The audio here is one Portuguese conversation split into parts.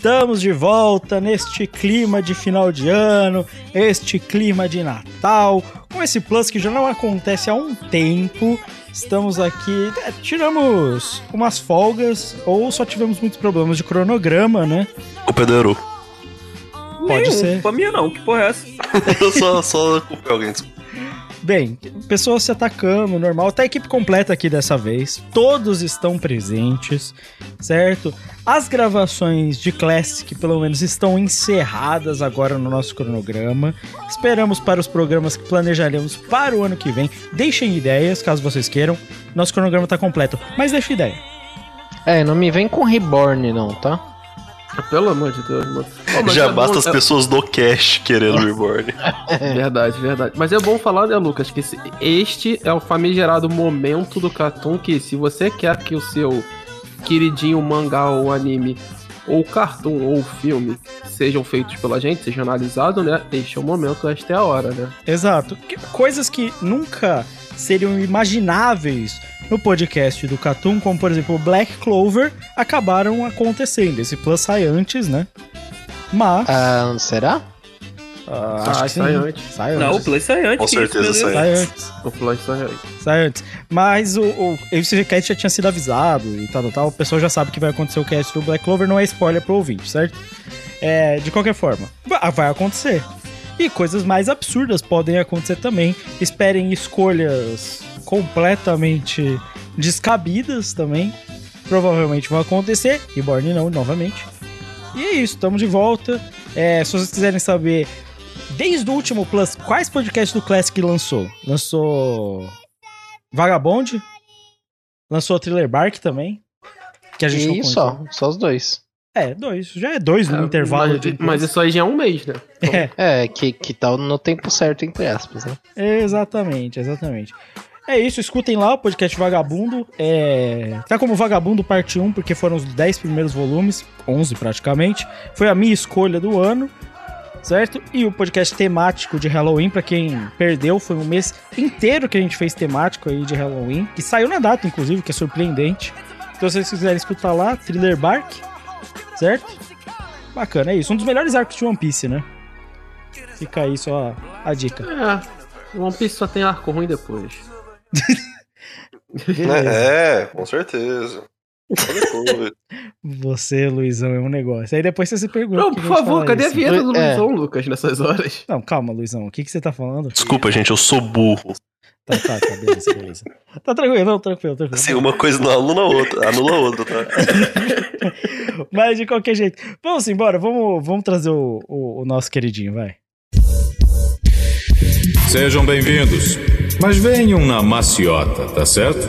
Estamos de volta neste clima de final de ano, este clima de Natal, com esse Plus que já não acontece há um tempo. Estamos aqui, é, tiramos umas folgas ou só tivemos muitos problemas de cronograma, né? O Pedro. Pode Nenhum, ser. Culpa minha não, que porra é essa? Eu só, só culpei alguém. Bem, pessoas se atacando, normal. Tá a equipe completa aqui dessa vez. Todos estão presentes, certo? As gravações de Classic, pelo menos, estão encerradas agora no nosso cronograma. Esperamos para os programas que planejaremos para o ano que vem. Deixem ideias, caso vocês queiram. Nosso cronograma tá completo, mas deixa ideia. É, não me vem com Reborn não, tá? Pelo amor de Deus, mano. Mas Já é bom- basta as é- pessoas do cash querendo Reborn. Verdade, verdade. Mas é bom falar, né, Lucas, que esse- este é o famigerado momento do Cartoon que se você quer que o seu queridinho mangá ou anime ou cartoon ou filme sejam feitos pela gente, seja analisado, né? Este é o momento, esta é a hora, né? Exato. Que- Coisas que nunca seriam imagináveis no podcast do Catum, como por exemplo o Black Clover, acabaram acontecendo. Esse Plus sai antes, né? Mas. Ah, será? ah, Sai, acho que sai antes. Sai Não, o antes. Play sai antes. Com certeza sai Sai antes. antes. O Play sai antes. Sai antes. Mas o, o esse cast já tinha sido avisado e tal, tal, tal. O pessoal já sabe que vai acontecer o cast do Black Clover, não é spoiler pro ouvinte, certo? É, de qualquer forma, va- vai acontecer. E coisas mais absurdas podem acontecer também. Esperem escolhas completamente descabidas também. Provavelmente vão acontecer. E Borne não, novamente. E é isso, estamos de volta. É, se vocês quiserem saber, desde o último Plus, quais podcasts do Classic lançou? Lançou Vagabond, lançou Thriller Bark também. Que a gente não E contou. só, só os dois. É, dois. Já é dois no É, intervalo mas, de. mas isso aí já é um mês, né? É, É, que, que tal no tempo certo, entre aspas, né? exatamente, exatamente. É isso, escutem lá o podcast Vagabundo. É... Tá como Vagabundo parte 1, porque foram os 10 primeiros volumes, 11 praticamente. Foi a minha escolha do ano, certo? E o podcast temático de Halloween, pra quem perdeu, foi um mês inteiro que a gente fez temático aí de Halloween. E saiu na data, inclusive, que é surpreendente. Então, se vocês quiserem escutar lá, Thriller Bark, certo? Bacana, é isso. Um dos melhores arcos de One Piece, né? Fica aí só a dica. É. One Piece só tem arco ruim depois. É, é, com certeza. Você, Luizão, é um negócio. Aí depois você se pergunta. Não, por a favor, cadê a isso? vinheta do É. Luizão, Lucas, nessas horas? Não, calma, Luizão. O que, que você tá falando? Desculpa, gente, eu sou burro. Tá, tá, tá, beleza, beleza. Tá tranquilo, não, tranquilo, tranquilo. Assim, uma coisa não anula a outra, anula a outra, tá? Mas de qualquer jeito. Vamos embora, vamos, vamos trazer o, o, o nosso queridinho, vai. Sejam bem-vindos. Mas venham na maciota, tá certo?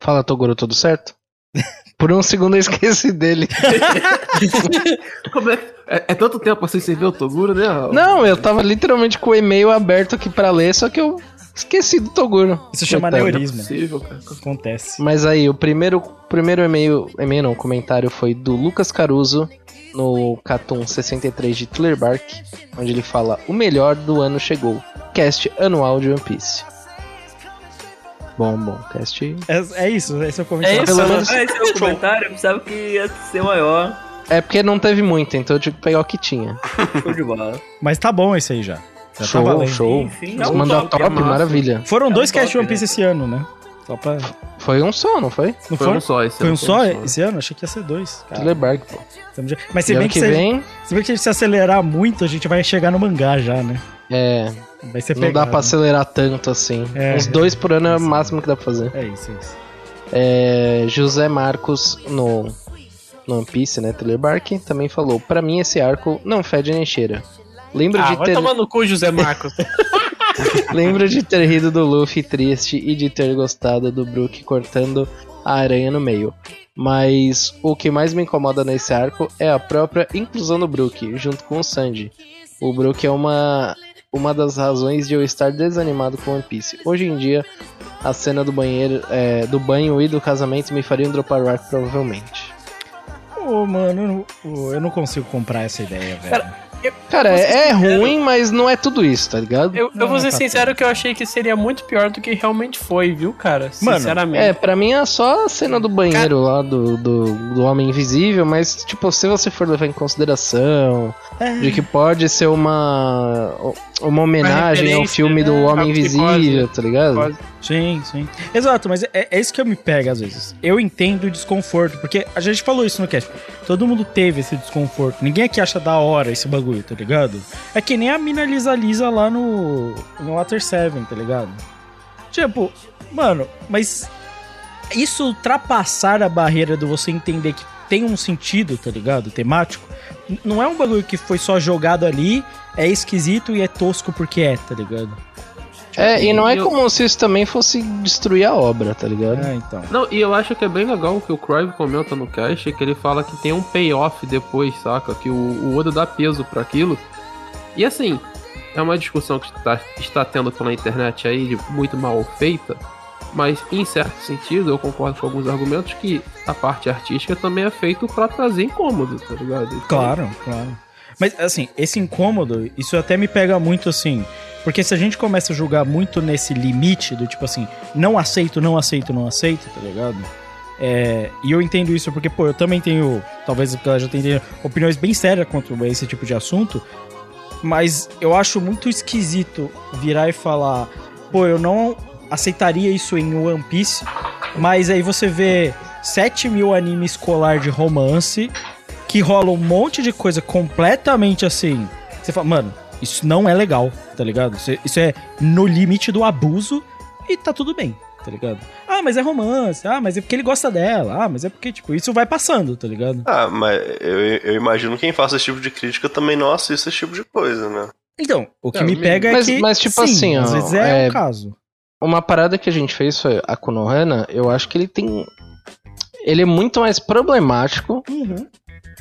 Fala, Toguro, tudo certo? Por um segundo eu esqueci dele. Como é, é, é tanto tempo assim sem ver o Toguro, né? Raul? Não, eu tava literalmente com o e-mail aberto aqui pra ler, só que eu Esqueci do Toguro. Isso chama neurismo. Possível, cara. Acontece. Mas aí, o primeiro, primeiro e-mail, e-mail não, comentário foi do Lucas Caruso no Catum 63 de Thriller Bark, onde ele fala: O melhor do ano chegou. Cast anual de One Piece. Bom, bom, cast. É, é isso, esse é o É comentário. isso, Pelo menos- é esse é o comentário. Eu pensava que ia ser maior. É porque não teve muito, então eu tive que pegar o que tinha. Show de bola. Mas tá bom esse aí já. Já show, tá show. Sim, sim. Mas É um mandou top, top, é maravilha. Foram É um dois cast top, One Piece né? esse ano, né? Só pra. Foi um só, não foi? Não Foi foi? um só esse Foi um ano, só esse ano? Achei que ia ser dois. Bark, pô. Mas se E bem ano que, que se, vem, se bem que se acelerar muito, a gente vai chegar no mangá já, né? é, Vai ser não dá pra acelerar tanto assim. É. Uns dois por ano é o máximo que dá pra fazer. É isso, é isso. É, José Marcos no, no One Piece, né? Thriller Bark, também falou: Pra mim, esse arco não fede nem cheira. Lembro, Ah, de vai ter, tomar no cu, José Marcos. lembro de ter rido do Luffy triste e de ter gostado do Brook cortando a aranha no meio. Mas o que mais me incomoda nesse arco é a própria inclusão do Brook, junto com o Sanji. O Brook é uma, uma das razões de eu estar desanimado com One Piece. Hoje em dia, a cena do banheiro, é, do banho e do casamento me fariam dropar o arco provavelmente. Ô, mano, eu não, eu não consigo comprar essa ideia, velho. Cara, Cara, é, é sincero. ruim, mas não é tudo isso, tá ligado? Eu, eu Não, vou ser tá sincero que eu achei que seria muito pior do que realmente foi, viu, cara? Mano, Sinceramente. É, pra mim é só a cena do banheiro lá do, do, do Homem Invisível, mas, tipo, se você for levar em consideração É. de que pode ser uma, uma homenagem ao referência, filme do né? Homem. Invisível, tá ligado? Psicose. Sim, sim. Exato, mas é, é isso que eu me pego às vezes. Eu entendo o desconforto, porque a gente falou isso no cast. Todo mundo teve esse desconforto. Ninguém aqui acha da hora esse bagulho, tá ligado? É que nem a mina Lisa Lisa lá no, no Water 7, tá ligado? Tipo, mano, mas isso ultrapassar a barreira do você entender que tem um sentido, tá ligado? Temático. Não é um bagulho que foi só jogado ali, é esquisito e é tosco porque é, tá ligado? É, e não é Eu- como se isso também fosse destruir a obra, tá ligado? É, então. Não, e eu acho que é bem legal o que o Crive comenta no cast, que ele fala que tem um payoff depois, saca? Que o, o Oda dá peso pra aquilo. E assim, é uma discussão que está, está tendo pela internet aí, de muito mal feita, mas em certo sentido eu concordo com alguns argumentos que a parte artística também é feito pra trazer incômodo, tá ligado? Então, Claro, claro. Mas, assim, esse incômodo, isso até me pega muito, assim. Porque se a gente começa a julgar muito nesse limite do tipo assim, não aceito, não aceito, não aceito, tá ligado? É, e eu entendo isso porque, pô, eu também tenho, talvez eu já tenha opiniões bem sérias quanto a esse tipo de assunto, mas eu acho muito esquisito virar e falar, pô, eu não aceitaria isso em One Piece, mas aí você vê 7 mil anime escolar de romance que rola um monte de coisa completamente assim. Você fala, mano, isso não é legal, tá ligado? Isso, isso é no limite do abuso e tá tudo bem, tá ligado? Ah, mas é romance, ah, mas é porque ele gosta dela, ah, mas é porque, tipo, isso vai passando, tá ligado? Ah, mas eu, eu imagino que quem faça esse tipo de crítica também não assista esse tipo de coisa, né? Então, o que É, me pega mas- é que. mas, tipo sim, assim, ó, às vezes é, é- o caso. Uma parada que a gente fez foi a Konohana, eu acho que ele tem. Ele é muito mais problemático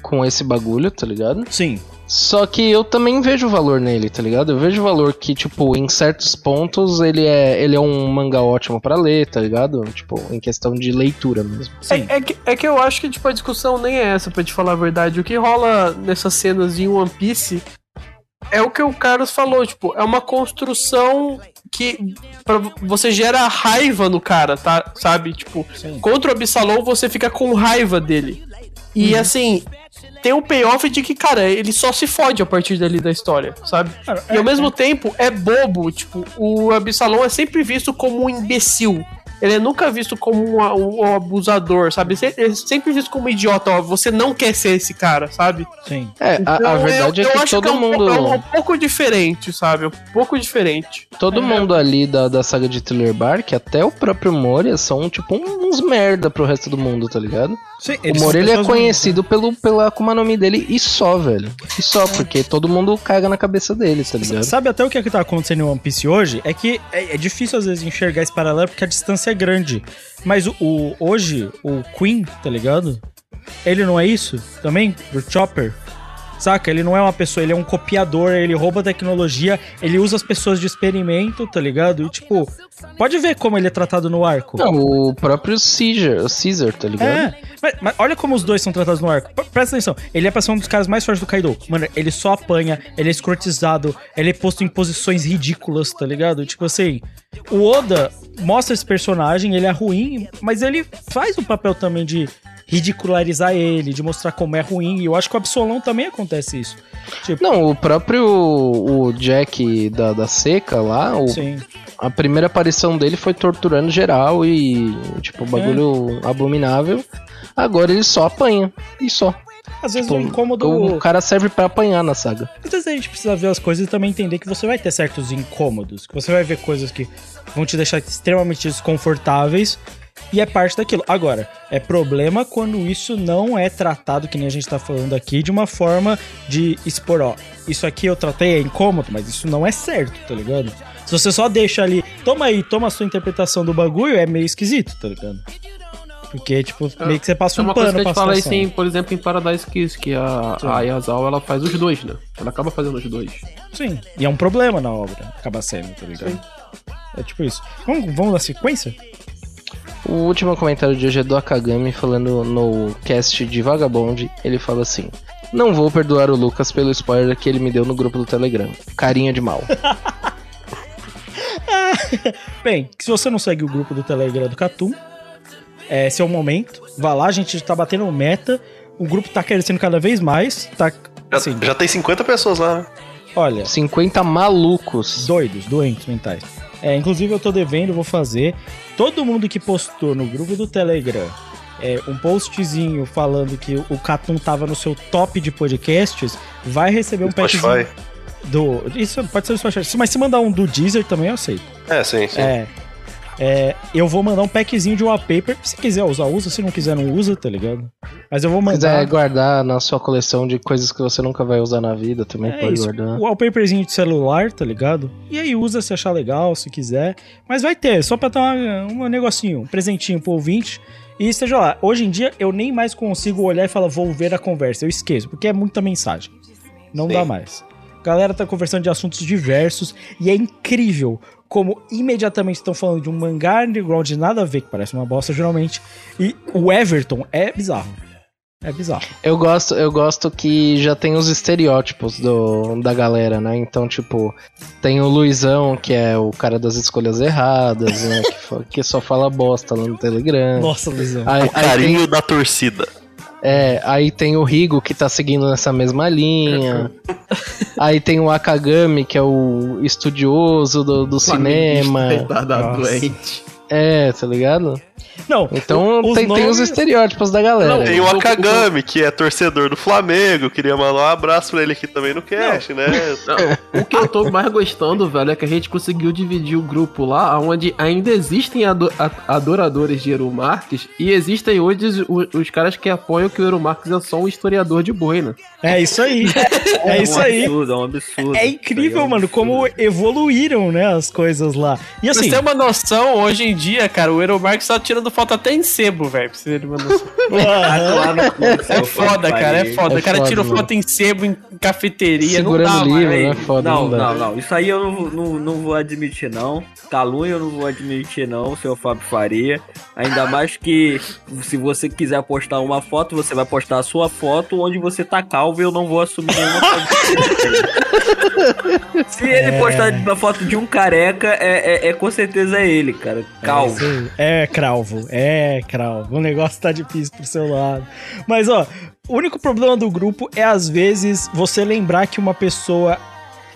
com esse bagulho, tá ligado? Sim. Só que eu também vejo valor nele, tá ligado? Eu vejo valor que, tipo, em certos pontos ele é, ele é um mangá ótimo pra ler, tá ligado? Tipo, em questão de leitura mesmo. Sim. É, é que, é que eu acho que tipo, a discussão nem é essa, pra te falar a verdade. O que rola nessas cenas em One Piece é o que o Carlos falou, tipo, é uma construção que pra, você gera raiva no cara, tá? Sabe? Tipo, Sim. contra o Absalom você fica com raiva dele. E assim, tem um payoff de que, cara, ele só se fode a partir dali da história, sabe? Cara, E ao mesmo tempo é bobo, tipo, o Absalom é sempre visto como um imbecil. Ele é nunca visto como um, um- um abusador, sabe? Ele é sempre visto como um idiota, ó. Você não quer ser esse cara, sabe? Sim. É, a, a Então, verdade eu, é eu que acho todo é um, mundo. pouco- é um pouco diferente, sabe? Um pouco diferente. Todo mundo ali da, da saga de Thriller Bark, até o próprio Moria, são tipo uns merda pro resto do mundo, tá ligado? Sim, O Moria ele é conhecido pelo, pela Akuma no Mi dele e só, velho. E só, porque todo mundo caga na cabeça dele, tá ligado? Sabe até o que, é que tá acontecendo em One Piece hoje? É que é, é difícil às vezes enxergar esse paralelo porque a distância é grande. Mas o, o- hoje, o Queen, tá ligado? Ele não é isso também? Do Chopper? Saca? Ele não é uma pessoa, ele é um copiador, ele rouba tecnologia, ele usa as pessoas de experimento, tá ligado? E, tipo, pode ver como ele é tratado no arco. Não, o próprio Caesar, o Caesar, tá ligado? É, mas, mas olha como os dois são tratados no arco. Presta atenção, ele é pra ser um dos caras mais fortes do Kaido. Mano, ele só apanha, ele é escrotizado, ele é posto em posições ridículas, tá ligado? Tipo assim, o Oda mostra esse personagem, ele é ruim, mas ele faz o papel também de ridicularizar ele, de mostrar como é ruim. E eu acho que o Absolão também acontece isso. Tipo, Não, o próprio o Jack da, da seca lá, o- a primeira aparição dele foi torturando geral e, tipo, bagulho abominável. Agora ele só apanha. E só. Às vezes o incômodo. O cara serve pra apanhar na saga. Às vezes a gente precisa ver as coisas e também entender que você vai ter certos incômodos, que você vai ver coisas que vão te deixar extremamente desconfortáveis e é parte daquilo. Agora, é problema quando isso não é tratado, que nem a gente tá falando aqui, de uma forma de expor, ó, isso aqui eu tratei é incômodo, mas isso não é certo, tá ligado? Se você só deixa ali, toma aí, toma a sua interpretação do bagulho, é meio esquisito, tá ligado? Porque, tipo, meio que você passa É um uma coisa pano que a pra gente fala situação. assim, por exemplo, em Paradise Kiss, que a, Sim. a Yasal, ela faz os dois, né? Ela acaba fazendo os dois. Sim, e é um problema na obra, acaba sendo, tá ligado? É tipo isso. Vamos, vamos na sequência? O último comentário de hoje é do Akagami falando no cast de Vagabond. Ele fala assim: Não vou perdoar o Lucas pelo spoiler que ele me deu no grupo do Telegram. Carinha de mal. Bem, se você não segue o grupo do Telegram do Catum, é, esse é o momento. Vá lá, a gente tá batendo meta. O grupo tá crescendo cada vez mais. Tá, assim, Já tem 50 pessoas lá, né? olha, 50 malucos. doidos, doentes mentais. É, inclusive eu tô devendo, vou fazer. Todo mundo que postou no grupo do Telegram é, um postzinho falando que o Catum tava no seu top de podcasts, vai receber um Spotify. do. Isso pode ser do Spotify. Mas se mandar um do Deezer também eu aceito. É, sim, sim. É. É, eu vou mandar um packzinho de wallpaper. Se quiser usar, usa. Se não quiser, não usa, tá ligado? Mas eu vou Se mandar. quiser guardar na sua coleção de coisas que você nunca vai usar na vida, também É pode isso, guardar. o wallpaperzinho de celular, tá ligado? E aí usa se achar legal, se quiser. Mas vai ter, só pra dar um negocinho, um presentinho pro ouvinte. E esteja lá, hoje em dia eu nem mais consigo olhar e falar, vou ver a conversa. Eu esqueço, porque é muita mensagem. Não Sim. dá mais. A galera tá conversando de assuntos diversos e é incrível como imediatamente estão falando de um mangá underground de nada a ver, que parece uma bosta geralmente. E o Everton é bizarro. É bizarro. Eu gosto, eu gosto que já tem os estereótipos do, da galera, né? Então, tipo, tem o Luizão, que é o cara das escolhas erradas, né? Que, que só fala bosta lá no Telegram. Nossa, Luizão. Aí, O aí tem, carinho da torcida. É, aí tem o Rigo, que tá seguindo nessa mesma linha. aí tem o Akagami, que é o estudioso do, do cinema. Nossa. doente. É, tá ligado? Não, Então os tem, tem os nomes- estereótipos da galera. Não, tem o Akagami, que é torcedor do Flamengo. Queria mandar um abraço pra ele aqui também no cast, né? Não, o que eu tô mais gostando, velho, é que a gente conseguiu dividir o grupo lá, onde ainda existem ado- a- adoradores de Eru Marques e existem hoje os, os caras que apoiam que o Eru Marques é só um historiador de boi, né? É isso aí. É isso um aí. absurdo, é um absurdo. É incrível, aí um mano, como absurdo. evoluíram, né, as coisas lá. E Pra assim, você ter uma noção, hoje em dia, cara, o Euromark tá tirando foto até em sebo, velho. Pra você ter uma noção. no cu, É seu foda, cara, é foda. É o cara foda, tira mano. foto em sebo, em cafeteria, Segurando não dá, livro, mano. né? Foda, Não, não, não, não. Isso aí eu não, vou- não, não vou admitir, não. Calúnia eu não vou admitir, não, seu Fábio Faria. Ainda mais que se você quiser postar uma foto, você vai postar a sua foto onde você tá calvo e eu não vou assumir nenhuma foto. Se ele postar uma foto de um careca, é, é, é com certeza é ele, cara. Calvo. aí. É, É, cravo. O negócio tá difícil pro seu lado. Mas, ó, o único problema do grupo é, às vezes, você lembrar que uma pessoa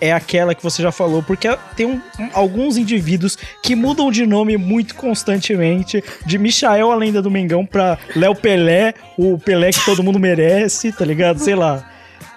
é aquela que você já falou, porque tem um- alguns indivíduos que mudam de nome muito constantemente, de Michael, a lenda do Mengão, pra Léo Pelé, o Pelé que todo mundo merece, tá ligado? Sei lá.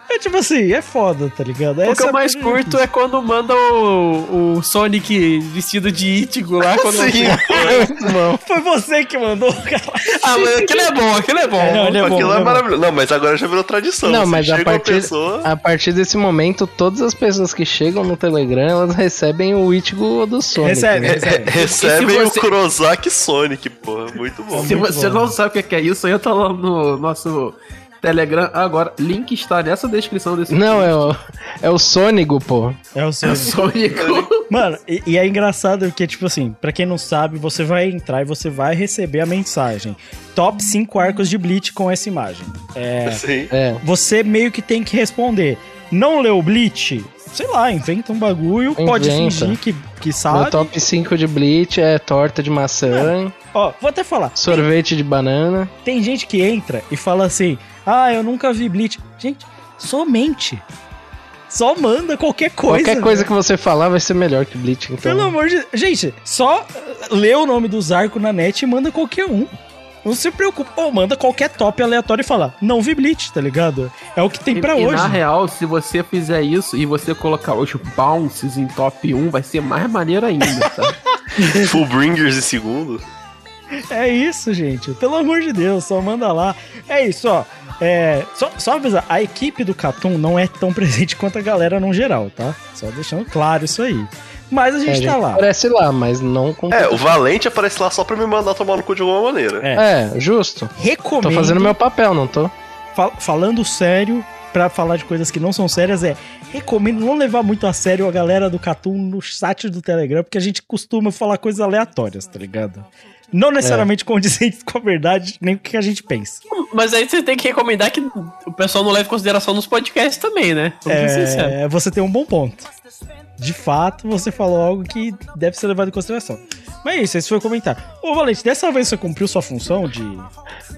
É tipo assim, é foda, tá ligado? O que Essa eu mais coisa curto é quando manda o, o Sonic vestido de Ichigo lá. Quando Foi você que mandou, cara. Ah, mas aquele é bom, aquele é bom. É, não, ele é bom, Aquilo é é maravilhoso. Não, mas agora já virou tradição. Não, Se mas a partir, pessoa... a partir desse momento, todas as pessoas que chegam no Telegram, elas recebem o Ichigo do Sonic. Recebe, né? recebe. Recebem você- o Kurosaki Sonic, porra. Muito bom. Se muito você bom. não sabe o que é isso, entra lá no nosso Telegram agora. Link está nessa descrição desse Não, é o, é o Sônico, pô. É o seu. Sônico. Mano, e, e é engraçado porque, tipo assim, pra quem não sabe, você vai entrar e você vai receber a mensagem. Top 5 arcos de Bleach com essa imagem. É, Sim. É. você meio que tem que responder. Não leu Bleach? Sei lá, inventa um bagulho, pode Inventa. fingir que, que Meu sabe. top 5 de Bleach é torta de maçã, Ó, vou até falar. sorvete de banana. Tem gente que entra e fala assim: Ah, eu nunca vi Bleach. Gente, somente. Só manda qualquer coisa. Qualquer coisa velho. que você falar vai ser melhor que Bleach. Então... Pelo amor de Gente, só uh, lê o nome dos arcos na net e manda qualquer um. Não se preocupe. Ou manda qualquer top aleatório e fala: Não vi Bleach, tá ligado? É o que tem pra e, hoje. E na real, se você fizer isso e você colocar os bounces em top 1, vai ser mais maneiro ainda, tá? Full Bringers em segundo. É isso, gente. Pelo amor de Deus, só manda lá. É isso, ó. É, só, só avisar, a equipe do Catum não é tão presente quanto a galera no geral, tá? Só deixando claro isso aí. Mas a É, gente a tá gente lá. aparece lá, mas não com. É, o Valente aparece lá só pra me mandar tomar no cu de alguma maneira. É. É, justo. Recomendo. Tô fazendo meu papel, não tô? Fal- falando sério, pra falar de coisas que não são sérias, é recomendo não levar muito a sério a galera do Catum no chat do Telegram, porque a gente costuma falar coisas aleatórias, tá ligado? Não necessariamente condizentes com a verdade, nem com o que a gente pensa. Mas aí você tem que recomendar que o pessoal não leve em consideração nos podcasts também, né? Vamos. É, você tem um bom ponto. De fato, você falou algo que deve ser levado em consideração. Mas é isso, esse foi o comentário. Ô, Valente, dessa vez você cumpriu sua função de.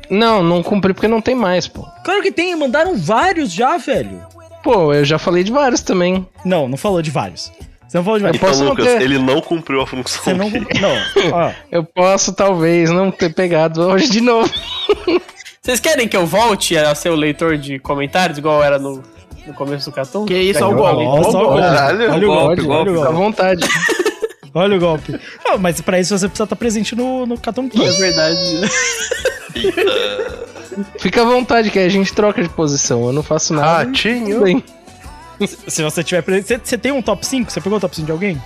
Não, não cumpri porque não tem mais, pô. Claro que tem, mandaram vários já, velho. Pô, eu já falei de vários também. Não, não falou de vários. Você não falou de vários. Então, posso não Lucas, ter- ele não cumpriu a função. Você não. dele. Não, ó. Eu posso, talvez, não ter pegado hoje de novo. Vocês querem que eu volte a ser o leitor de comentários, igual era no, no começo do Catum? Que isso, olha o golpe. Olha o golpe. Golpe, olha o fica à golpe. vontade. Olha o golpe. Não, mas pra isso você precisa estar presente no, no Catum É verdade. Fica à vontade, que aí a gente troca de posição. Eu não faço nada. Ratinho. Bem. Se você tiver presente. Você, tem um top 5? Você pegou o top 5 de alguém?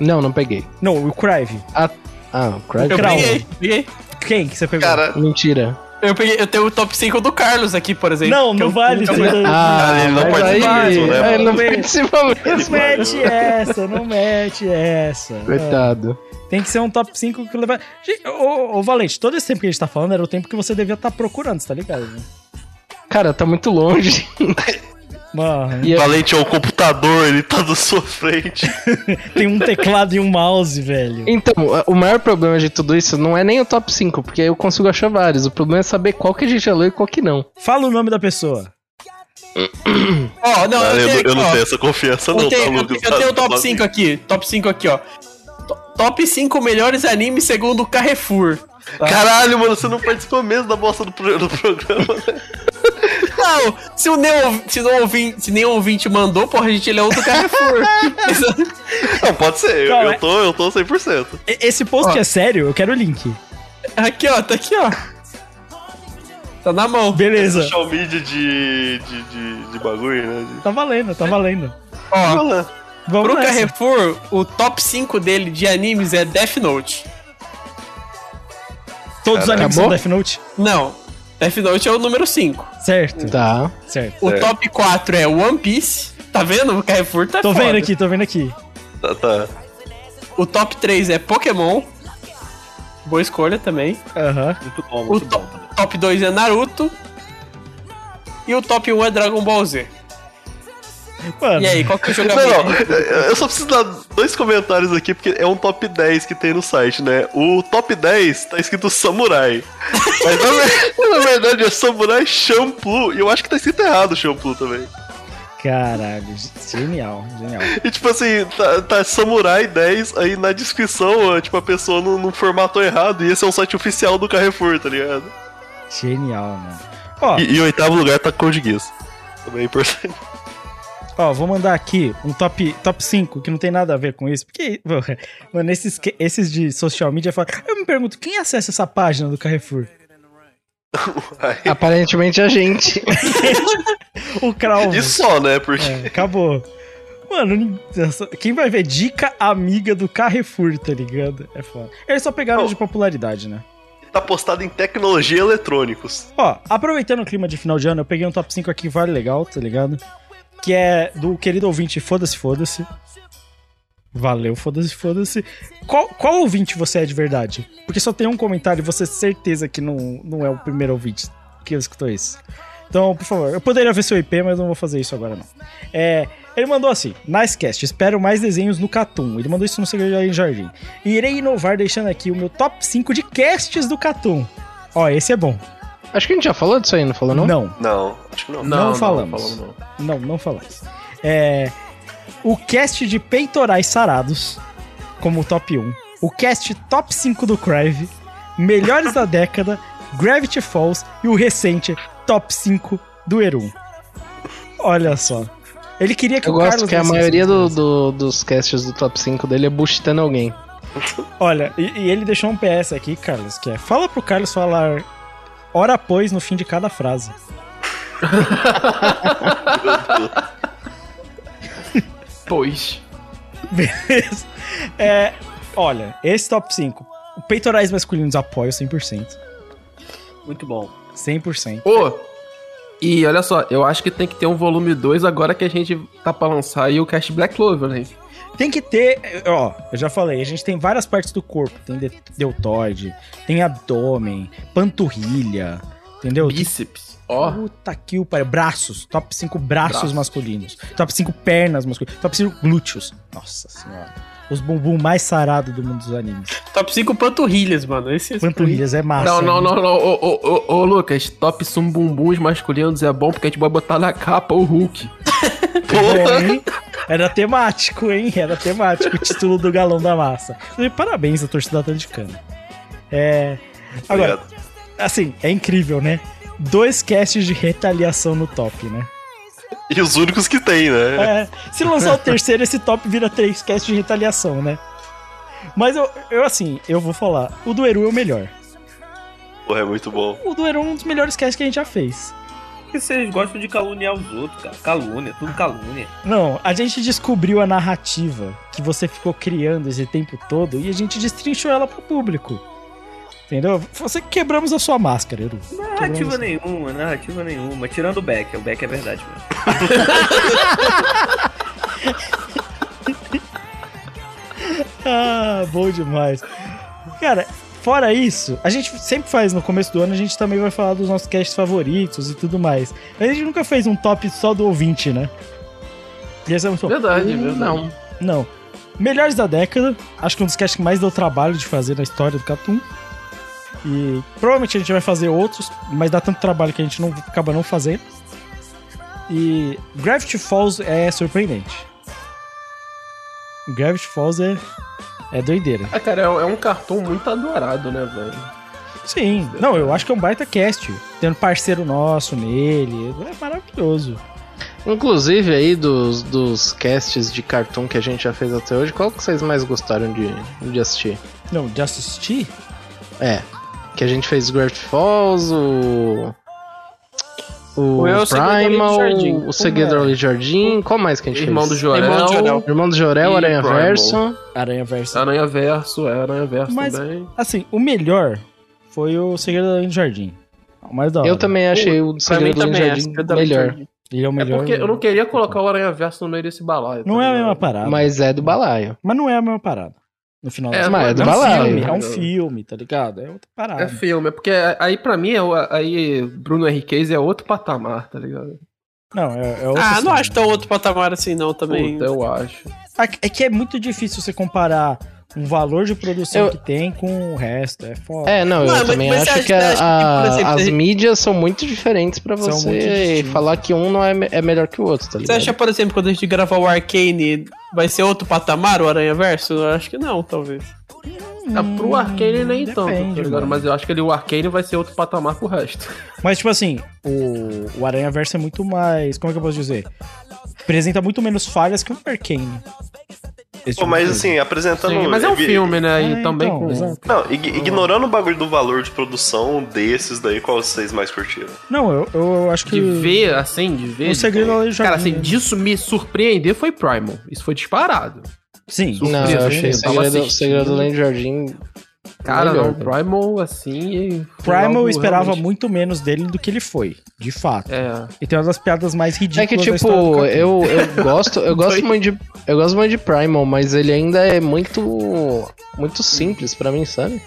Não, não peguei. Não, o Crive. Ah, ah o Craig. Eu peguei, peguei. Quem que você pegou? Cara, Mentira. Eu peguei, eu tenho o top 5 do Carlos aqui, por exemplo. não, não eu- vale. eu- Ah, ele não mas aí, participa mesmo, né, ele não participa mesmo. Não mete essa, não mete essa. Coitado. Tem que ser um top 5 que leva. Gente, Ô, ô, Valente, todo esse tempo que a gente tá falando era o tempo que você devia estar procurando, você tá ligado? né? Cara, tá muito longe. Mano, E Valente é o computador, ele tá na sua frente. tem um teclado e um mouse, velho. Então, o maior problema de tudo isso não é nem o top 5, porque eu consigo achar vários. O problema é saber qual que a gente já leu e qual que não. Fala o nome da pessoa. Ó, não, eu eu, tenho, eu não ó, tenho essa confiança, eu não, tenho, tá, eu Lucas? tenho- eu tenho o top 5 aqui. Top 5 aqui, ó. To- Top 5 melhores animes segundo o Carrefour. Caralho, mano, você não participou mesmo da bosta do, pro- do programa, né? Não, se, o nenhum, se, não ouvinte, se nenhum ouvinte mandou, porra, a gente lê outro Carrefour. Não, pode ser, eu, eu tô, eu tô 100%. E- Esse post Ó. é sério? Eu quero o link. aqui, ó, tá aqui, ó. Tá na mão. Beleza. Social media de, de, de, de bagulho, né? De... Tá valendo, tá valendo. Ó. Vamos pro nessa. Carrefour, o top 5 dele de animes é Death Note. Todos os animes Acabou? são Death Note? Não, Death Note é o número 5. Certo, Tá. certo. O É. top 4 é One Piece. Tá vendo? O Carrefour tá Tô foda. vendo aqui, tô vendo aqui. Tá, tá. O top 3 é Pokémon. Boa escolha também. Aham. Muito bom, O muito to- bom. top 2 é Naruto. E o top 1 é Dragon Ball Z. Mano, E aí, qual que é o jogamento? não, eu só preciso dar dois comentários aqui, porque é um top 10 que tem no site, né? O top 10 tá escrito Samurai. Mas na, ver- na verdade é Samurai Shampoo. E eu acho que tá escrito errado o Shampoo também. caralho, genial, genial. E tipo assim, tá, tá Samurai 10, aí na descrição, tipo, a pessoa não, não formatou errado. E esse é um site oficial do Carrefour, tá ligado? Genial, mano. Ó, E, e em oitavo lugar tá Code Geass. Também é importante. Ó, vou mandar aqui um top, top 5 que não tem nada a ver com isso. Porque, mano, esses, que- esses de social media falam. Eu me pergunto, quem acessa essa página do Carrefour? Aparentemente a gente. O Cravo. E só, né? Porque. É, acabou. Mano, quem vai ver dica amiga do Carrefour, tá ligado? É foda. Eles só pegaram Oh. de popularidade, né? tá postado em tecnologia e eletrônicos. Ó, aproveitando o clima de final de ano, eu peguei um top 5 aqui vale legal, tá ligado? Que é do querido ouvinte Foda-se, Foda-se. Valeu, foda-se, foda-se. Qual, qual ouvinte você é de verdade? Porque só tem um comentário e você certeza que não, não é o primeiro ouvinte que escutou isso. Então, por favor, eu poderia ver seu IP, mas não vou fazer isso agora não. É, ele mandou assim: Nicecast, espero mais desenhos no Catum. Ele mandou isso no Segredo em Jardim. E irei inovar deixando aqui o meu top 5 de casts do Catum. Ó, esse é bom. Acho que a gente já falou disso aí, não falou não? Não. Não, acho que não. Não, falamos. Não, não, falamos. É, o cast de peitorais sarados, como top 1. O cast top 5 do Crive. Melhores da década. Gravity Falls. E o recente top 5 do Erum. Olha só. Ele queria que Eu o gosto Carlos que a maioria do, do- dos casts do top 5 dele é buchitando alguém. Olha, e, e ele deixou um PS aqui, Carlos, que é: fala pro Carlos falar hora após no fim de cada frase. Pois. Beleza. É, olha, esse top 5. Peitorais masculinos apoio 100%. Muito bom. 100%. Pô, e olha só, eu acho que tem que ter um volume 2 agora que a gente tá pra lançar aí o Cast Black Clover, né? Tem que ter, ó, eu já falei, a gente tem várias partes do corpo. Tem de- deltoide, tem abdômen, panturrilha, entendeu? Bíceps. Ó. Puta que o pariu. Braços. Top 5 braços, Braços. masculinos. Top 5 pernas masculinas. Top 5 glúteos. Nossa senhora. Os bumbum mais sarados do mundo dos animes. Top 5 panturrilhas, mano. Esse é Panturrilhas é massa. Não, não, não, não. Ô, ô, ô, ô, Lucas, top sum bumbuns masculinos é bom porque a gente vai botar na capa o Hulk. Hein? Era temático, hein? Era temático o título do galão da massa. E Parabéns à torcida atleticana. É. Agora, assim, é incrível, né? Dois casts de retaliação no top, né? E os únicos que tem, né? É, se lançar o terceiro, esse top vira três casts de retaliação, né? Mas eu, eu, assim, eu vou falar, o do Eru é o melhor. Porra, é muito bom. O do Eru é um dos melhores casts que a gente já fez. Porque vocês gostam de caluniar os outros, cara. Calúnia, tudo calúnia. Não, a gente descobriu a narrativa que você ficou criando esse tempo todo e a gente destrinchou ela pro público. Entendeu? Você quebramos a sua máscara, Eru. Narrativa Quebramos- nenhuma, narrativa nenhuma. Tirando o Beck, o Beck é verdade mesmo. Ah, bom demais. Cara, fora isso, a gente sempre faz no começo do ano, a gente também vai falar dos nossos casts favoritos e tudo mais. A gente nunca fez um top só do ouvinte, né? E esse é muito. Verdade, Hum, verdade. Não, não. Melhores da década, acho que um dos casts que mais deu trabalho de fazer na história do Catum. E provavelmente a gente vai fazer outros, mas dá tanto trabalho que a gente não acaba não fazendo. E Gravity Falls é surpreendente. Gravity Falls é, é doideira. Ah, cara, é, é um cartão muito adorado, né, velho? Sim, não, eu acho que é um baita cast. Tendo parceiro nosso nele, é maravilhoso. Inclusive aí dos, dos casts de cartoon que a gente já fez até hoje, qual que vocês mais gostaram de, de assistir? Não, de assistir? É. Que a gente fez Gravity Falls, o. O, O Eu, o Primal, o Segredo do do Jardim. Qual mais que a gente Irmão fez? do Jorel. Irmão do Jorel. Irmão do Jorel, Aranha. Verso. Aranha Verso. Aranha Verso, é Aranha Verso Mas, também. assim, o melhor foi o Segredo do Jardim. O mais da hora. Eu também achei o mim Segredo do é. Jardim do melhor. Jardim. Ele é o É melhor. porque eu não queria colocar o Aranha Verso no meio desse balaio. Não tá é a mesma parada. Mas é do balaio. Mas não é a mesma parada. No final É, das mas é do um balaio. filme, é um filme, tá ligado? É outra parada. É filme, é porque aí pra mim, é, o- aí Bruno Henriquez é outro patamar, tá ligado? Não, é, é outra Ah, não acho tão outro patamar assim, não, também. Puta, eu acho. É que é muito difícil você comparar um valor de produção Eu- que tem com o resto. É foda. É, não, Não, eu mas- também mas acho você que, a- que, exemplo, as mídias são muito diferentes pra São você falar que um não é, é melhor que o outro, tá Você ligado? acha, por exemplo, quando a gente gravar o Arcane, vai ser outro patamar, o Aranha Verso? Eu acho que não, talvez. Ah, pro Arcane nem tanto, tá depende, ligado? Mas eu acho que ele, o Arcane vai ser outro patamar pro resto. Mas, tipo assim, o, o Aranha Verso é muito mais. Como é que eu posso dizer? Apresenta muito menos falhas que o Arcane. Pô, mas coisa. assim, apresentando. Sim, mas é um filme, né? E É, também então, com. exato. Não, ig- ignorando o bagulho do valor de produção desses daí, qual vocês mais curtiram? Não, eu, eu acho que. De ver, assim, de ver. O segredo ali já Cara, assim, né? disso me surpreender foi Primal. Isso foi disparado. Sim. Não, surpresa, eu achei eu o segredo, segredo do Além do Jardim Cara, melhor, não, velho. Primal, assim. Primal algo eu esperava realmente- muito menos dele do que ele foi, de fato. É. E tem uma das piadas mais É ridículas que, da tipo, eu, eu gosto, eu gosto muito de. Eu gosto muito de Primal, mas ele ainda é muito. muito simples pra mim, sabe?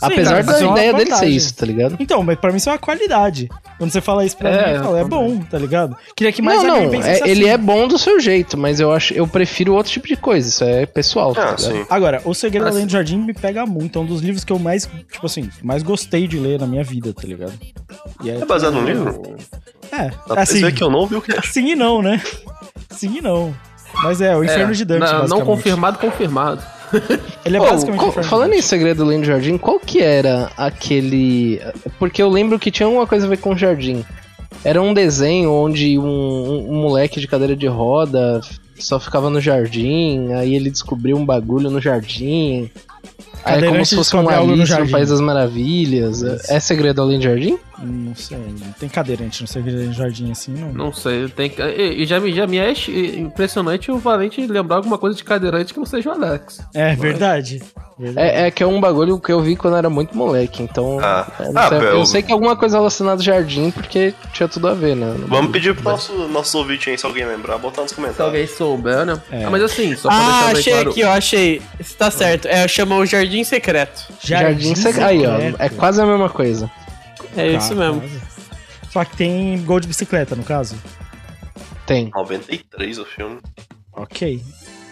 Apesar cara, mas da é ideia dele ser isso, tá ligado? Então, mas pra mim isso é uma qualidade. Quando você fala isso pra É, mim, eu falo, é bom, tá ligado? Queria que mais não, não, é- ele assim. é bom do seu jeito, mas eu acho, eu prefiro outro tipo de coisa, isso é pessoal, tá Ah, sim. Agora, O Segredo Além do Jardim me pega muito. É um dos livros que eu mais, tipo assim, mais gostei de ler na minha vida, tá ligado? E É baseado num livro? É, Dá pra assim, ver que eu não vi o que é. sim e não, né? Sim e não. Mas é, o Inferno É, de Dante, não, confirmado, confirmado. Ele é Pô, basicamente qual- falando em. Segredo Além do Jardim, qual que era aquele. Porque eu lembro que tinha alguma coisa a ver com o jardim. Era um desenho onde um, um- um moleque de cadeira de roda só ficava no jardim, aí ele descobriu um bagulho no jardim. Aí é como se fosse um Alice no. País das Maravilhas. É Segredo Além do Jardim? Não sei, não tem cadeirante no Segredo do Jardim assim, não. Não sei, tem que. E, e já, me- já me é impressionante o Valente lembrar alguma coisa de cadeirante que não seja o Alex. É verdade. verdade. É, é que é um bagulho que eu vi quando eu era muito moleque, então. Ah. eu, não Ah, sei, eu sei que é alguma coisa relacionada ao jardim, porque tinha tudo a ver, né? Vamos pedir pro nosso, nosso ouvinte aí, se alguém lembrar, botar nos Se comentários. alguém souber, né? É. Ah, mas assim, só pra Ah, achei claro. aqui, ó, achei. Tá certo. É, chama o Jardim Secreto. Jardim, Secreto. Aí, ó. É quase a mesma coisa. É isso mesmo. Só que tem gol de bicicleta, no caso. Tem. 93 o filme. Ok.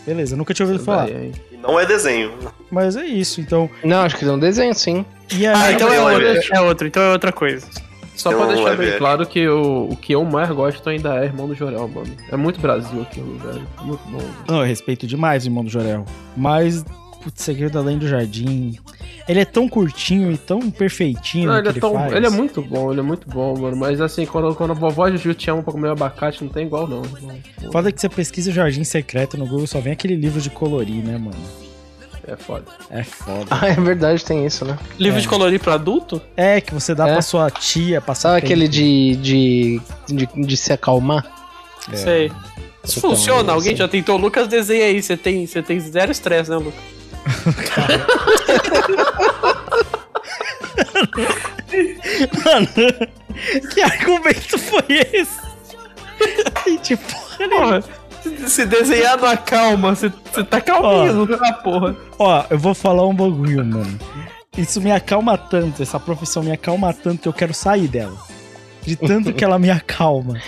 Beleza, nunca tinha ouvido falar. E não é desenho. Mas é isso, então. Não, acho que tem um desenho, sim. E Ah, aí, então é outro. É outro, então é outra coisa. Só Tem pra um deixar live bem action. claro que o, o que eu mais gosto ainda é Irmão do Jorel, mano. É muito Brasil aquilo, velho. Muito bom. Não, eu respeito demais o irmão do Jorel. Mas, putz, Segredo Além do Jardim. Ele é tão curtinho e tão perfeitinho Não, ele, que é tão, faz. ele é muito bom, ele é muito bom, mano. Mas assim, quando, quando a vovó Juju te ama pra comer abacate, não tem igual, não. Foda que você pesquisa Jardim Secreto no Google, só vem aquele livro de colorir, né, mano? É foda. É foda. Ah, é verdade, tem isso, né? Livro É. de colorir pra adulto? É, que você dá É. pra sua tia passar Sabe aquele de, de, de, de se acalmar? É. Sei. Isso funciona? Alguém já tentou? Lucas, desenha aí. Você tem, você tem zero estresse, né, Lucas? Mano, que argumento foi esse? E, tipo, Porra, se- se desenhar não acalma, você, tá calminho, ah, porra. ó, eu vou falar um bagulho, mano. Isso me acalma tanto, essa profissão me acalma tanto que eu quero sair dela. De tanto que ela me acalma.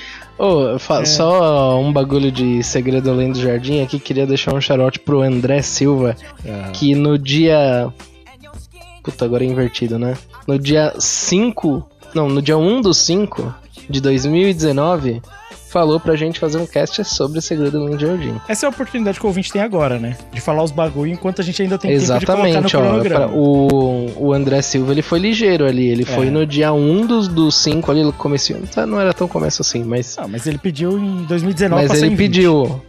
Fa- É. só um bagulho de segredo além do jardim aqui, queria deixar um charote pro André Silva, Ah. que no dia. Puta, agora é invertido, né? No dia 5. Não, no dia 1 do 5 de 2019, falou pra gente fazer um cast sobre segredo além do jardim. Essa é a oportunidade que o ouvinte tem agora, né? De falar os bagulho enquanto a gente ainda tem tempo de Exatamente, colocar no ó. cronograma. pra- o, o André Silva ele foi ligeiro ali. Ele foi É. no dia 1 dos, dos 5 ali, no começo. Tá, não era tão começo assim, mas. Ah, mas ele pediu em 2019 Mas ele em 20. pediu.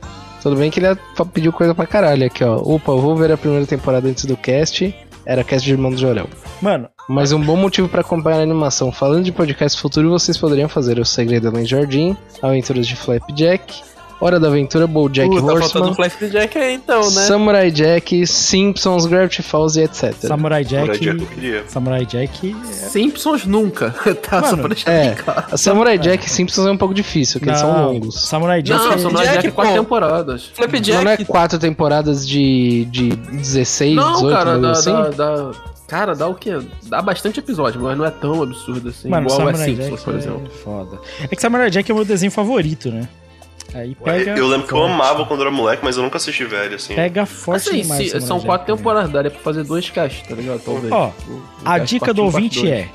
Tudo bem que ele pediu coisa pra caralho aqui, ó. Opa, eu vou ver a primeira temporada antes do cast. Era cast de Irmão do Jorel. Mano, Mas um bom motivo pra acompanhar a animação. Falando de podcast futuro, vocês poderiam fazer O Segredo Além do Jardim, Aventuras de Flapjack, Hora da Aventura, BoJack Uh, tá faltando Horseman, Flapjack aí então, né? Samurai Jack, Simpsons, Gravity Falls e etc. Samurai Jack. Samurai Jack eu queria. Samurai Jack. Simpsons nunca. tá, só Mano, pra deixar É, Samurai Jack e Simpsons é um pouco difícil, porque eles são Não, longos. Samurai Jack. Não, é- Samurai Jack, Jack é quatro pô. temporadas. Flapjack. Não é quatro temporadas de, de 16, Não, 18, cara, dá, assim? dá, dá- Cara, dá o quê? Dá bastante episódio, mas não é tão absurdo assim. Mano, igual é Samurai Simpsons, Jack por é exemplo. foda. É que Samurai Jack é o meu desenho favorito, né? Aí pega. eu lembro que eu forte. amava quando era moleque, mas eu nunca assisti velho, assim. Pega forte Assim, demais. se- são Jack, quatro né? temporadas, daria pra fazer dois casts, tá ligado? Talvez. Ó, O- o A dica do ouvinte dois. é: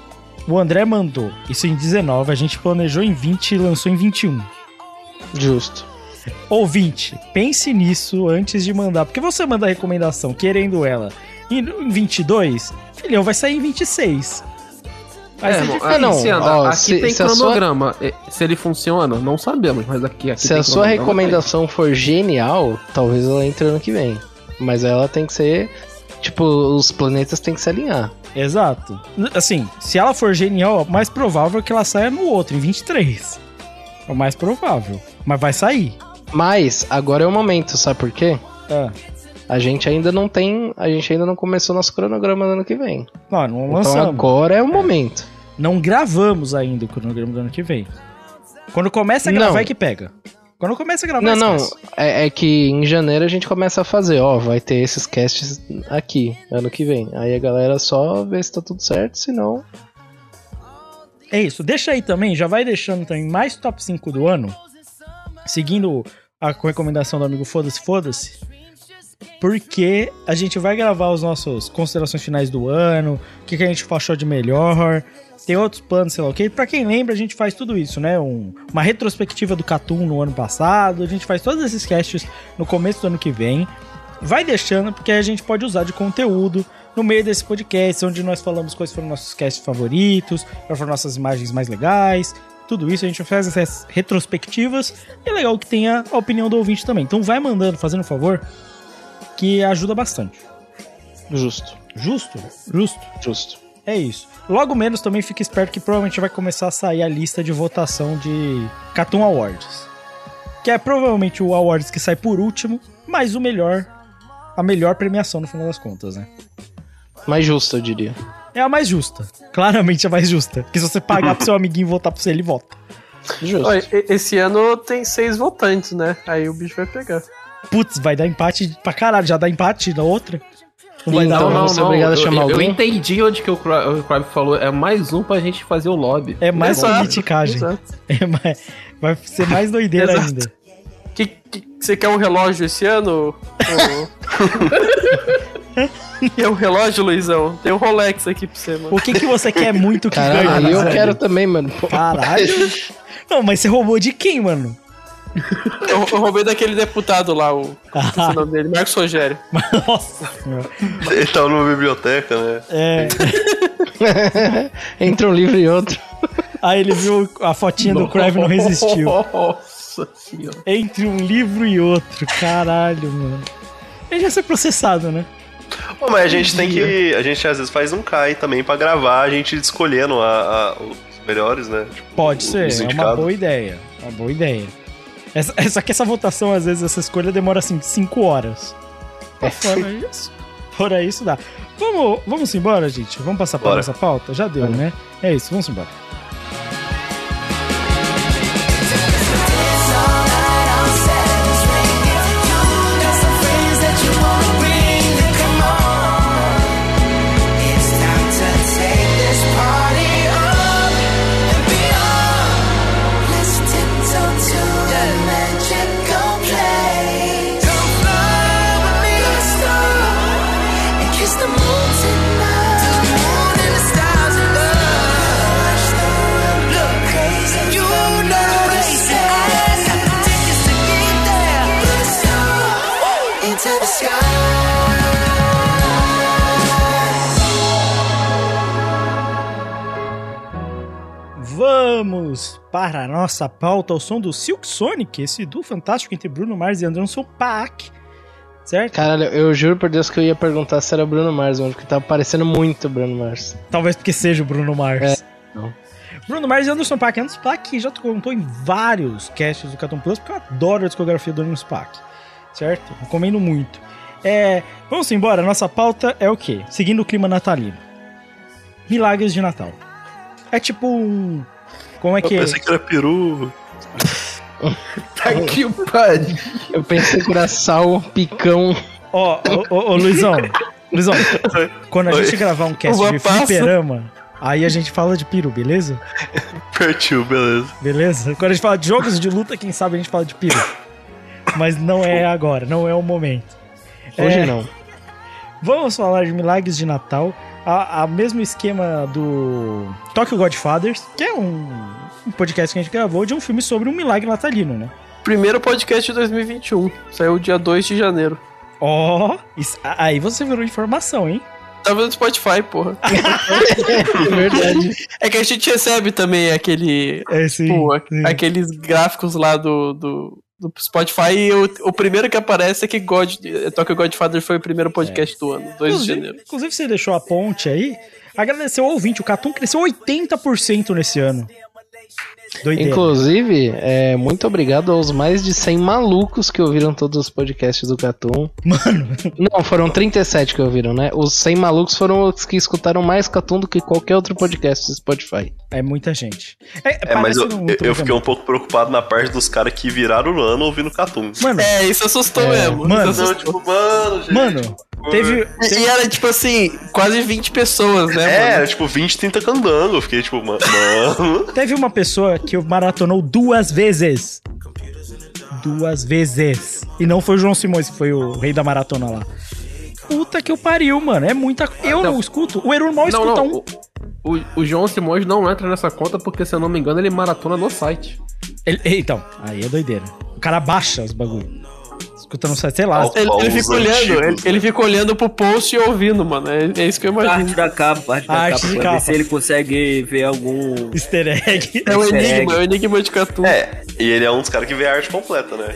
o André mandou isso em 19, a gente planejou em 20 e lançou em 21. Justo. Ouvinte, pense nisso antes de mandar, porque você manda a recomendação querendo ela em em 22, filhão, vai sair em 26. Vai É, ser. Ah, não, ó, aqui se- tem se sua- cronograma. É, Se ele funciona, não sabemos, mas aqui, aqui Se tem a sua recomendação for genial, talvez ela entre ano que vem. Mas ela tem que ser. Tipo, os planetas têm que se alinhar. Exato. Assim, se ela for genial, mais provável é que ela saia no outro, em 23. É o mais provável. Mas vai sair. Mas, agora é o momento, sabe por quê? Ah, A gente ainda não tem. A gente ainda não começou nosso cronograma do ano que vem. Não, não Então lançamos. agora é o momento. Não gravamos ainda o cronograma do ano que vem. Quando começa a gravar Não. é que pega. Quando começa a gravar, Não, não. É, é que em janeiro a gente começa a fazer, ó, vai ter esses casts aqui, ano que vem. Aí a galera só vê se tá tudo certo, senão. É isso. Deixa aí também, já vai deixando também mais top 5 do ano. Seguindo a recomendação do amigo Foda-se, Foda-se. Porque a gente vai gravar os nossos considerações finais do ano, o que, que a gente achou de melhor, tem outros planos, sei lá o que. Pra quem lembra, a gente faz tudo isso, né? Um- uma retrospectiva do Catum no ano passado, a gente faz todos esses casts no começo do ano que vem. Vai deixando, porque a gente pode usar de conteúdo no meio desse podcast, onde nós falamos quais foram nossos casts favoritos, quais foram nossas imagens mais legais, tudo isso. A gente faz essas retrospectivas e é legal que tenha a opinião do ouvinte também. Então vai mandando, fazendo um favor, que ajuda bastante. Justo. Justo? Justo. Justo. É isso. Logo menos também fique esperto que provavelmente vai começar a sair a lista de votação de Cartoon Awards. Que é provavelmente o Awards que sai por último, mas o melhor, a melhor premiação no final das contas, né? Mais justo, eu diria. É a mais justa. Claramente a mais justa. Porque se você pagar pro seu amiguinho votar pra você, ele vota. Justo. Olha, e- esse ano tem seis votantes, né? Aí o bicho vai pegar. Putz, vai dar empate pra caralho. Já dá empate na outra? Não vai Então, dar, vamos ser obrigado a eu, chamar eu, eu alguém? entendi onde que o Cra- o Crab falou. É mais um pra gente fazer o lobby. É mais Exato, politicagem. exato. É mais- vai ser mais doideira Exato. ainda. Que, que- você quer um relógio esse ano? Quer um relógio, Luizão? Tem um Rolex aqui pra você, mano. O que, que você quer muito que Caralho, ganhe? eu Zé? quero também, mano. Caralho. Não, mas você roubou de quem, mano? Eu, eu roubei daquele deputado lá, o, o nome dele, Marcos Rogério. Nossa senhora. Ele tava numa biblioteca, né? É. Entre um livro e outro. Aí ele viu a fotinha do Crave e não resistiu. Nossa senhora. Entre um livro e outro. Caralho, mano. Ele já ser processado, né? Pô, mas a gente tem que. A gente às vezes faz um CAI também pra gravar, a gente escolhendo a- a- os melhores, né? Tipo, Pode ser, é uma boa ideia. Uma boa ideia. Essa, essa, que essa votação, às vezes, essa escolha demora assim 5 horas. Mas Fora isso. Fora isso, dá. Vamos, vamos embora, gente. Vamos passar pra Bora. nossa pauta? Já deu, né? É isso, vamos embora. Vamos para a nossa pauta ao som do Silk Sonic, esse duo fantástico entre Bruno Mars e Anderson Paak. Certo? Caralho, eu juro por Deus que eu ia perguntar se era Bruno Mars, mano, porque tava parecendo muito Bruno Mars. Talvez porque seja o Bruno Mars. É, não. Bruno Mars e Anderson Paak. Anderson Paak já contou em vários casts do Cartoon Plus, porque eu adoro a discografia do Anderson Paak. Certo? Recomendo muito. É, vamos embora. Nossa pauta é o quê? Seguindo o clima natalino. Milagres de Natal. É tipo um... Como é Eu que é? pensei que era peru. Tá que pariu. Eu pensei que era sal, picão. Ó, ô, ô, ô, Luizão. Luizão, quando a Oi. gente gravar um cast Uva de passa. fliperama, aí a gente fala de peru, beleza? Pertil, beleza. Beleza? Quando a gente fala de jogos de luta, quem sabe a gente fala de peru. Mas não é agora, não é o momento. Hoje É, não. Vamos falar de Milagres de Natal. A, a mesmo esquema do Tokyo Godfathers, que é um, um podcast que a gente gravou de um filme sobre um milagre natalino, né? Primeiro podcast de 2021. Saiu dia 2 de janeiro. Ó, isso- aí você virou informação, hein? Vendo no Spotify, porra. É verdade. É que a gente recebe também aquele. É, sim, a- sim. aqueles gráficos lá do, do, do Spotify e o, o primeiro que aparece é que God, Tokyo Godfather foi o primeiro podcast do ano, 2 de janeiro. inclusive, você deixou a ponte aí. Agradecer ao ouvinte, o Catum cresceu 80% nesse ano. Doideira. Inclusive, é, muito obrigado aos mais de 100 malucos que ouviram todos os podcasts do Catum. Mano. Não, foram 37 que ouviram, né? Os 100 malucos foram os que escutaram mais Catum do que qualquer outro podcast do Spotify. É muita gente. É, mas eu, eu- eu fiquei um pouco preocupado na parte dos caras que viraram o ano ouvindo Catum. Mano, É, isso assustou É, mesmo. mano. isso assustou. tipo, mano, gente. Mano, teve. E, e era tipo assim, quase 20 pessoas, né? É, era tipo 20, 30 candango. Eu fiquei tipo, ma- mano. Teve uma pessoa que maratonou duas vezes. Duas vezes. E não foi o João Simões, que foi o rei da maratona lá. Puta que eu pariu, mano. É muita. Eu não, não. escuto. O Eru mal escuta não. um. O, o, João Simões não entra nessa conta porque, se eu não me engano, ele maratona no site. Ele- então, aí é doideira. O cara baixa os bagulho. Escuta no site, sei lá. Ele, ele fica olhando, ele, ele fica olhando pro post e ouvindo, mano. É, é isso que eu Parte imagino. da capa, parte da Arte capa, de pra capa. ver se ele consegue ver algum. Easter egg. É o egg. enigma, é o enigma de Catum. É, e ele é um dos caras que vê a arte completa, né?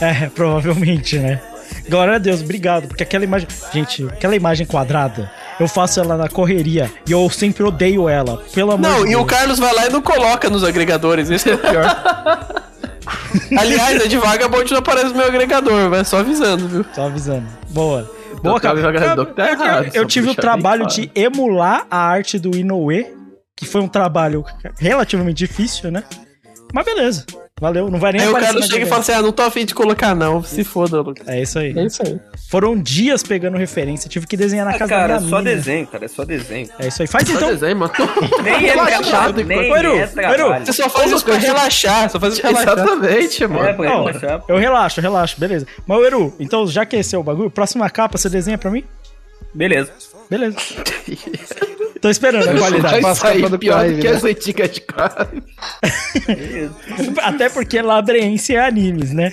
É, provavelmente, né? Glória a Deus, obrigado. Porque aquela imagem. Gente, aquela imagem quadrada, eu faço ela na correria e eu sempre odeio ela. Pelo amor Não, de e Deus. o Carlos vai lá e não coloca nos agregadores, isso é o pior. Aliás, é de Vagabond não aparece no meu agregador, vai só avisando, viu? Só avisando. Boa. Boa, Então, cara. Eu- tá eu- tive o trabalho de emular a arte do Inoue, que foi um trabalho relativamente difícil, né? Mas beleza. Valeu. Não vai nem Aí o na chega e fala assim: ah, não tô afim de colocar, não. Se foda, Lucas. É isso aí. É isso aí. Foram dias pegando referência. Tive que desenhar na Ah, casa cara, da é minha só mina. desenho, cara, é só desenho. É isso aí. Faz Só então. desenho, mano. Nem é Relaxado, nem Eru, é trabalho. Você só faz isso pra relaxar, só faz isso pra relaxar. Exatamente, mano. É, pra Não, relaxar. eu relaxo, eu relaxo, beleza. Mas, Eru, então já que esse é o bagulho, próxima capa você desenha pra mim? Beleza. Beleza. Tô esperando a qualidade. Vai sair pior do que né? as antigas de Clive. Até porque labrense é animes, né?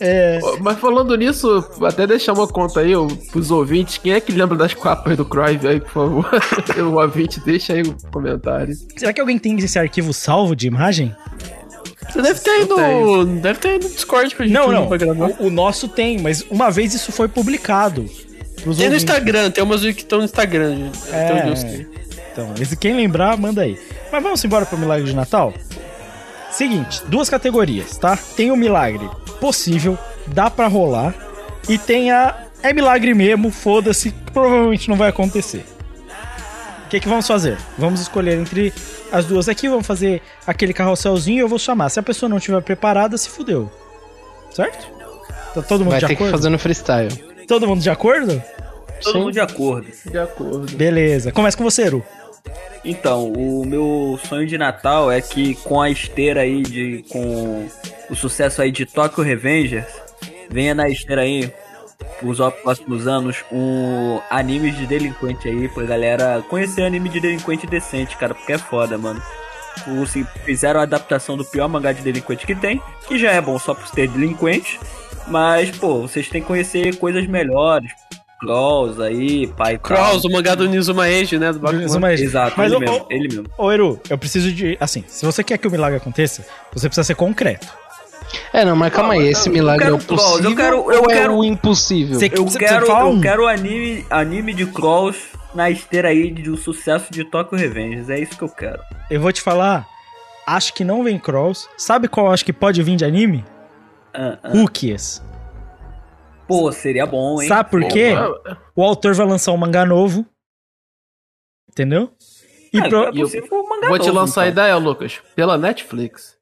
É, Mas falando nisso, até deixar uma conta aí ó, pros ouvintes. Quem é que lembra das capas do Crive aí, por favor? o ouvinte, deixa aí o comentário. será que alguém tem esse arquivo salvo de imagem? Você deve ter aí no. Deve ter aí no Discord que a gente Não, não. pra. O, o nosso tem, mas uma vez isso foi publicado. Tem no ouvintes. Instagram, tem umas que estão no Instagram. gente. É. Então, esse, quem lembrar, manda aí. Mas vamos embora pro milagre de Natal? Seguinte, duas categorias, tá? Tem o milagre possível, dá pra rolar, e tem a é milagre mesmo, foda-se, provavelmente não vai acontecer. O que que vamos fazer? Vamos escolher entre as duas aqui, vamos fazer aquele carrosselzinho e eu vou chamar. Se a pessoa não estiver preparada, se fudeu. Certo? Tá todo mundo Vai de ter que acordo? fazer no freestyle. Todo mundo de acordo? Todo mundo de acordo. De acordo. Beleza. Começa com você, Eru. Então, o meu sonho de Natal é que com a esteira aí de com o sucesso aí de Tokyo Revengers, venha na esteira aí pros próximos anos um anime de delinquente aí pra galera conhecer anime de delinquente decente, cara, porque é foda, mano. O- se fizeram a adaptação do pior mangá de delinquente que tem, que já é bom só por ter delinquente, mas pô, vocês têm que conhecer coisas melhores. Crawls aí, pai. Cross, o mangá do Nizuma Eiji, né? Do Bakuman. Zuma Eiji. Exato, Mas, ele, ô, mesmo, ô, ele mesmo. Ô, Eru, eu preciso de. Assim, se você quer que o milagre aconteça, você precisa ser concreto. É, não, mas calma aí, esse milagre é quero o Trolls, eu possível quero- eu ou é quero- o impossível? Você- Eu Você- quero, você fala eu um. quero anime, anime de Crawls na esteira aí de um sucesso de Tokyo Revengers. É isso que eu quero. Eu vou te falar. Acho que não vem Crawls. Sabe qual eu acho que pode vir de anime? Ah. Cookies. Pô, seria bom, hein? Sabe por quê? O autor vai lançar um mangá novo. Entendeu? E Ah, pro- é possível um mangá Vou te novo, lançar a então. ideia, Lucas. Pela Netflix.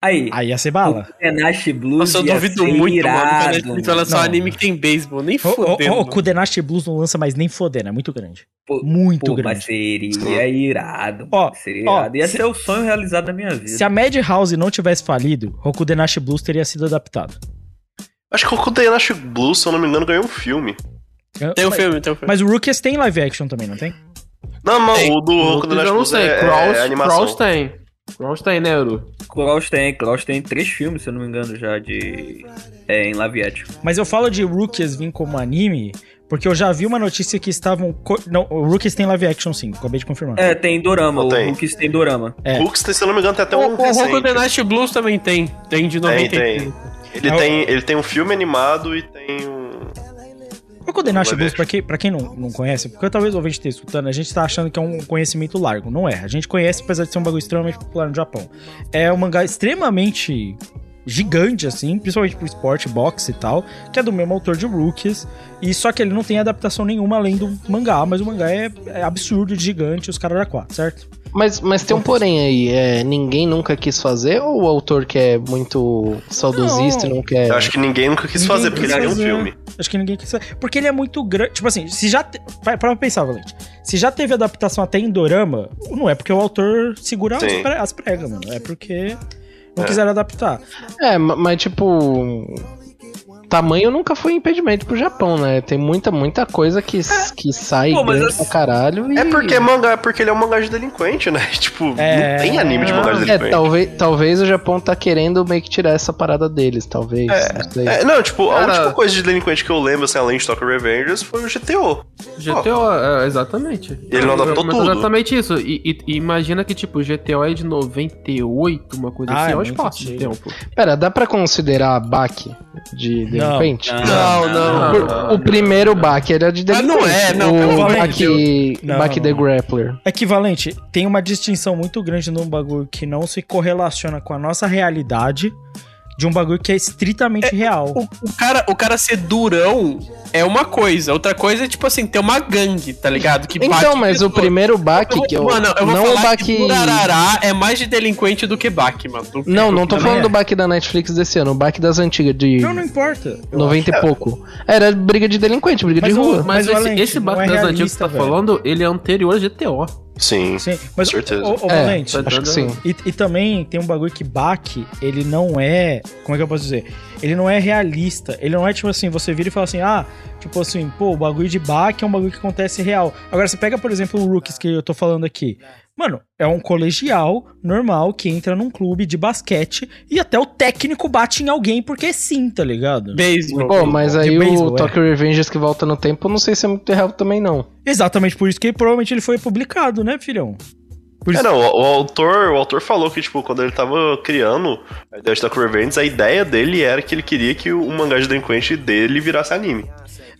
Aí, Aí ia ser bala. o Tenashi Blues Nossa, eu duvido muito, irado, mano. a vai lançar um anime que tem beisebol. Nem O, o, fodendo. o, mano. Kudenashi Blues não lança mais nem fodendo, é muito grande. Pô, Muito Pô, grande. mas seria irado. Ó, seria ó, irado. Ia se- ser o sonho realizado da minha vida. Se a Madhouse não tivesse falido, Roku Denashi Blues teria sido adaptado. Acho que o Kodayashi Blues, se eu não me engano, ganhou um filme. Tem o mas, filme, tem o filme. mas o Rookies tem live action também, não tem? Não, não, Tem. o do Lucas, Kodayashi eu não Blues sei. é, Crawls, é. Crawls tem. Crawls tem, né, Eru? Crawls tem, Crawls tem três filmes, se eu não me engano, já de. É, em live action. Mas eu falo de Rookies vir como anime, porque eu já vi uma notícia que estavam. co- Não, o Rookies tem live action sim, acabei de confirmar. É, tem Dorama, o tem. Hulk tem Dorama. É. Hooks, tem, se eu não me engano, tem até O, um o Roku recente. The Night Blues também tem. Tem de Tem, 90. tem. Ele É o- tem, ele tem um filme animado e tem um... O The Vai Blues, pra quem, pra quem não, não conhece, porque talvez o ouvinte esteja escutando, a gente tá achando que é um conhecimento largo. Não é. A gente conhece, apesar de ser um bagulho extremamente popular no Japão. É um mangá extremamente gigante, assim, principalmente pro esporte, boxe e tal, que é do mesmo autor de Rookies. E só que ele não tem adaptação nenhuma além do mangá, mas o mangá é, é absurdo de gigante, os caras da 4, certo? Mas, mas tem um porém aí, é, ninguém nunca quis fazer ou o autor que é muito saudosista e não quer. Eu acho que ninguém nunca quis Ninguém fazer, porque ele é um filme. Acho que ninguém quis fazer. Porque ele é muito grande. Tipo assim, se já. Te... Para pra pensar, Valente. Se já teve adaptação até em Dorama, não é porque o autor segura as, Sim. pre- as pregas, mano. É porque não É. quiseram adaptar. É, ma- mas tipo. Tamanho nunca foi impedimento pro Japão, né? Tem muita, muita coisa que, que sai Pô, grande assim- pra caralho. E... É porque é mangá, porque ele é um mangá de delinquente, né? Tipo, É. não tem anime de mangá de É, delinquente. talvez, talvez o Japão tá querendo meio que tirar essa parada deles, talvez. não sei. É, não, tipo, a Cara- última coisa de delinquente que eu lembro, assim, além de Tokyo Revengers, foi o GTO. GTO, é, exatamente. Ele não adaptou Mas tudo. Exatamente isso. E, e- imagina que, tipo, o GTO é de 98, uma coisa Ah, assim, é é um espaço de tempo. Pera, dá pra considerar a Baki de delinquente? Não, não. O- O primeiro Baki era de Ah, delinquente. não é, não, pelo O de Baki, Não, não, the não. Grappler. Equivalente, tem uma distinção muito grande num bagulho que não se correlaciona com a nossa realidade de um bagulho que é estritamente real. O, o cara, o cara ser durão é uma coisa. Outra coisa é, tipo assim, ter uma gangue, tá ligado? Que Então, bate mas o primeiro Eu vou- que eu, mano, eu vou não falar o Baki... que Durarará é mais de delinquente do que Baki, mano. Do- Não, não tô falando é. do Baki da Netflix desse ano, o Baki das antigas, de Não, não importa. Eu 90 e pouco. Era briga de delinquente, briga Mas de o- rua. Mas, Mas, esse, Valente, esse Baki é das antigas que tá velho. falando, ele é anterior ao GTO. Sim. Sim, mas Com certeza. O, o, É, Valente, acho que sim. E, e também tem um bagulho que Baki, ele não é. Como é que eu posso dizer? Ele não é realista. Ele não é tipo assim, você vira e fala assim, ah, tipo assim, pô, o bagulho de Baki é um bagulho que acontece real. Agora, você pega, por exemplo, o Rookies que eu tô falando aqui. Mano, é um colegial normal que entra num clube de basquete e até o técnico bate em alguém porque sim, tá ligado? Beisebol. Pô, mas aí o é. Tokyo Revengers que volta no tempo, não sei se é muito real também, não. Exatamente por isso que provavelmente ele foi publicado, né, filhão? Por É, isso- não, o, o autor, o autor falou que, tipo, quando ele tava criando a ideia de Tokyo Revengers, a ideia dele era que ele queria que o mangá de delinquente dele virasse anime.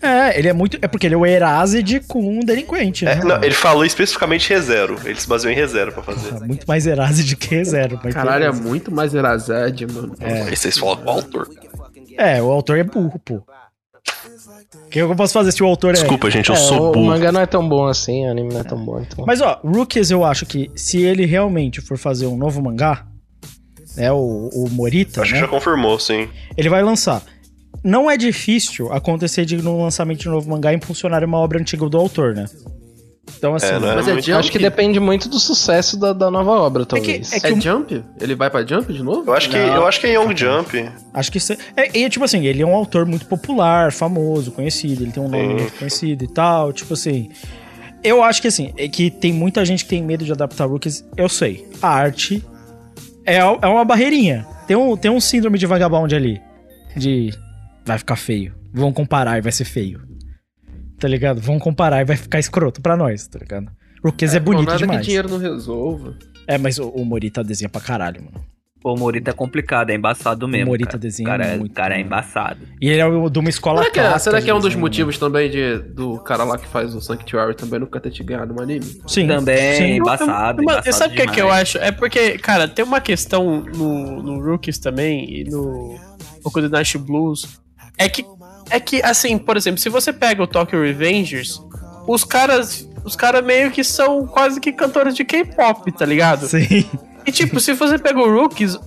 É, ele é muito. É porque ele é o Erased com um delinquente, É, né? não, ele falou especificamente ReZero. Ele se baseou em ReZero pra fazer. É muito mais Erased que zero. mas Caralho, é muito mais Erazed, mano. Aí vocês falam com o autor. É, o autor é burro, pô. O que eu posso fazer se o autor é. Desculpa, gente, eu É, sou o, o burro. mangá não é tão bom assim, o anime não é tão bom, então. Mas ó, Rookies eu acho que se ele realmente for fazer um novo mangá, né, o, o Morita, Acho que né, já confirmou, sim. ele vai lançar. Não é difícil acontecer de no lançamento de um novo mangá impulsionar uma obra antiga do autor, né? Então assim, É, não é Mas é Jump? Acho que depende muito do sucesso da, da nova obra, talvez. é que É o- Jump? Ele vai pra Jump de novo? Eu acho que, eu acho que é Young Jump. Acho que é, é, e, tipo assim, ele é um autor muito popular, famoso, conhecido, ele tem um nome muito conhecido e tal, tipo assim. Eu acho que assim, é que tem muita gente que tem medo de adaptar Rookies, eu sei. A arte é, é uma barreirinha. Tem um, tem um síndrome de vagabond ali. De vai ficar feio. Vão comparar e vai ser feio. Tá ligado? Vão comparar e vai ficar escroto pra nós, tá ligado? Rookies é, pô, bonito nada demais. que dinheiro não resolva. É, mas o, o Morita desenha pra caralho, mano. Pô, o Morita é complicado, é embaçado mesmo. o Morita cara. desenha O cara, é- muito. o cara é embaçado. E ele é o- de uma escola Será que, é, clássica será que é um dos motivos também de, do cara lá que faz o Sanctuary também nunca ter te ganhado no anime? Sim. Também, sim. embaçado. Mano, embaçado sabe o que, é que eu acho? É porque, cara, tem uma questão no, no Rookies também e no Boku do Nash Blues. É que, é que, assim, por exemplo, se você pega o Tokyo Revengers, os caras, os caras meio que são quase que cantores de K-pop, tá ligado? Sim. E tipo, se você pega o Rookies,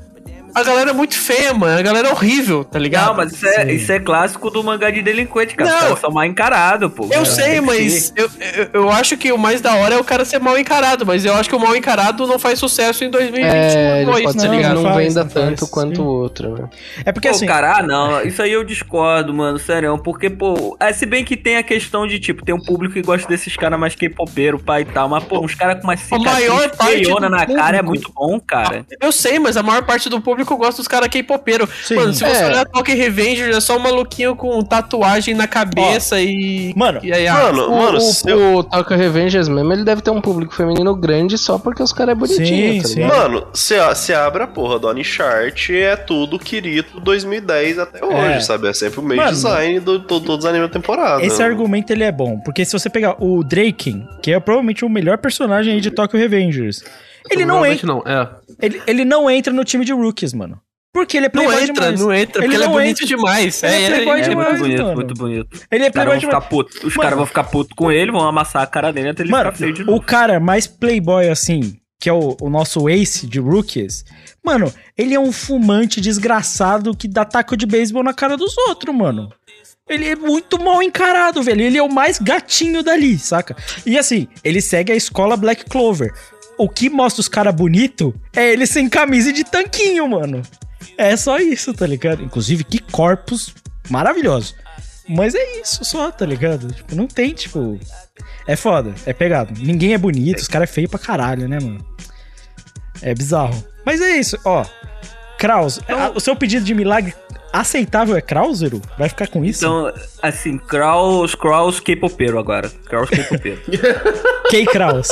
a galera é muito feia, mano. A galera é horrível, tá ligado? Não, mas isso é, isso é clássico do mangá de delinquente, cara. Não. São mal encarados, pô. Eu Cara, sei, tem que mas eu, eu, eu acho que o mais da hora é o cara ser mal encarado, mas eu acho que o mal encarado não faz sucesso em 2022, É, ele pode tá ligado? não, Não faz, venda não faz, tanto quanto sim. o outro, né? É porque Pô, assim. cara, ah, não, isso aí eu discordo, mano, sério, porque, pô, é, se bem que tem a questão de, tipo, tem um público que gosta desses caras mais K-popeiro, pai e tal, mas, pô, uns caras com uma cicatriz maior parte na cara é público. muito bom, cara. Eu sei, mas a maior parte do público público gosta dos caras K-popeiros. Mano, se você É. olhar Tokyo Revenger, é só um maluquinho com tatuagem na cabeça e. Mano, e aí, ah, Mano, O, mano, o, se eu- o Tokyo Revengers mesmo, ele deve ter um público feminino grande só porque os caras é bonitinho, Sim, tá sim. Mano, você abre a porra do Onichart é tudo Kirito 2010 até hoje, É. sabe? É sempre o mesmo Mano, design do, do, dos animes da temporada. Esse argumento ele é bom, porque se você pegar o Draken, que é provavelmente o melhor personagem aí de Tokyo Revengers, ele não entra, não, é. ele, ele não entra no time de rookies, mano. Porque ele é Não playboy entra, demais. não entra, porque ele, é não bonito entra. demais. Ele é playboy É demais, muito bonito, mano. muito bonito. Ele é playboy demais. putos. Os caras vão ficar putos com ele, vão amassar a cara dele até ele Mano, ficar feio de novo. o cara mais playboy assim, que é o, o nosso ace de rookies, mano, ele é um fumante desgraçado que dá taco de beisebol na cara dos outros, mano. Ele é muito mal encarado, velho. Ele é o mais gatinho dali, saca? E assim, ele segue a escola Black Clover. O que mostra os caras bonito é ele sem camisa e de tanquinho, mano. É só isso, tá ligado? Inclusive, que corpos maravilhosos. Mas é isso só, tá ligado? Tipo, não tem, tipo. É foda, é pegado. Ninguém é bonito, os caras é feio pra caralho, né, mano? É bizarro. Mas é isso, ó. Kraus, a- o seu pedido de milagre aceitável é Krausero? Vai ficar com isso? Então, assim, Kraus, Kraus K-popeiro agora. Kraus K-popeiro. Kay Kraus.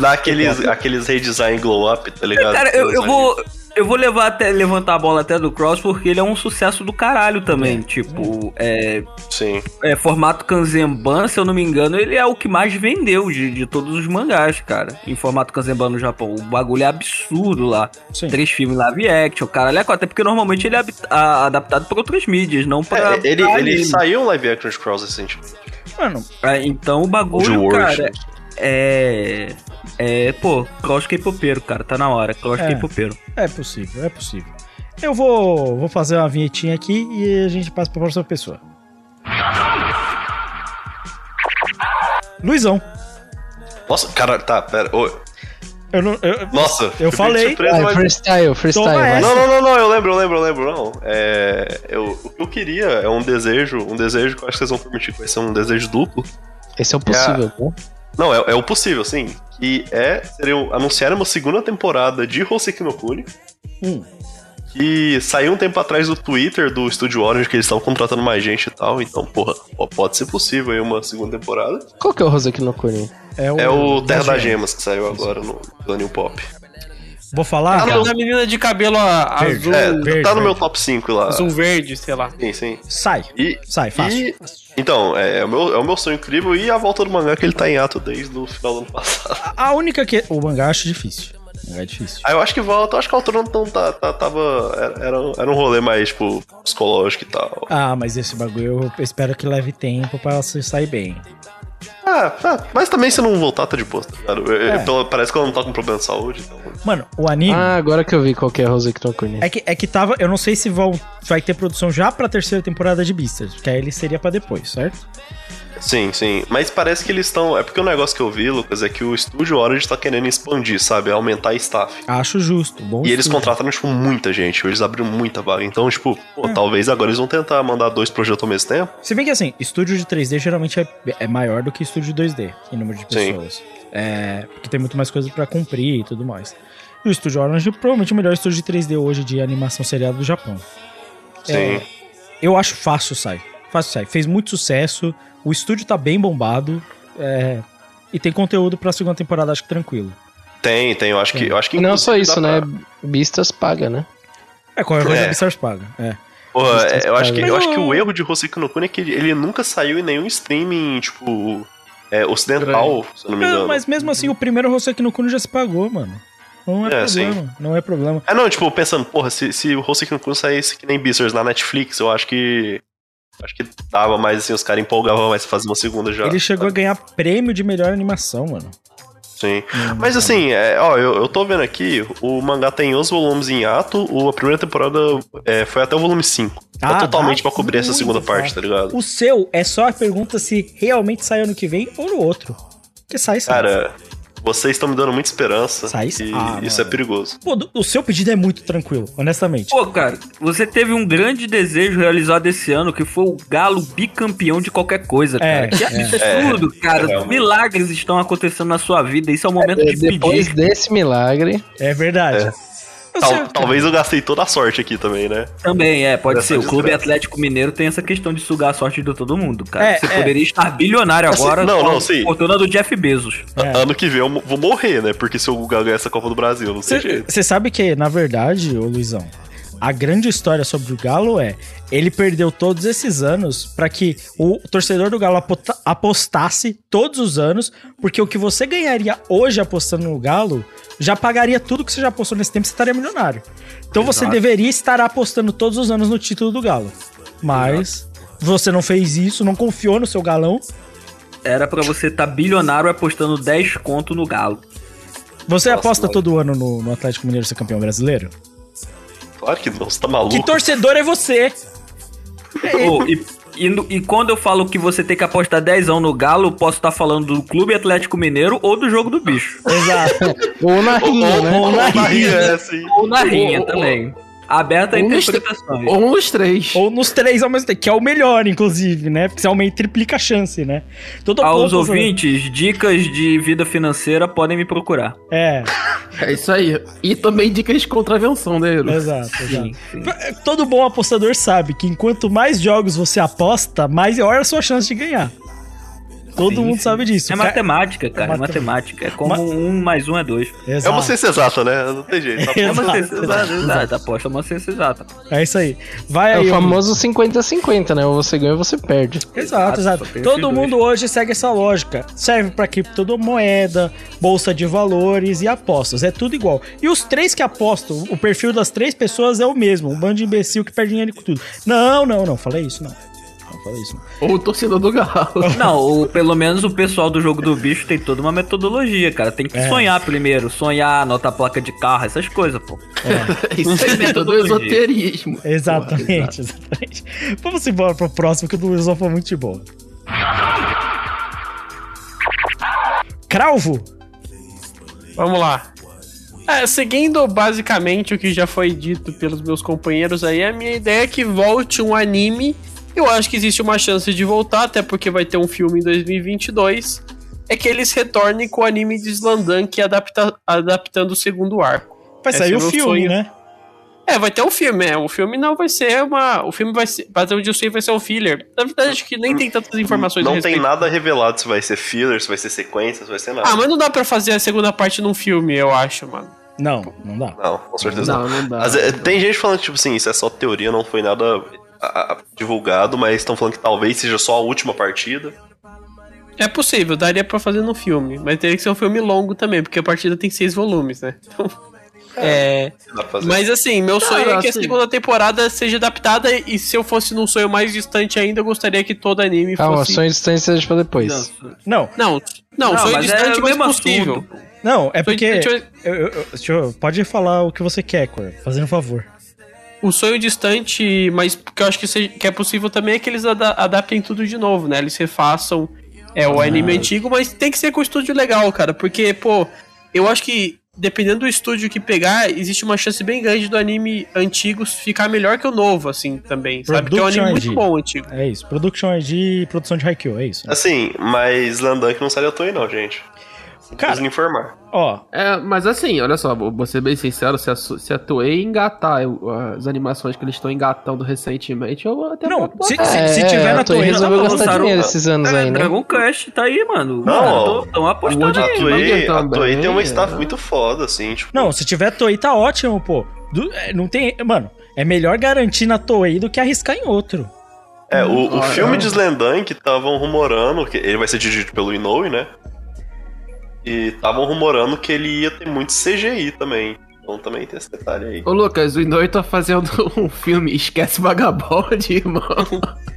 Dá aqueles, aqueles redesign glow up, tá ligado? Cara, eu, eu vou. Eu vou levar até, levantar a bola até do Cross porque ele é um sucesso do caralho também. Tipo, é, Sim. é formato Kanzenban, se eu não me engano, ele é o que mais vendeu de, de todos os mangás, cara. Em formato Kanzenban no Japão. O bagulho é absurdo lá. Sim. Três filmes live action, caralho. é Até porque normalmente ele é a- adaptado pra outras mídias, não pra. É, ele, ele saiu um live action de Cross recentemente. Mano, É, então o bagulho, cara, é. É, pô, Cross K-popeiro, cara, tá na hora. Cross É. K-popeiro. é possível, é possível. Eu vou, vou fazer uma vinhetinha aqui e a gente passa pra próxima pessoa. Luizão. Nossa, cara, tá, pera. ô, Eu não. eu- nossa, Eu falei. surpreso, Vai, mas- freestyle, freestyle. Não, não, não, não, eu lembro, eu lembro, eu lembro, não. É, eu, o que eu queria é um desejo, um desejo que eu acho que vocês vão permitir que vai ser um desejo duplo. Esse é o possível, né? Não, é, é o possível, sim. Que é seria um- anunciar uma segunda temporada de Hoseki no Kuni. Hum. Que saiu um tempo atrás do Twitter do Estúdio Orange que eles estavam contratando mais gente e tal. Então, porra, pode ser possível aí uma segunda temporada. Qual que é o Roseki no Kuni? É o, É o Terra das Gemas. Gemas que saiu agora no Planning Pop. Vou falar. Da menina de cabelo a- Verde. azul, É, verde, tá no meu top 5 lá. azul verde, sei lá. Sim, sim. Sai. E, Sai, fácil. e- então, é, é o meu, é o meu sonho incrível e a volta do mangá que ele tá em ato desde o final do ano passado. A única que. O mangá eu acho difícil. O mangá é difícil. Ah, eu acho que volta, eu acho que a altura não tá, tá- tava. Era, era, um- era um rolê mais, tipo, psicológico e tal. Ah, mas esse bagulho eu espero que leve tempo pra você sair bem. Ah, ah, mas também se não voltar, tá de boa, tá ligado? É. pelo- parece que ela não tá com problema de saúde, então. Mano, o anime. Ah, agora que eu vi qual que é no Kuni. É que, é que tava. Eu não sei se vão, vai ter produção já pra terceira temporada de Beastars, porque aí ele seria pra depois, certo? Sim, sim. Mas parece que eles estão. É porque o negócio que eu vi, Lucas, é que o estúdio Orange tá querendo expandir, sabe? Aumentar staff. Acho justo. Bom E eles estudo. contrataram, tipo, muita gente. Eles abriram muita vaga. Então, tipo, pô, É. talvez agora eles vão tentar mandar dois projetos ao mesmo tempo. Se bem que assim, estúdio de 3D geralmente é, é maior do que estúdio de 2D em número de Sim. pessoas. É, porque tem muito mais coisa pra cumprir e tudo mais. E o estúdio Orange provavelmente o melhor estúdio de 3D hoje de animação seriada do Japão. Sim. É, eu acho fácil sair. Fácil sair. Fez muito sucesso. O estúdio tá bem bombado. é, e tem conteúdo pra segunda temporada, acho que tranquilo. Tem, tem. Eu acho que. Eu acho que E não só isso, dá né? pra- Beastas paga, né? É, qualquer coisa É. Beastars paga. É. Porra, Beastars eu, acho que, paga. eu acho que o erro de Hoseki no Kuni é que ele, nunca saiu em nenhum streaming, tipo. é, ocidental, se eu não me engano. Não, mas mesmo assim, o primeiro Hoseki no Kuno já se pagou, mano. Não é, É, problema. Não é problema. É, não, tipo, pensando, porra, se, se o Hoseki no Kuni saísse que nem Beastars na Netflix, eu acho que. Acho que dava mais assim, os caras empolgavam mais fazer uma segunda já. Ele chegou a ganhar prêmio de melhor animação, mano. Sim. Hum, Mas assim, é, ó, eu, eu tô vendo aqui, o mangá tem 11 volumes em ato, o- a primeira temporada é, foi até o volume 5. Tá Ah, totalmente dá pra cobrir essa segunda parte, tá ligado? O seu é só a pergunta se realmente sai ano que vem ou no outro. Porque sai, sai. Cara, vocês estão me dando muita esperança. Sai- e Ah, isso mano. é perigoso. Pô, o seu pedido é muito tranquilo, honestamente. Pô, cara, você teve um grande desejo realizado esse ano, que foi o Galo bicampeão de qualquer coisa, É, cara. Que é. absurdo, cara. É, Milagres estão acontecendo na sua vida. Isso é o momento de Depois pedir. desse milagre, É verdade. Tal- talvez eu gastei toda a sorte aqui também, né? Também, é, pode Essa ser. O Clube. Atlético Mineiro tem essa questão de sugar a sorte de todo mundo, cara. É, Você é. poderia estar bilionário Assim, agora não, com a não, sim. fortuna do Jeff Bezos. É. Ano que vem eu vou morrer, né? Porque se o Guga ganhar essa Copa do Brasil, não sei jeito. Você sabe que, na verdade, ô Luizão, a grande história sobre o Galo é ele perdeu todos esses anos pra que o torcedor do Galo apostasse todos os anos, porque o que você ganharia hoje apostando no Galo já pagaria tudo que você já apostou nesse tempo, você estaria milionário. Então você Exato. deveria estar apostando todos os anos no título do Galo. Mas você não fez isso, não confiou no seu galão. Era pra você estar bilionário apostando 10 conto no Galo. Você aposta mano. todo ano no, no Atlético Mineiro ser campeão brasileiro? Claro que não, você tá maluco. Que torcedor é você? Ô, e, e, e quando eu falo que você tem que apostar 10 no Galo, eu posso estar falando do Clube Atlético Mineiro ou do jogo do bicho. Exato. Ou na rinha, né? Ou na rinha. é assim. Ou na rinha Ou- também. Aberta a ou nos- interpretações. Ou nos três. Ou nos três ao mesmo tempo, que é o melhor, inclusive, né? Porque você aumenta, triplica a chance, né? Todo Aos ponto- ouvintes, dicas de vida financeira podem me procurar. É, É isso aí. E também dicas de contravenção, né, Euro? exato, exato. Sim, sim. Todo bom apostador sabe que enquanto mais jogos você aposta, maior a sua chance de ganhar. Todo Sim, mundo sim. sabe disso. É Ca- matemática, cara. É matemática. matemática. É como Ma- um mais um é dois. É Exato. uma ciência exata, né? Não tem jeito. É uma ciência exata, exata. Aposta é uma ciência exata. É isso aí. Vai É aí. o famoso 50-50, né? Ou você ganha ou você perde. Exato, exato. Todo esses dois. mundo hoje segue essa lógica. Serve pra criptomoeda, bolsa de valores e apostas. É tudo igual. E os três que apostam, o perfil das três pessoas é o mesmo. Um bando de imbecil que perde dinheiro com tudo. Não, não, não. Falei isso, não. Falei isso, não. Ou o torcedor do Galo. Não, o, pelo menos o pessoal do jogo do bicho tem toda uma metodologia, cara. Tem que É. sonhar primeiro. Sonhar, anotar placa de carro, essas coisas, pô. Isso aí é todo metodologia. esoterismo. Exatamente, exatamente. Vamos embora pro próximo, que o do Luizão foi muito de boa. Cralvo? Vamos lá. É, seguindo basicamente o que já foi dito pelos meus companheiros aí, a minha ideia é que volte um anime. Eu acho que existe uma chance de voltar, até porque vai ter um filme em 2022. É que eles retornem com o anime de Slandank adapta, adaptando o segundo arco. Vai sair é o filme, sonho. né? É, vai ter um filme, é. O filme não vai ser uma. O filme vai ser. Até onde eu sei, vai ser um filler. Na verdade, acho que nem tem tantas informações a Não tem nada revelado se vai ser filler, se vai ser sequência, se vai ser nada. Ah, mas não dá pra fazer a segunda parte num filme, eu acho, mano. Não, não dá. Não, com certeza não. Não, não dá. Mas, é, tem gente falando, tipo assim, isso é só teoria, não foi nada ah, ah, divulgado, mas estão falando que talvez seja só a última partida. É possível, daria pra fazer no filme, mas teria que ser um filme longo também, porque a partida tem seis volumes, né? Então, é. Mas assim, meu Cara, sonho é que a assim- segunda temporada seja adaptada e se eu fosse num sonho mais distante ainda, eu gostaria que todo anime Calma, fosse. sonho distante seja pra depois. Não, Não, não, Não, sonho mas é distante o mas mesmo possível. assunto, não, é Sonho porque. distante- eu- eu- eu- pode falar o que você quer, Cor, fazendo um favor. O sonho distante, mas que eu acho que, seja- que é possível também é que eles ada- adaptem tudo de novo, né? Eles refaçam é, o anime antigo, mas tem que ser com um estúdio legal, cara. Porque, pô, eu acho que dependendo do estúdio que pegar, existe uma chance bem grande do anime antigo ficar melhor que o novo, assim, também. Sabe? Porque é um Production anime ID. muito bom, antigo. É isso. Production ID e produção de Haikyuu, é isso. Assim, mas Landank não sai da Toei não, gente. Cara- Preciso me informar. Ó, É, mas assim, olha só, vou ser bem sincero, se a, se a Toei engatar eu- as animações que eles estão engatando recentemente, eu até Não, se- se- se É, tiver na a Toei tá bom, gastar dinheiro esses anos aí, né? Dragon Quest tá aí, mano. Não, Estão apostando World A Toei, a Toei tem uma é. staff muito foda, assim, tipo... não, se tiver Toei tá ótimo, pô. Du- é, não tem. Mano, é melhor garantir na Toei do que arriscar em outro. É, o, o filme de Slendank estavam rumorando, que ele vai ser dirigido pelo Inoue, né? E estavam rumorando que ele ia ter muito CGI também. Então também tem esse detalhe aí. Ô Lucas, o Inoue tá fazendo um filme Esquece Vagabond, irmão.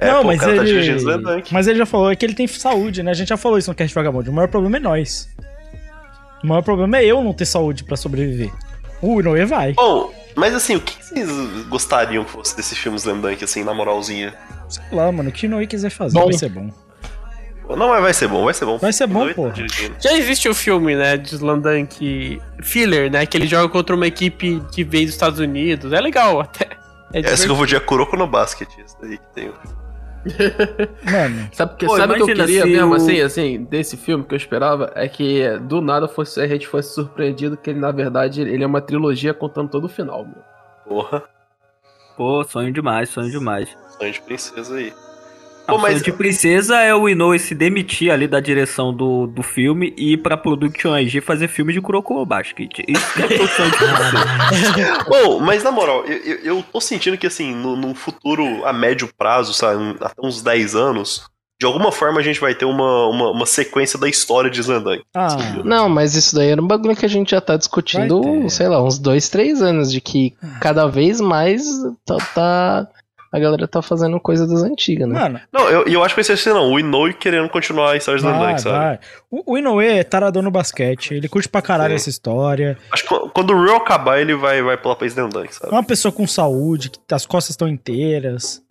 É, não, pô, mas tá ele. mas ele já falou que ele tem saúde, né? A gente já falou isso no Cast Vagabundo. O maior problema é nós. O maior problema é eu não ter saúde pra sobreviver. O Inoue vai. Bom, mas assim, o que vocês gostariam que fosse desse filme Slendank, assim, na moralzinha? Sei lá, mano. O que o Inoue quiser fazer Bom. vai ser bom. Não, mas vai ser bom, vai ser bom. Vai ser bom, pô. Já existe o filme, né, de Slandank Filler, né, que ele joga contra uma equipe que veio dos Estados Unidos. É legal até. É que eu vou de Kuroko no Basket, esse daí que tem. Mano, Sabe, Pô, sabe o que eu queria se mesmo, o- assim, assim, desse filme que eu esperava? É que do nada fosse, a gente fosse surpreendido que ele, na verdade, ele é uma trilogia contando todo o final, meu. Porra, Pô, sonho demais, sonho demais. sonho de princesa aí. Pô, mas sonho de princesa é o Inoue se demitir ali da direção do, do filme e ir pra Production IG fazer filme de Kuroko Basket. Isso que é sonho de princesa. Bom, mas na moral, eu, eu, tô sentindo que assim, no, num futuro a médio prazo, sabe, até uns 10 anos, de alguma forma a gente vai ter uma, uma, uma sequência da história de Slandank. ah, Não, mas isso daí era um bagulho que a gente já tá discutindo, sei lá, uns dois, três anos, de que cada vez mais tá, tá- a galera tá fazendo coisa das antigas, né? mano, Não, eu, eu acho que vai ser assim, não. O Inoue querendo continuar a história de vai, Slandank, sabe? vai. O, o Inoue é taradão no basquete, ele curte pra caralho Sim. essa história. Acho que quando- o Real acabar, ele vai, vai pular pra Slandank, É sabe? uma pessoa com saúde, que as costas estão inteiras.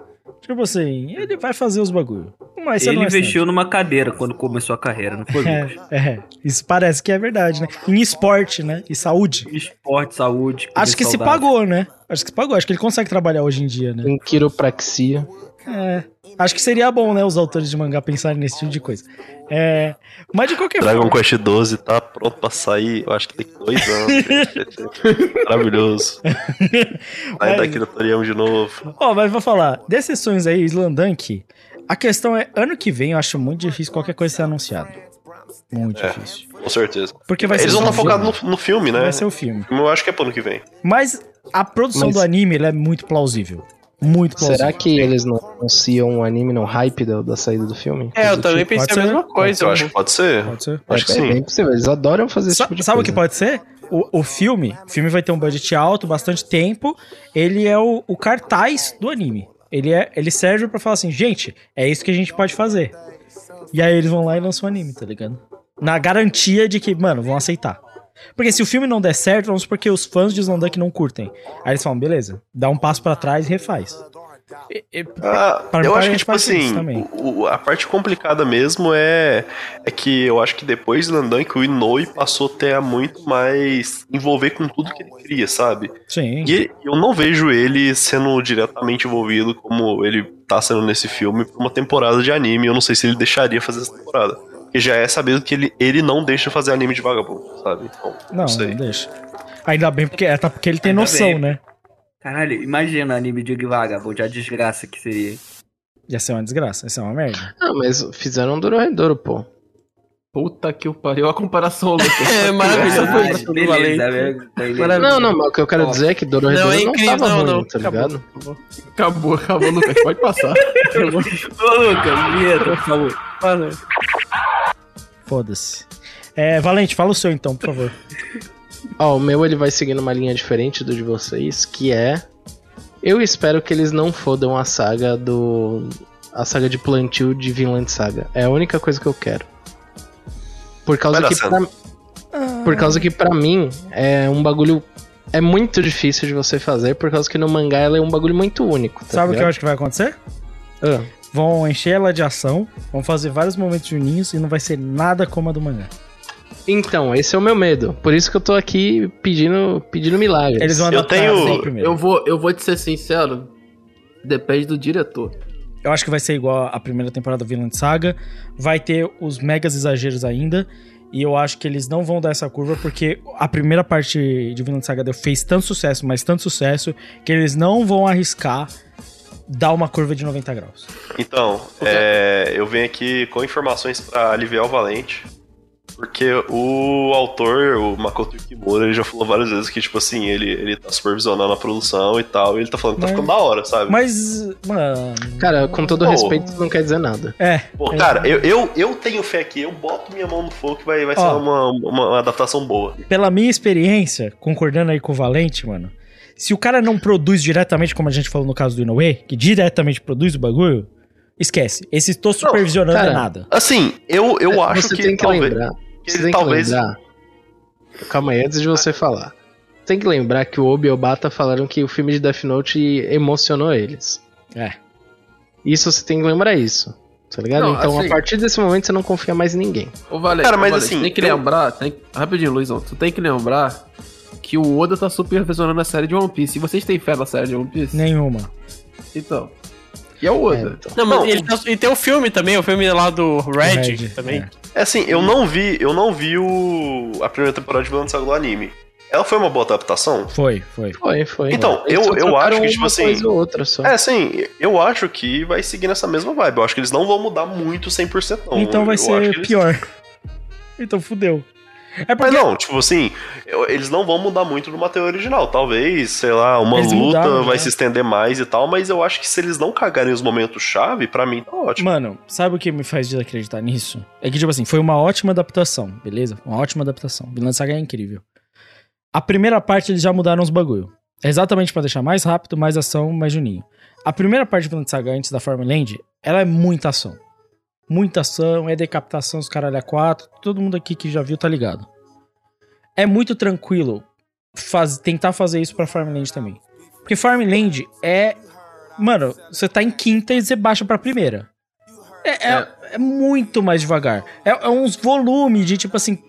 Tipo assim, ele vai fazer os bagulho. Mas você Ele é investiu numa cadeira quando começou a carreira, não foi? É, é, isso parece que é verdade, né? Em esporte, né? E saúde. Esporte, saúde. Acho que se saudável. pagou, né? Acho que se pagou. Acho que ele consegue trabalhar hoje em dia, né? Em quiropraxia. É. Acho que seria bom, né? Os autores de mangá pensarem nesse tipo de coisa. É. Mas de qualquer Dragon forma. Quest 12 tá pronto pra sair, eu acho que daqui dois anos. Maravilhoso. Aí Mas- daqui da Torião de novo. Ó, mas vou falar. Desses sonhos aí, Slandunk. A questão é, ano que vem eu acho muito difícil qualquer coisa ser anunciado. Muito É. difícil. Com certeza. Porque vai Eles ser vão estar focados no, no filme, né? Vai ser o filme. Eu acho que é pro ano que vem. Mas a produção Mas- do anime é muito plausível. Muito plausível. Será que eles não anunciam um anime no hype da, da saída do filme? É, eu também tipo? pensei pode a ser, mesma coisa. Eu acho que pode ser. Pode ser. Acho que é, sim. bem possível, eles adoram fazer esse Sa- tipo de sabe o que pode ser? O, o filme, o filme vai ter um budget alto, bastante tempo. Ele é o, o cartaz do anime. Ele, é, ele serve pra falar assim, gente, é isso que a gente pode fazer. E aí eles vão lá e lançam o anime, tá ligado? Na garantia de que, mano, vão aceitar. Porque se o filme não der certo, vamos supor que os fãs de Slandank não curtem. Aí eles falam, beleza, dá um passo pra trás e refaz. E- e- Ah, Para eu acho que, tipo assim, o- a parte complicada mesmo é, é que eu acho que depois de Landank, o Inoue passou a ter muito mais envolver com tudo que ele queria, sabe? Sim. E eu não vejo ele sendo diretamente envolvido como ele tá sendo nesse filme por uma temporada de anime. Eu não sei se ele deixaria fazer essa temporada. Já é sabido que ele, ele não deixa fazer anime de vagabundo, sabe? Então, Não, não sei. não deixa. Ainda bem porque, é, tá porque ele tem Ainda noção, bem. né? Caralho, imagina anime de Vagabond, a desgraça que seria. Ia ser uma desgraça, ia ser uma merda. Ah, mas fizeram um Dororedoro, pô. Puta que o pariu, a comparação, Lucas. É maravilhoso. Tudo beleza, beleza, beleza. Maravilha. Não, não, mas o que eu quero Ó. dizer é que Dororedoro Não, não, é incrível, tava não, ruim, não. tá Acabou, ligado? acabou. Acabou, acabou, Lucas, pode passar. Ô, Lucas, vinheta, por favor. Valeu. Foda-se. É, Valente, fala o seu então, por favor. Ó, o meu ele vai seguindo uma linha diferente do de vocês, que é. Eu espero que eles não fodam a saga do. A saga de plantio de Vinland Saga. É a única coisa que eu quero. Por causa que pra, Por causa que pra mim é um bagulho. É muito difícil de você fazer, por causa que no mangá ela é um bagulho muito único. Tá Sabe o que eu acho que vai acontecer? Ah, Vão encher ela de ação, vão fazer vários momentos juninhos e não vai ser nada como a do mangá. Então, esse é o meu medo. Por isso que eu tô aqui pedindo, pedindo milagres. Eles vão Eu tenho- assim primeiro. Eu vou, eu vou te ser sincero, depende do diretor. Eu acho que vai ser igual a primeira temporada do Vinland Saga. Vai ter os megas exageros ainda. E eu acho que eles não vão dar essa curva, porque a primeira parte de Vinland Saga deu- fez tanto sucesso, mas tanto sucesso, que eles não vão arriscar dar uma curva de 90 graus. Então, é, eu venho aqui com informações pra aliviar o Valente. Porque o autor, o Makoto Yukimura, ele já falou várias vezes que, tipo assim, ele, ele tá supervisionando a produção e tal, e ele tá falando que tá Mas- ficando da hora, sabe? Mas, mano. Cara, com todo Pô. respeito, isso não quer dizer nada. É. Pô, é, cara, eu, eu, eu tenho fé aqui, eu boto minha mão no fogo que vai, vai ser Ó. uma, uma, uma adaptação boa. Pela minha experiência, concordando aí com o Valente, mano. Se o cara não produz diretamente, como a gente falou no caso do Inoue, que diretamente produz o bagulho, esquece. Esse tô supervisionando cara, é nada. Assim, eu, eu acho você que tem que talvez. lembrar. que Você tem que talvez. lembrar. Calma aí, antes de você falar. Tem que lembrar que o Obi e o Bata falaram que o filme de Death Note emocionou eles. É. Isso você tem que lembrar isso. Tá ligado? Não, então, assim- a partir desse momento, você não confia mais em ninguém. Ô, Valente, Cara, mas Valente, assim, tem que eu- lembrar, tem... rapidinho, Luizão, tu tem que lembrar que o Oda tá supervisionando a série de One Piece. E vocês têm fé na série de One Piece? Nenhuma. Então, E é o Oda. Não, mas Não, ele tá- e tem o filme também, o filme lá do Red, Red, também. é. É assim, eu não vi, eu não vi o a primeira temporada de Vinland Saga do anime. Ela foi uma boa adaptação? Foi, foi. Foi, foi. Então, eu- eu acho que, tipo assim, ou outra só. É, sim, eu acho que vai seguir nessa mesma vibe. Eu acho que eles não vão mudar muito 100% não. então vai Eu ser que eles- pior. Então fudeu. É Mas porque não, tipo assim, eles não vão mudar muito do material original. Talvez, sei lá, uma Eles luta mudaram, vai né? se estender mais e tal, mas eu acho que se eles não cagarem os momentos-chave, pra mim tá ótimo. Mano, sabe o que me faz desacreditar nisso? É que, tipo assim, foi uma ótima adaptação, beleza? Uma ótima adaptação. Vinland Saga é incrível. A primeira parte eles já mudaram os bagulho. É exatamente pra deixar mais rápido, mais ação, mais juninho. A primeira parte de Vinland Saga antes da Farmland, ela é muita ação. Muita ação, é decapitação, os caralho a quatro. Todo mundo aqui que já viu tá ligado. É muito tranquilo faz- tentar fazer isso pra Farmland também. Porque Farmland é. Mano, você tá em quinta e você baixa pra primeira. É, é- é muito mais devagar. É, é uns volumes de tipo assim.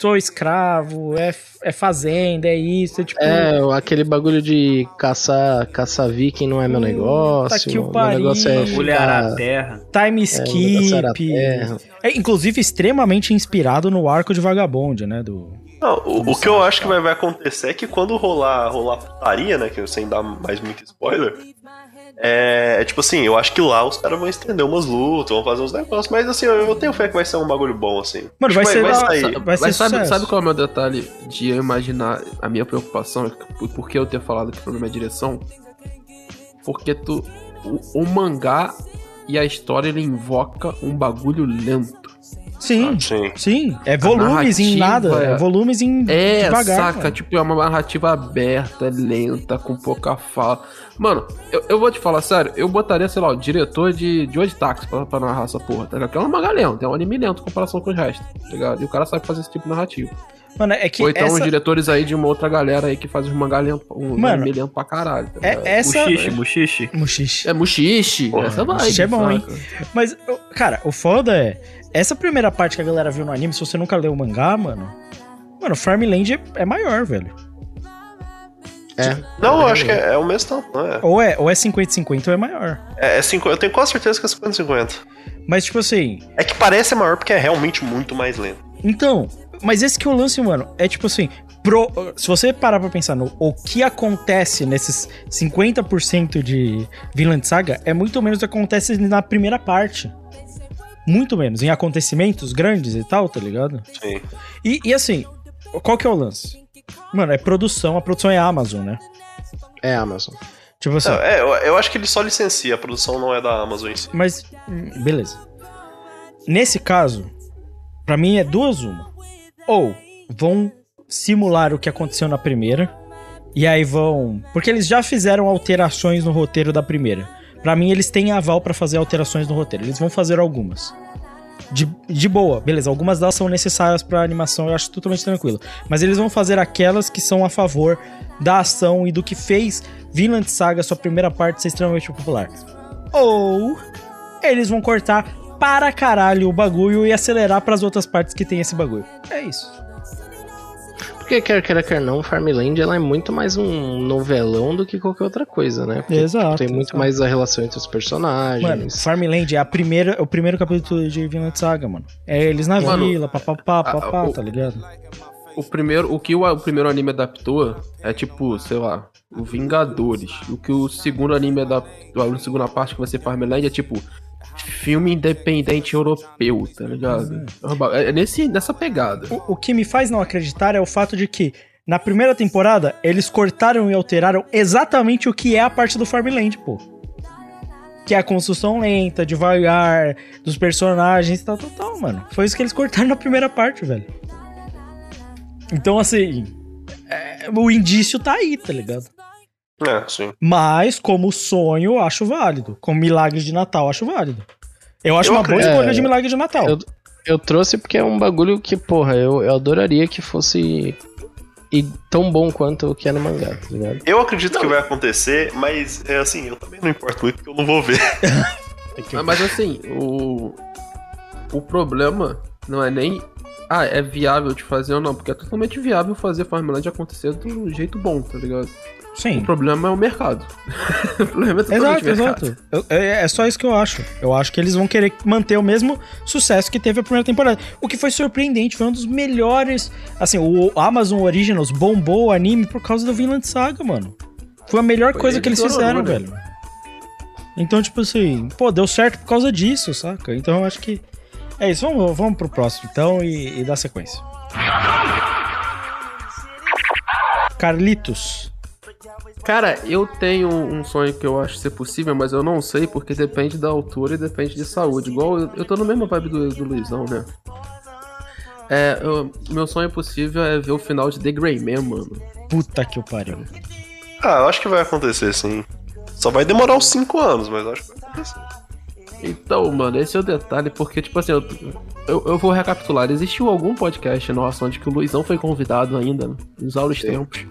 Sou escravo, é, é fazenda, é isso, é tipo. É, aquele bagulho de caçar, caçar viking não é meu negócio. que o meu pariu. negócio é Mulher ficar- à terra. Time É, o skip. terra. É, inclusive, extremamente inspirado no arco de Vagabond, né? Do... Não, o, o que eu acho que vai, vai acontecer é que quando rolar, rolar putaria, né? Que sem dar mais muito spoiler. É, é tipo assim, eu acho que lá os caras vão estender umas lutas, vão fazer uns negócios, mas assim, eu, eu tenho fé que vai ser um bagulho bom, assim. Mano, Acho vai que ser da- sair. vai ser Mas sabe, sucesso. sabe qual é o meu detalhe de eu imaginar a minha preocupação? Por, por que eu ter falado que o problema é a direção? Porque tu. O, o mangá e a história ele invoca um bagulho lento. Sim, Sim. sim. É volumes em nada. É é- volumes em É, devagar. saca? mano. Tipo, é uma narrativa aberta, lenta, com pouca fala. Mano, eu, eu vou te falar sério, eu botaria, sei lá, o diretor de, de Old Taxi pra, pra narrar essa porra, tá ligado? Que é um mangá lento, é um anime lento em comparação com os restos, tá ligado? E o cara sabe fazer esse tipo de narrativa. Mano, é que Ou então essa... os diretores aí de uma outra galera aí que faz os mangá lento, um Mano, anime lento pra caralho. Tá é, ligado? essa... Muxixe, muxixe. Muxixe. É Mushishi, Porra, essa vai. Muxixe é bom, hein? Mas, cara, o foda é... Essa primeira parte que a galera viu no anime, se você nunca leu o mangá, mano... Mano, Farmland é, é maior, velho. É. Não, eu acho que é, é o mesmo tanto, não é? Ou é, ou é 50-50 ou é maior. É, é 50, eu tenho quase certeza que é 50-50. Mas, tipo assim... É que parece maior porque é realmente muito mais lento. Então, mas esse que é o lance, mano. É tipo assim, pro- se você parar pra pensar no o que acontece nesses 50% de Vinland Saga, é muito menos do que acontece na primeira parte. Muito menos, em acontecimentos grandes e tal, tá ligado? Sim. E, e assim, qual que é o lance? Mano, é produção, a produção é a Amazon, né? É Amazon. Tipo assim, Não, é, eu, eu acho que ele só licencia, a produção não é da Amazon em si. Mas, beleza. Nesse caso, pra mim é duas uma. Ou vão simular o que aconteceu na primeira, e aí vão. Porque eles já fizeram alterações no roteiro da primeira. Pra mim, eles têm aval pra fazer alterações no roteiro. Eles vão fazer algumas. De, de boa, beleza. Algumas delas são necessárias pra animação, eu acho totalmente tranquilo. Mas eles vão fazer aquelas que são a favor da ação e do que fez Vinland Saga, sua primeira parte, ser extremamente popular. Ou eles vão cortar para caralho o bagulho e acelerar pras outras partes que tem esse bagulho. É isso. Porque quer queira, quer não, Farmland ela é muito mais um novelão do que qualquer outra coisa, né? Porque Exato, Tem muito exato. mais a relação entre os personagens. Mano, Farmland é a primeira, o primeiro capítulo de Vinland Saga, mano. É eles na Mano, vila, papapá, a- papá, o- tá ligado? O primeiro, o que o, o primeiro anime adaptou é tipo, sei lá, o Vingadores. O que o segundo anime adaptou, a segunda parte que vai ser Farmland é tipo filme independente europeu, tá ligado? É, é nesse, nessa pegada. O, o que me faz não acreditar é o fato de que na primeira temporada eles cortaram e alteraram exatamente o que é a parte do Farmland, pô. Que é a construção lenta, devagar, dos personagens tal, tal, tal, mano. Foi isso que eles cortaram na primeira parte, velho. Então, assim, é, o indício tá aí, tá ligado? É, sim. Mas, como sonho, eu acho válido. Como milagre de Natal, acho válido. Eu acho Eu uma boa escolha É, de milagre de Natal. Eu, eu trouxe porque é um bagulho que, porra, eu, eu adoraria que fosse e tão bom quanto o que é no mangá, tá ligado? Eu acredito que vai acontecer, mas é assim, eu também não importo muito porque eu não vou ver. Mas assim, o. O problema não é nem. Ah, é viável de fazer ou não, porque é totalmente viável fazer Farmland acontecer do jeito bom, tá ligado? Sim. O problema é o mercado. o problema é Exato, mercado. exato. Eu- é, é só isso que eu acho. Eu acho que eles vão querer manter o mesmo sucesso que teve a primeira temporada. O que foi surpreendente, foi um dos melhores. Assim, o Amazon Originals bombou o anime por causa do Vinland Saga, mano. Foi a melhor Foi coisa ele que eles fizeram, né? velho. Então, tipo assim, pô, deu certo por causa disso, saca? Então eu acho que. É isso, vamos, vamos pro próximo então e, e dar sequência. Carlitos. Cara, eu tenho um sonho que eu acho ser possível, mas eu não sei porque depende da altura e depende de saúde. Igual eu, eu tô no mesmo vibe do, do Luizão, né? É, eu- meu sonho possível é ver o final de The Grey Man, mano. Puta que o pariu. Ah, eu acho que vai acontecer sim. Só vai demorar uns 5 anos, mas eu acho que vai acontecer. Então, mano, esse é o detalhe, porque, tipo assim, eu, eu, eu vou recapitular. Existiu algum podcast nosso onde que o Luizão foi convidado ainda, nos aulos tempos.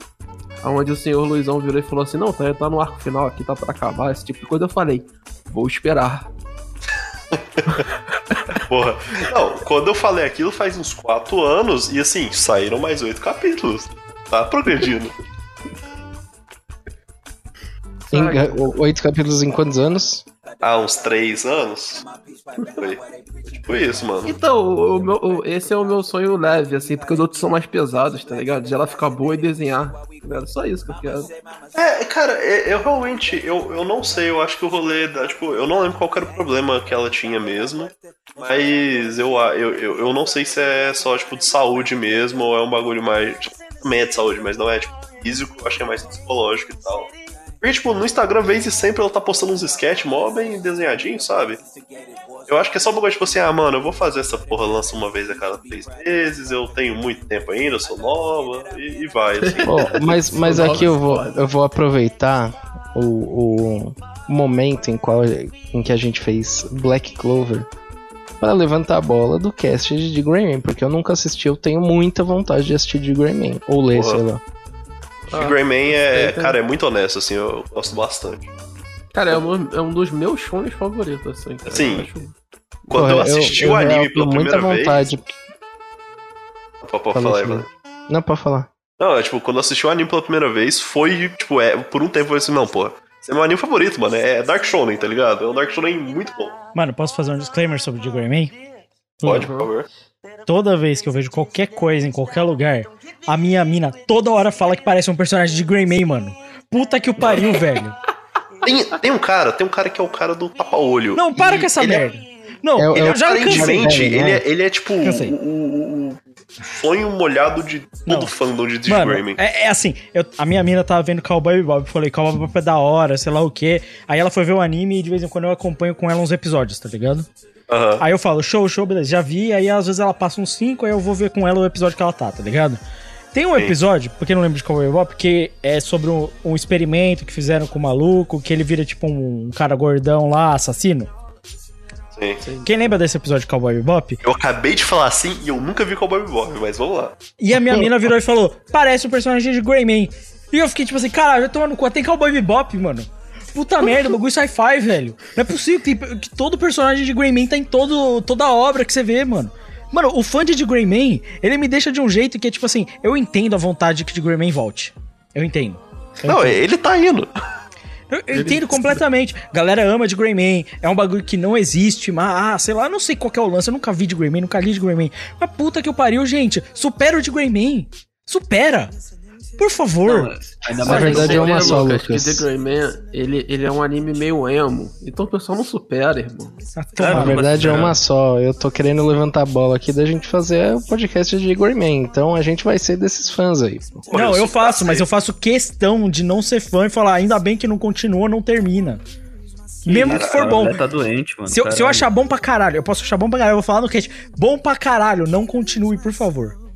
Onde o senhor Luizão virou e falou assim: Não, tá, tá no arco final aqui, tá pra acabar, esse tipo de coisa. Eu falei: Vou esperar. Porra. Não, quando eu falei aquilo faz uns 4 anos e assim, saíram mais 8 capítulos. Tá progredindo. Em, eh, oito capítulos em quantos anos? Há uns 3 anos. Foi. Tipo isso, mano. Então, o meu- o- esse é o meu sonho leve, assim, porque os outros são mais pesados, tá ligado? De ela ficar boa e desenhar. É só isso que eu quero. É, cara, é- eu realmente, eu, eu não sei, eu acho que o rolê da, tipo, eu não lembro qual era o problema que ela tinha mesmo, mas eu, eu, eu, eu não sei se é só, tipo, de saúde mesmo, ou é um bagulho mais, tipo, também é de saúde, mas não é, tipo, físico, eu acho que é mais psicológico e tal. Porque, tipo, no Instagram, vez e sempre, ela tá postando uns sketch mó bem desenhadinho, sabe? Eu acho que é só um bagulho, tipo assim, ah, mano, eu vou fazer essa porra, lança uma vez a cada três meses, eu tenho muito tempo ainda, eu sou nova, e, e vai, assim. Mas mas aqui eu vou, eu vou aproveitar o, o momento em, qual, em que a gente fez Black Clover para levantar a bola do cast de The Grey Man, porque eu nunca assisti, eu tenho muita vontade de assistir The Grey Man, ou ler, Porra. sei lá. O Greyman é, então. cara, é muito honesto, assim, eu gosto bastante. Cara, é um, é um dos meus shows favoritos, assim. Cara. Sim. Eu acho- Quando eu assisti o anime pela tenho muita primeira vontade. vez. Pode, pode falar mano. né? Não, pode falar. Não, é tipo, quando eu assisti o anime pela primeira vez, foi, tipo, é, por um tempo eu assim, não, porra, esse é meu anime favorito, mano. É Dark Shonen, tá ligado? É um Dark Shonen muito bom. Mano, posso fazer um disclaimer sobre The Grey Man? Pode, por favor. Toda vez que eu vejo qualquer coisa em qualquer lugar, a minha mina toda hora fala que parece um personagem de Grey Man, mano. Puta que o pariu, velho. Tem, tem um cara, tem um cara que é o cara do tapa-olho. Não, para E com essa ele é- merda. Não, É eu é já cansei. Aparentemente, velho, ele, né? é, ele é tipo o, Cansei. o- sonho molhado de todo Não. fandom de Mano, Greyman. é, é assim, eu- a minha mina tava vendo Cowboy Bob, falei, Cowboy Bob é da hora, sei lá o quê. Aí ela foi ver o anime e de vez em quando eu acompanho com ela uns episódios, tá ligado? Aham. Aí eu falo, show, show, beleza, já vi, aí às vezes ela passa uns 5, aí eu vou ver com ela o episódio que ela tá, tá ligado? Tem um Sim. episódio, porque eu não lembro de Cowboy Bob, que é sobre um, um experimento que fizeram com o maluco, que ele vira tipo um, cara gordão lá, assassino. Sim. Quem lembra desse episódio de Cowboy Bebop? Eu acabei de falar assim e eu nunca vi Cowboy Bebop, mas vamos lá. E a minha mina virou e falou: parece um personagem de Greyman. E eu fiquei tipo assim, caralho, eu tô no cu, tem Cowboy Bebop, mano. Puta merda, bagulho sci-fi, velho. Não é possível que, que todo personagem de Greyman tá em todo, toda a obra que você vê, mano. Mano, o fã de The Greyman, ele me deixa de um jeito que é tipo assim, eu entendo a vontade que The Greyman volte. Eu entendo. Eu Não, entendo. ele tá indo. Eu, eu entendo completamente. Galera ama de Greyman. É um bagulho que não existe, mas, ah, sei lá, não sei qual que é o lance. Eu nunca vi de Greyman, nunca li de Greyman. Mas puta que eu pariu, gente. Supera o de Greyman. Supera. Por favor. Ainda Na mais verdade é uma só, Lucas, que The Grey Man, ele, ele é um anime meio emo. Então o pessoal não supera, irmão. Ah, toma. Na verdade é cara. uma só. Eu tô querendo levantar a bola aqui da gente fazer o podcast de Grey Man. Então a gente vai ser desses fãs aí. Não, eu faço, mas eu faço questão de não ser fã e falar, ainda bem que não continua, não termina. Mesmo que for Cara, bom. tá doente, mano. Se eu, se eu achar bom pra caralho, eu posso achar bom pra caralho, eu vou falar no cast. Bom pra caralho, não continue, por favor.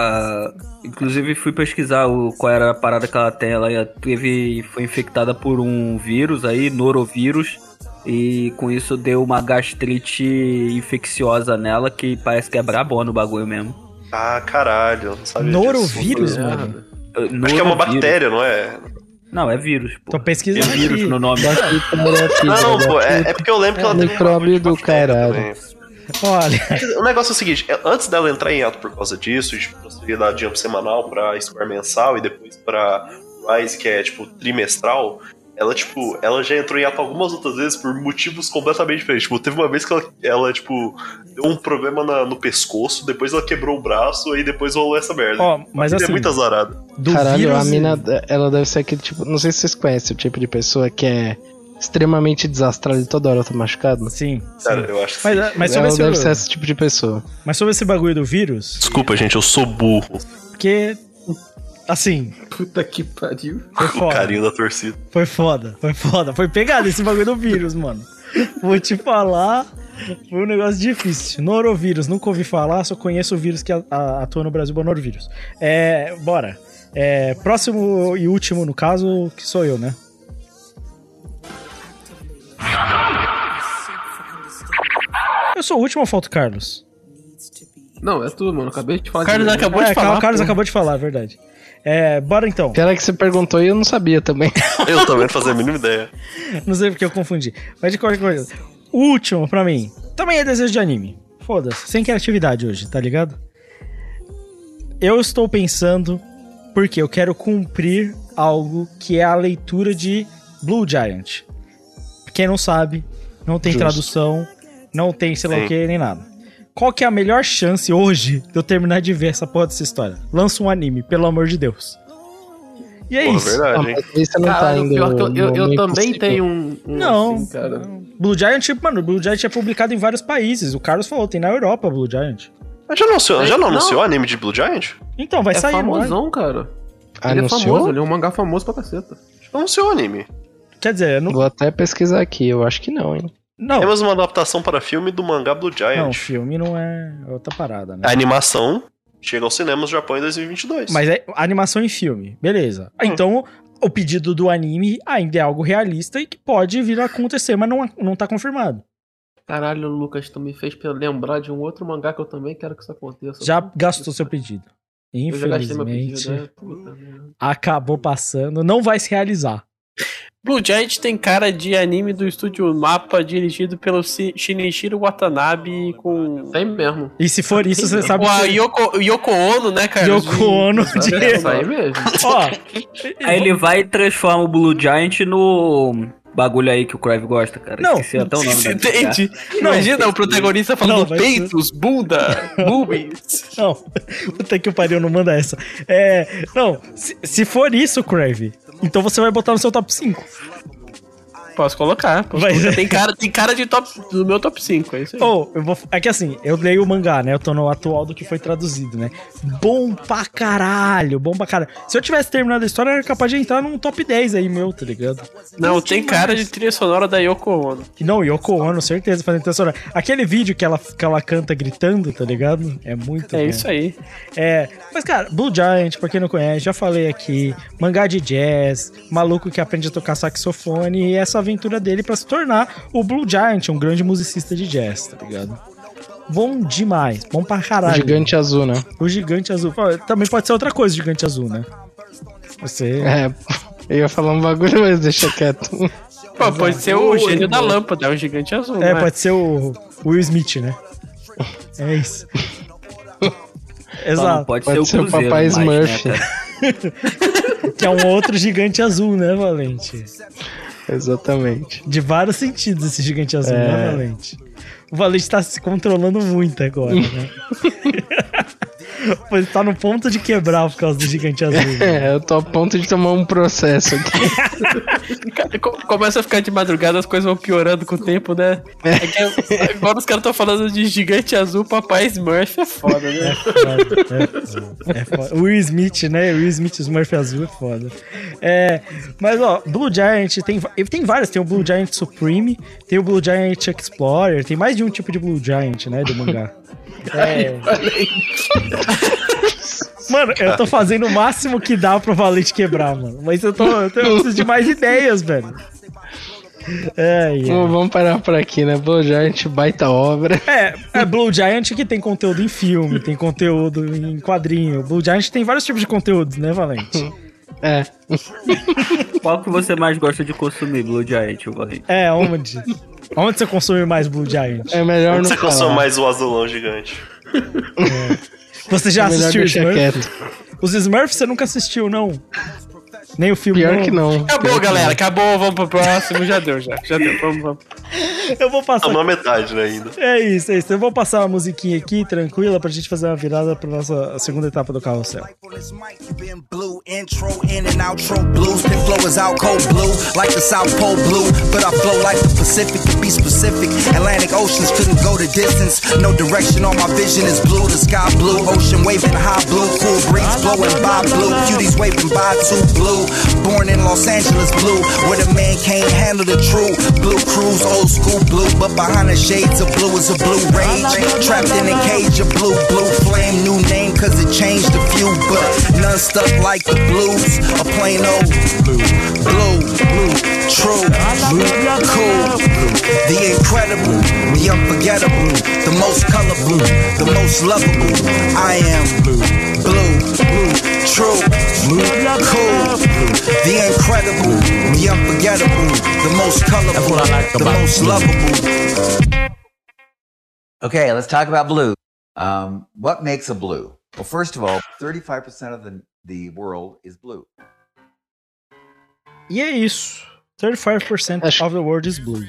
Ah, inclusive fui pesquisar o, qual era a parada que ela tem. Ela teve, foi infectada por um vírus aí, norovírus. E com isso deu uma gastrite infecciosa nela que parece que é brabona o bagulho mesmo. Ah, caralho, eu não sabia disso. Norovírus, É, mano. Acho que é uma bactéria, não é? Não, é vírus. Pô. Tô pesquisando Tem vírus aqui. no nome. Não, não, pô, é, é porque eu lembro que ela teve uma Micróbio do caralho. também. Olha, O negócio é o seguinte, é, antes dela entrar em ato por causa disso, de transferir da Jump semanal pra Square mensal e depois pra Rise, que é, tipo, trimestral, ela, tipo, ela já entrou em ato algumas outras vezes por motivos completamente diferentes. Tipo, teve uma vez que ela, ela tipo, deu um problema na- no pescoço, depois ela quebrou o braço, aí depois rolou essa merda. Ó, mas A mina assim, é muito azarada. Do Caralho, vírus a e- mina, ela deve ser aquele tipo. Não sei se vocês conhecem o tipo de pessoa que é extremamente desastrada e toda hora tá machucado. Sim. Cara, eu acho que Mas, sim. mas, sobre deve esse, ser esse tipo de pessoa. mas sobre esse bagulho do vírus, Desculpa, gente, eu sou burro. porque. Assim, Puta que pariu. foi O foda. carinho da torcida. Foi foda, foi foda. Foi pegado esse bagulho do vírus, mano. Vou te falar. Foi um negócio difícil. Norovírus, nunca ouvi falar, só conheço o vírus que a- a- atua no Brasil, o norovírus. É, bora. É, próximo e último, no caso, que sou eu, né? Eu sou o último ou falta o Carlos? Não, é tu, mano. Acabei de falar O Carlos de acabou É, de falar. o Carlos pô. acabou de falar, é verdade. É, bora então. É que você perguntou e eu não sabia também. Eu também não fazia a mínima ideia. Não sei porque eu confundi. Mas de qualquer coisa. O último, pra mim, também é desejo de anime. Foda-se, sem criatividade hoje, tá ligado? Eu estou pensando porque eu quero cumprir algo que é a leitura de Blue Giant. Quem não sabe, não tem Justo. tradução, não tem sei lá o Sim. que nem nada. Qual que é a melhor chance hoje de eu terminar de ver essa porra dessa história? Lança um anime, pelo amor de Deus. E é Pô, isso. Ah, verdade, você não tá pior que eu, eu, eu também impossível. tenho um. um Não, assim, cara. Blue Giant, mano, Blue Giant é publicado em vários países. O Carlos falou, tem na Europa Blue Giant. Mas já anunciou, já não Não. anunciou o anime de Blue Giant? Então, vai É sair, não é? famosão, cara. Ele é Anunciou? famoso, ele é um mangá famoso pra caceta. Já anunciou o anime. Quer dizer, não. Vou até pesquisar aqui, eu acho que não, hein? Não, Temos uma adaptação para filme do mangá Blue não, Giant. filme não é outra parada, né? A animação chega aos cinemas do Japão em 2022. Mas é animação em filme, beleza. Então, o pedido do anime ainda é algo realista e que pode vir a acontecer, mas não, não tá confirmado. Caralho, Lucas, tu me fez lembrar de um outro mangá que eu também quero que isso aconteça. Já gastou seu pedido. Eu já gastei meu Infelizmente, pedido, né? Puta acabou passando, não vai se realizar. Blue Giant tem cara de anime do estúdio Mapa, dirigido pelo Shi- Shinichiro Watanabe com. Tem mesmo. E se for isso, você sabe com a que... Yoko, Yoko Ono, né, cara? Yoko Ono de... É isso aí mesmo. Ó, Aí ele vai e transforma o Blue Giant no bagulho aí que o Crave gosta, cara. Não, Esqueci até o nome da Entende? Imagina o protagonista falando Não, peitos, bunda, boobies. Não, puta que pariu, não manda essa. É, não, se, se for isso, Crave, então você vai botar no seu top 5. Posso colocar. Posso Vai- colocar. Tem, cara, tem cara de top do meu top 5, é isso aí. Ou, eu vou. É que assim, eu leio o mangá, né? Eu tô no atual do que foi traduzido, né? Bom pra caralho, bom pra caralho. Se eu tivesse terminado a história, era capaz de entrar num top 10 aí, meu, tá ligado? Não, tem cara de trilha sonora da Yoko Ono. Não, Yoko Ono, certeza, fazendo trilha sonora. Aquele vídeo que ela, que ela canta gritando, tá ligado? É muito É bom. isso aí. É, mas cara, Blue Giant, pra quem não conhece, já falei aqui, mangá de jazz, maluco que aprende a tocar saxofone e essa aventura dele pra se tornar o Blue Giant, um grande musicista de jazz, tá ligado? Bom demais, bom pra O caralho. gigante azul, né? O gigante azul. Também pode ser outra coisa, gigante azul, né? Você. É, eu ia falar um bagulho, mas deixa quieto. Pô, pode ser o gênio da lâmpada, é um gigante azul. É, não pode ser o o Will Smith, né? É isso. Só não Exato. pode, Pode ser o ser o. Papai mais, Smurf. Né? Que é um outro gigante azul, né, Valente? Exatamente. De vários sentidos esse gigante azul, É. né, Valente? O Valente tá se controlando muito agora, né? Pois tá no ponto de quebrar por causa do gigante azul. É, eu tô a ponto de tomar um processo aqui. Começa a ficar de madrugada, as coisas vão piorando com o tempo, né? É que agora os caras estão falando de gigante azul, papai Smurf é foda, né? É foda, é foda, é Will Smith, né? O Will Smith Smurf azul é foda. É, mas ó, Blue Giant tem, tem vários. Tem o Blue Giant Supreme, tem o Blue Giant Explorer, tem mais de um tipo de Blue Giant, né? Do mangá. É. Mano, eu tô fazendo o máximo que dá pro Valente quebrar, mano. Mas eu tô. Eu, tô- eu preciso de mais ideias, velho. É, é. Vamos vamos parar por aqui, né? Blue Giant, baita obra. É, é Blue Giant que tem conteúdo em filme, tem conteúdo em quadrinho. Blue Giant tem vários tipos de conteúdos, né, Valente? É. Qual que você mais gosta de consumir, Blue Giant, o Valente? É, onde? Onde você consome mais Blue Giant? É melhor Onde não você falar. consome mais o azulão gigante? Você já É assistiu deixar Smurf? quieto. Os Smurfs você nunca assistiu, não? Nem o filme. Pior que não. Acabou, galera. Acabou. Vamos pro próximo. Já deu, já. Já deu. Vamos, vamos. Eu vou passar. Na metade, né, ainda. É isso, é isso. Eu vou passar uma musiquinha aqui, tranquila, pra gente fazer uma virada pra nossa segunda etapa do carrossel. Blue intro in and outro blues. Pin flow is out cold blue, like the South Pole blue. But I flow like the Pacific to be specific. Atlantic oceans couldn't go the distance. No direction on my vision is blue. The sky blue, ocean waving high blue. Cool breeze blowing by blue. Cuties waving by too blue. Born in Los Angeles blue, where the man can't handle the true. Blue cruise, old school blue. But behind the shades of blue is a blue rage. Trapped in a cage of blue, blue flame. New name cause it changed a few. But none stuck like the blues. A plain old blue, blue, blue, true, blue, cool, blue. The incredible, the unforgettable, the most colorful, the most lovable. I am blue, blue, blue, true, blue, cool. The incredible, the unforgettable, the most colorful, the most lovable. Okay, let's talk about blue. Um, what makes a blue? Well, first of all, 35% of the, the world is blue. E é isso. 35% of the world is blue.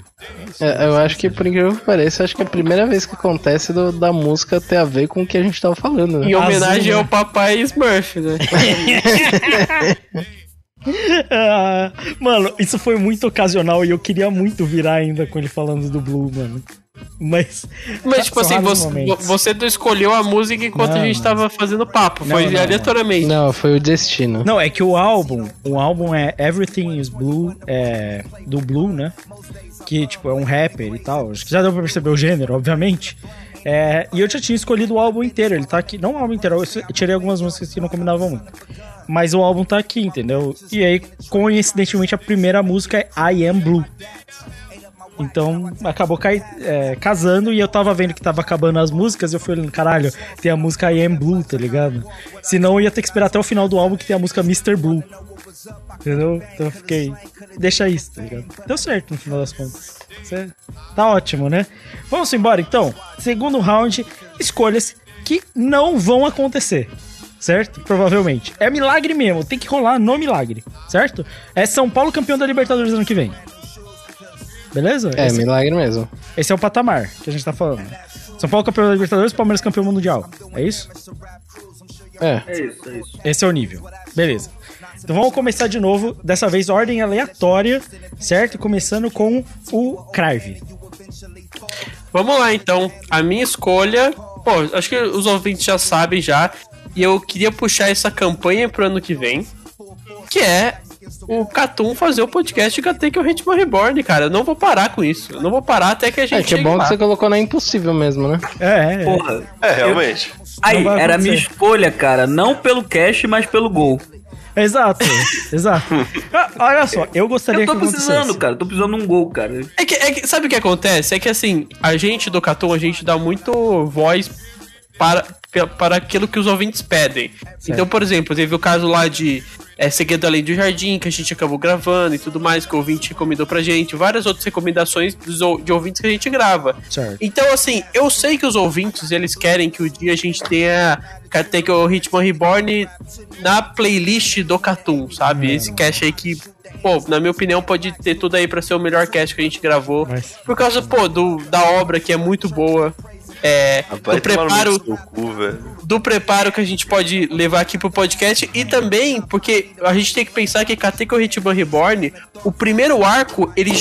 É, eu acho que, por incrível que pareça, acho que é a primeira vez que acontece do- da música ter a ver com o que a gente tava falando, né? Em homenagem ao papai Smurf, né? Ah, mano, isso foi muito ocasional e eu queria muito virar ainda com ele falando do Blue, mano. Mas. Mas, tipo assim, você, momentos. você não escolheu a música enquanto Não, a gente tava fazendo papo. Foi Não, não, aleatoriamente. Não, foi o destino. Não, é que o álbum, o álbum é Everything is Blue, é, do Blue, né? Que, tipo, é um rapper e tal. Acho que já deu pra perceber o gênero, obviamente. É, e eu já tinha escolhido o álbum inteiro, ele tá aqui. Não o álbum inteiro, eu tirei algumas músicas que não combinavam muito. Mas o álbum tá aqui, entendeu? E aí, coincidentemente, a primeira música é I Am Blue. Então, acabou cai- é, casando e eu tava vendo que tava acabando as músicas e eu fui olhando, caralho, tem a música I Am Blue, tá ligado? Senão eu ia ter que esperar até o final do álbum que tem a música Mr. Blue. Entendeu? Então eu fiquei, deixa isso, tá ligado? Deu certo no final das contas. Cê- Tá ótimo, né? Vamos embora então. Segundo round, escolhas que não vão acontecer. Certo? Provavelmente. É milagre mesmo, tem que rolar no milagre, certo? É São Paulo campeão da Libertadores ano que vem. Beleza? É, Esse- milagre mesmo. esse é o patamar que a gente tá falando. São Paulo campeão da Libertadores, Palmeiras campeão mundial. É isso? É. É isso, é isso. Esse é o nível. Beleza. Então vamos começar de novo, dessa vez ordem aleatória, certo? Começando com o Crave. Vamos lá, então. A minha escolha. Pô, acho que os ouvintes já sabem já. E eu queria puxar essa campanha pro ano que vem. Que é o Catum fazer o podcast KT que é o Ritmo Reborn, cara. Eu não vou parar com isso. Eu não vou parar até que a gente É, que é bom lá. que você colocou na impossível mesmo, né? É, é. Porra. É, realmente. Aí, Não vai era a minha escolha, cara. Não pelo cash, mas pelo gol. Exato, exato. Ah, olha só, eu gostaria Eu tô que precisando, cara. Tô precisando de um gol, cara. É que, é que- sabe o que acontece? É que assim, a gente do Catum, a gente dá muito voz para, para aquilo que os ouvintes pedem. Então, por exemplo, teve o caso lá de é, Segredo Além do Jardim, que a gente acabou gravando e tudo mais, que o ouvinte recomendou pra gente, várias outras recomendações dos de ouvintes que a gente grava. Certo. Então, assim, eu sei que os ouvintes, eles querem que o dia a gente tenha, tenha o Ritmo Reborn na playlist do Catum, sabe? Esse cast aí que, pô, na minha opinião, pode ter tudo aí pra ser o melhor cast que a gente gravou. Mas- Por causa, pô, do, da obra que é muito boa. É, do preparo, cu, do preparo que a gente pode levar aqui pro podcast e também porque a gente tem que pensar que Katekyo Ritman Reborn, o primeiro arco, ele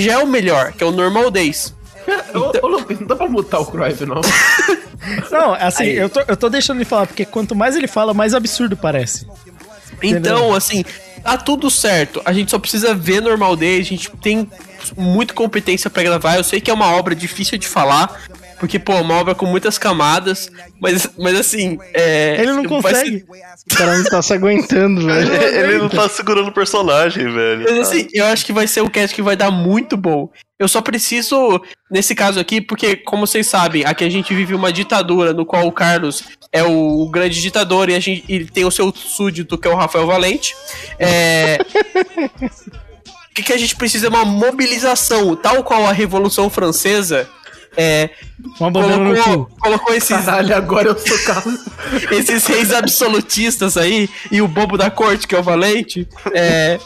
já é o melhor, que é o Normal Days. Ô, ô, Lucas, não dá pra mutar o Cruyff, não. Não, assim, eu tô, eu tô deixando ele falar, porque quanto mais ele fala, mais absurdo parece. Então, assim, tá tudo certo. A gente só precisa ver Normal Days, a gente tem muita competência pra gravar. Eu sei que é uma obra difícil de falar, porque, pô, é uma obra com muitas camadas, mas, mas assim, é. Ele não consegue. ser- O cara não tá se aguentando, velho. Ele não tá segurando o personagem, velho. Mas assim, eu acho que vai ser um cast que vai dar muito bom. Eu só preciso, nesse caso aqui, porque, como vocês sabem, aqui a gente vive uma ditadura no qual o Carlos é o, o grande ditador e a gente ele tem o seu súdito, que é o Rafael Valente. É. O que, que a gente precisa é uma mobilização, tal qual a Revolução Francesa, É, Uma bandeira no colocou, cu. colocou esses. Caralho, agora eu sou Carlos. esses reis absolutistas aí e o bobo da corte, que é o Valente. É.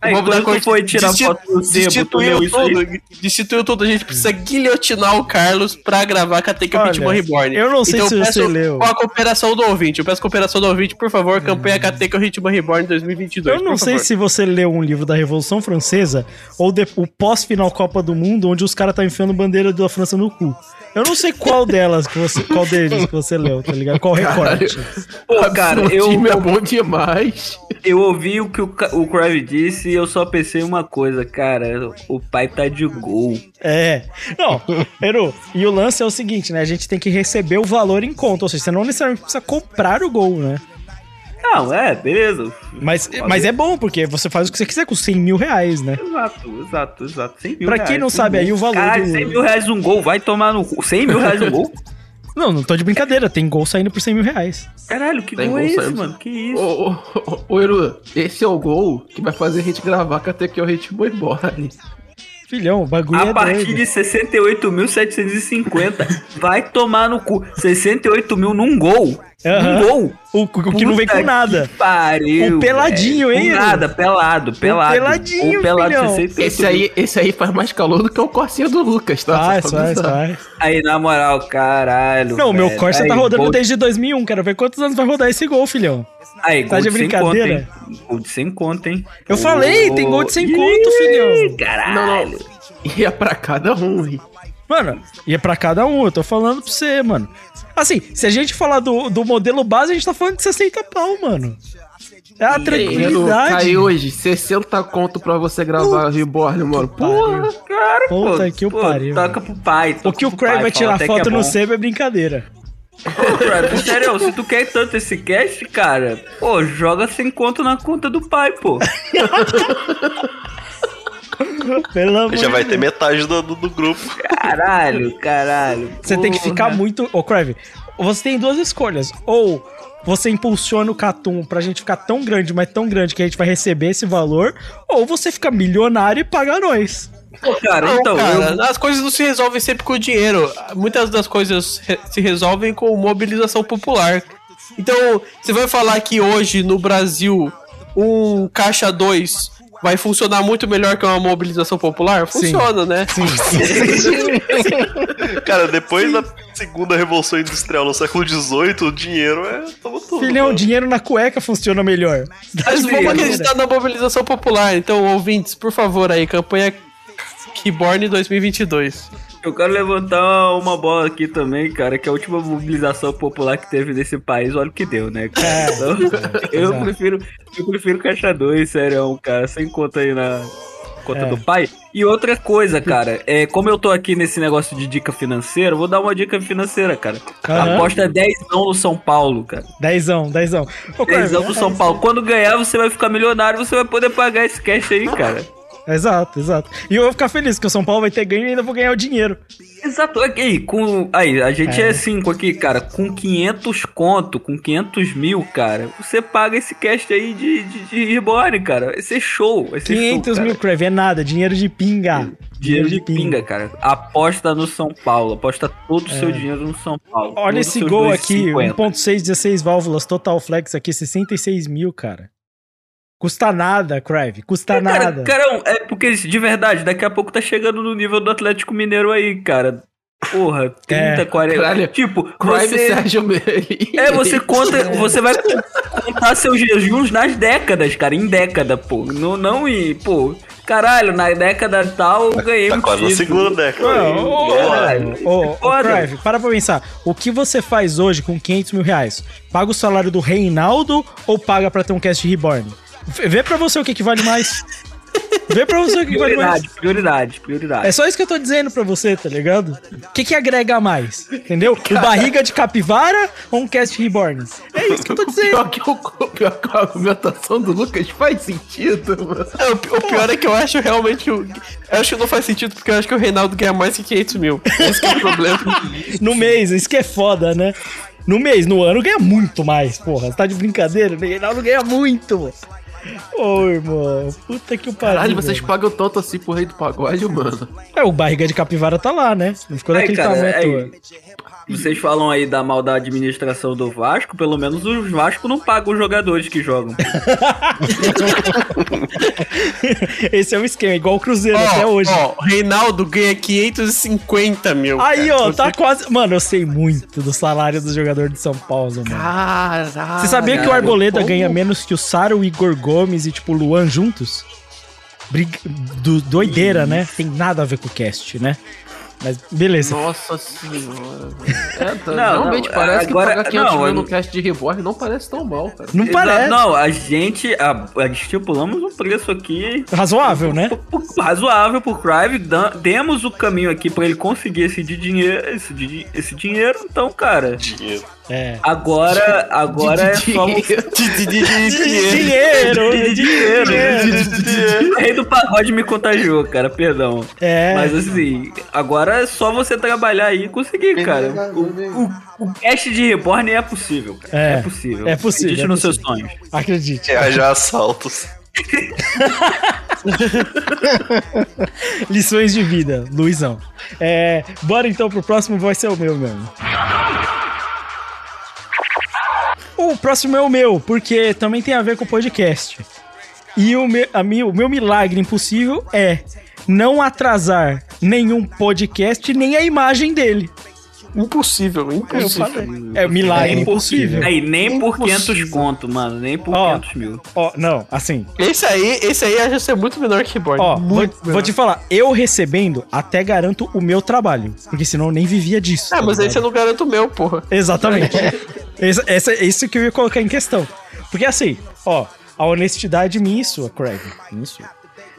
Aí, o bobo da foi tirar desti- foto do sebo, tu destituiu leu aí? tudo. Destituiu tudo. A gente precisa guilhotinar o Carlos pra gravar Olha, Hitman Reborn. eu não sei então, se eu você peço leu. Com a cooperação do ouvinte. Eu peço cooperação do ouvinte, por favor, campanha Katekyo Hitman Reborn 2022. Eu não por sei favor. se você leu um livro da Revolução Francesa ou de- o pós-final Copa do Mundo, onde os caras tá enfiando bandeira da França no cu. Eu não sei qual delas que você, qual deles que você leu, tá ligado? Qual recorte. Pô, cara, eu, time é bom demais. eu ouvi o que o, o Crave disse e eu só pensei uma coisa, cara. O pai tá de gol. É. Não, Eru, e o lance é o seguinte, né? A gente tem que receber o valor em conta, ou seja, você não necessariamente precisa comprar o gol, né? Não, é, beleza. Mas, mas é bom, porque você faz o que você quiser com 100 mil reais, né? Exato, exato, exato. 100 mil Pra quem reais, não sabe gol. aí o valor Caralho, do- 100 mil reais um gol, vai tomar no cu. 100 mil reais um gol? Não, não tô de brincadeira, tem gol saindo por 100 mil reais. Caralho, que Tem gol é gol esse, saindo. mano? Que isso? Ô, ô, ô, ô, Eru, esse é o gol que vai fazer a gente gravar Katekyo Hitman Reborn. Filhão, o bagulho A é partir doido. de 68.750, vai tomar no cu. 68 mil num gol. Um gol. O, o que não vem com nada. que Pariu. O peladinho, velho. hein, nada, pelado, pelado. peladinho, O pelado filhão. 68 Esse aí, esse aí faz mais calor do que o Corsinha do Lucas, tá? Faz, faz, faz. Aí, na moral, caralho. Não, o meu velho. Corsa tá rodando desde 2001. Quero ver quantos anos vai rodar esse gol, filhão. Aí, Tá gol de sem brincadeira? conta? Gol de sem conta, hein? Eu falei, tem gol de sem conto, filhão. Caralho. Não, não. E é pra cada um, hein? Mano, e é pra cada um, eu tô falando pra você, mano. Assim, se a gente falar do, do modelo base, a gente tá falando de 60 pau, mano. É a tranquilidade. cai hoje, 60 conto pra você gravar Reborn, mano. Porra. Cara, Puta pô, que o pô, pariu. Toca pro pai. O toca que o Craig vai tirar foto é no sebo é brincadeira. Ô, Craig, sério, se tu quer tanto esse cast, cara, pô, joga sem conto na conta do pai, pô. Pelo amor Já vai ter metade do, do, do grupo. Caralho, caralho. Você tem que porra. ficar muito. Ô, Crave, você tem duas escolhas. Ou você impulsiona o Catum pra gente ficar tão grande, mas tão grande que a gente vai receber esse valor, ou você fica milionário e paga nós. Pô, cara, Não, então, cara, eu- as coisas não se resolvem sempre com dinheiro. Muitas das coisas re- se resolvem com mobilização popular. Então, você vai falar que hoje no Brasil um caixa 2 vai funcionar muito melhor que uma mobilização popular? Funciona, né? Cara, depois da segunda revolução industrial no século XVIII, o dinheiro é. Toma tudo. Filhão, mano. dinheiro na cueca funciona melhor. Mas vamos acreditar na mobilização popular. Então, ouvintes, por favor, aí, campanha Keyborn 2022. Eu quero levantar uma bola aqui também, cara, que é a última mobilização popular que teve nesse país, olha o que deu, né, cara? É, Então, eu prefiro, eu prefiro caixa 2, sério, cara, sem conta aí na conta É. do pai. E outra coisa, cara, é, como eu tô aqui nesse negócio de dica financeira, vou dar uma dica financeira, cara. Aham. Aposta 10 não no São Paulo, cara. Dezão, dezão. Ô, Crave, 10 no São Paulo. Quando ganhar, você vai ficar milionário, você vai poder pagar esse cash aí, cara. Exato, exato. E eu vou ficar feliz que o São Paulo vai ter ganho e ainda vou ganhar o dinheiro. Exato. Aí, com, aí a gente É. é 5 aqui, cara. Com 500 conto, com 500 mil, cara, você paga esse cast aí de, de, de reborn, cara. Vai ser show. Vai ser 500 show, mil. Crave, é nada. Dinheiro de pinga. Dinheiro de pinga, cara. Aposta no São Paulo. Aposta todo o seu É. dinheiro no São Paulo. Olha esse gol 2,50. aqui, 1.6, 16 válvulas, total flex aqui, 66 mil, cara. Custa nada, Crave, custa Cara, nada. Carão, é porque, de verdade, daqui a pouco tá chegando no nível do Atlético Mineiro aí, cara. Porra, 30, É, 40. caralho. Tipo, Crime você. Sérgio Meli. É, você conta, você vai contar seus jejuns nas décadas, cara, em década, pô. Não, não em, pô, caralho, na década tal eu ganhei Tá um quase na título. segunda década. Ô, foda. Crave, para pra pensar. O que você faz hoje com 500 mil reais? Paga o salário do Reinaldo ou paga pra ter um cast reborn? Vê pra você o que, que vale mais. Vê pra você o que, que vale mais. Prioridade, prioridade, prioridade. É só isso que eu tô dizendo pra você, tá ligado? O que, que agrega mais? Entendeu? O barriga de capivara ou um cast reborn? É isso que eu tô dizendo. Pior que, o, pior que a argumentação do Lucas faz sentido, mano. É, o, o pior é que eu acho realmente o- Eu acho que não faz sentido, porque eu acho que o Reinaldo ganha mais que 500 mil. Esse que é o problema. No mês, isso que é foda, né? No mês, no ano ganha muito mais, porra. Você tá de brincadeira? O Reinaldo ganha muito, pô. Ô, irmão, puta que o pariu. Caralho, vocês velho. pagam tanto assim pro rei do pagode, mano. É, o barriga de capivara tá lá, né? Não ficou Aí, daquele cara, tamanho à aí, toa. Vocês falam aí da mal da administração do Vasco, pelo menos os Vasco não pagam os jogadores que jogam. Esse é o esquema, igual o Cruzeiro Ó, até hoje. Ó, Reinaldo ganha 550 mil. Aí, cara. ó, tá quase. Mano, eu sei muito do salário dos jogadores de São Paulo, mano. Caralho. Você sabia que o Arboleda como? ganha menos que o Saro, o Igor Gomes e, tipo, Luan juntos? Do, doideira, né? Tem nada a ver com o cast, né? Mas beleza. Nossa senhora. velho. É, tá- Não, realmente não, parece agora- que pagar 500 não, mil no cast de Reborn não parece tão mal, cara. Não parece. Não, a gente a, a- estipulamos um preço aqui Razoável, né? razoável pro Crive, demos o caminho aqui pra ele conseguir esse, de dinheiro, esse, de- esse dinheiro, então, cara, Dinheiro. É. agora, agora é só Dinheiro, dinheiro. O rei do pagode me contagiou, cara, perdão. É. Mas assim, agora é só você trabalhar aí e conseguir, cara. O, o, o cast de Reborn é possível, cara. É. É, possível. É possível, Acredite é nos seus sonhos. Acredite. É, já assaltos. Lições de vida, Luizão. É, bora então pro próximo, vai ser o meu mesmo. O próximo é o meu, porque também tem a ver com o podcast. E o meu, a o meu milagre impossível é não atrasar nenhum podcast nem a imagem dele. Impossível, impossível. É milagre por- impossível. Aí, nem por Impossível. 500 conto, mano. Nem por Ó. 500 mil. Ó, não, assim, Esse aí, esse aí acha ser muito menor que Reborn. Ó, vou, vou te falar, eu recebendo até garanto o meu trabalho. Porque senão eu nem vivia disso. Ah, tá mas aí você não garante o meu, porra. Exatamente. Esse, essa, isso que eu ia colocar em questão. Porque assim, ó, a honestidade minha e sua, Craig. Minha e sua.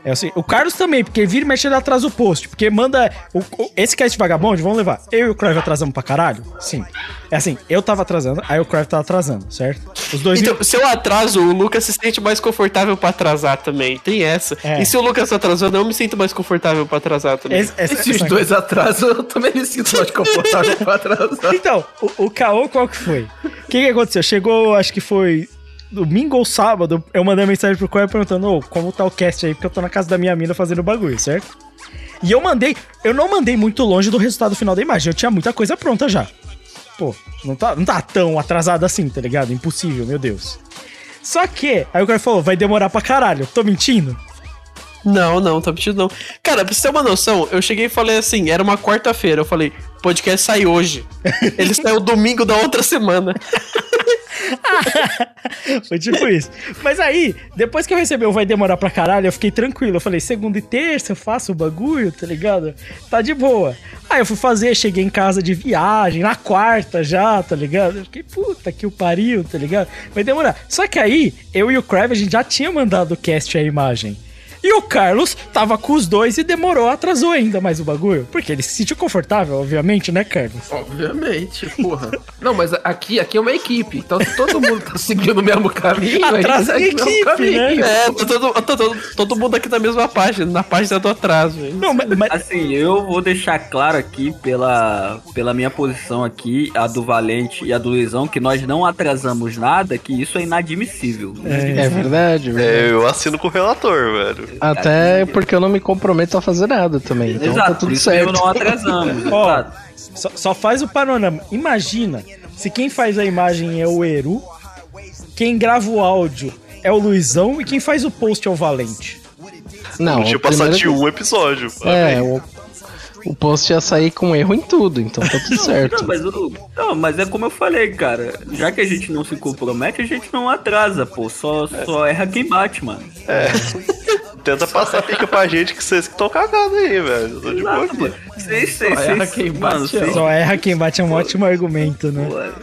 É assim, o Carlos também, porque vira e mexe ele atrasa o post. Porque manda. o- o- esse cast vagabundo, vamos levar. Eu e o Crave atrasamos pra caralho? Sim. É assim, eu tava atrasando, aí o Crave tava atrasando, certo? Os dois. Então, se eu atraso, o Lucas se sente mais confortável pra atrasar também. Tem essa. É. E se o Lucas tá atrasando, eu me sinto mais confortável pra atrasar também. esse- essa- E se os essa- dois atrasam, eu também me sinto mais confortável pra atrasar. Então, o, o caô qual que foi? O que, que aconteceu? Chegou, acho que foi domingo ou sábado, eu mandei uma mensagem pro Coelho perguntando, ô, como tá o cast aí? Porque eu tô na casa da minha mina fazendo bagulho, certo? E eu mandei, eu não mandei muito longe do resultado final da imagem, eu tinha muita coisa pronta já. Pô, não tá, não tá tão atrasado assim, tá ligado? Impossível, meu Deus. Só que, aí o cara falou, vai demorar pra caralho. Tô mentindo? Não, não, tá mentindo não. Cara, pra você ter uma noção, eu cheguei e falei assim, era uma quarta-feira, eu falei, podcast sai hoje. Ele saiu domingo da outra semana. Foi tipo isso. Mas aí, depois que eu recebi o vai demorar pra caralho, eu fiquei tranquilo. Eu falei, segunda e terça eu faço o bagulho, tá ligado? Tá de boa. Aí eu fui fazer, cheguei em casa de viagem, na quarta já, tá ligado? Eu fiquei, puta que o pariu, tá ligado? Vai demorar. Só que aí, eu e o Crave, a gente já tinha mandado o cast a imagem. E o Carlos tava com os dois e demorou, atrasou ainda mais o bagulho. Porque ele se sentiu confortável, obviamente, né, Carlos? Obviamente, porra. Não, mas aqui, aqui é uma equipe. Então se todo mundo tá seguindo o mesmo caminho, Atrasa o mesmo equipe, caminho. né? É, todo, todo, todo mundo aqui na mesma página, na página do atraso. hein? Não, mas, mas- Assim, eu vou deixar claro aqui, pela, pela minha posição aqui, a do Valente e a do Luizão, que nós não atrasamos nada, que isso é inadmissível. É verdade, velho. É, eu assino com o relator, velho. Até porque eu não me comprometo a fazer nada também. Então tá Exato, por tudo isso eu certo. não atrasamos. Ó, só, só faz o panorama. Imagina se quem faz a imagem é o Eru, quem grava o áudio é o Luizão e quem faz o post é o Valente. Não, Não tinha passado de um episódio. É, o, o post ia sair com erro em tudo, então tá tudo certo. Não mas, o- não, mas é como eu falei, cara. Já que a gente não se compromete, a gente não atrasa, pô. Só, só erra quem bate, mano. É. Tenta passar pica pra gente que vocês que estão cagados aí, velho. Eu tô de boa aqui. Vocês, vocês, Só erra quem mano, bate, vocês- Só erra quem bate é um ótimo argumento, né?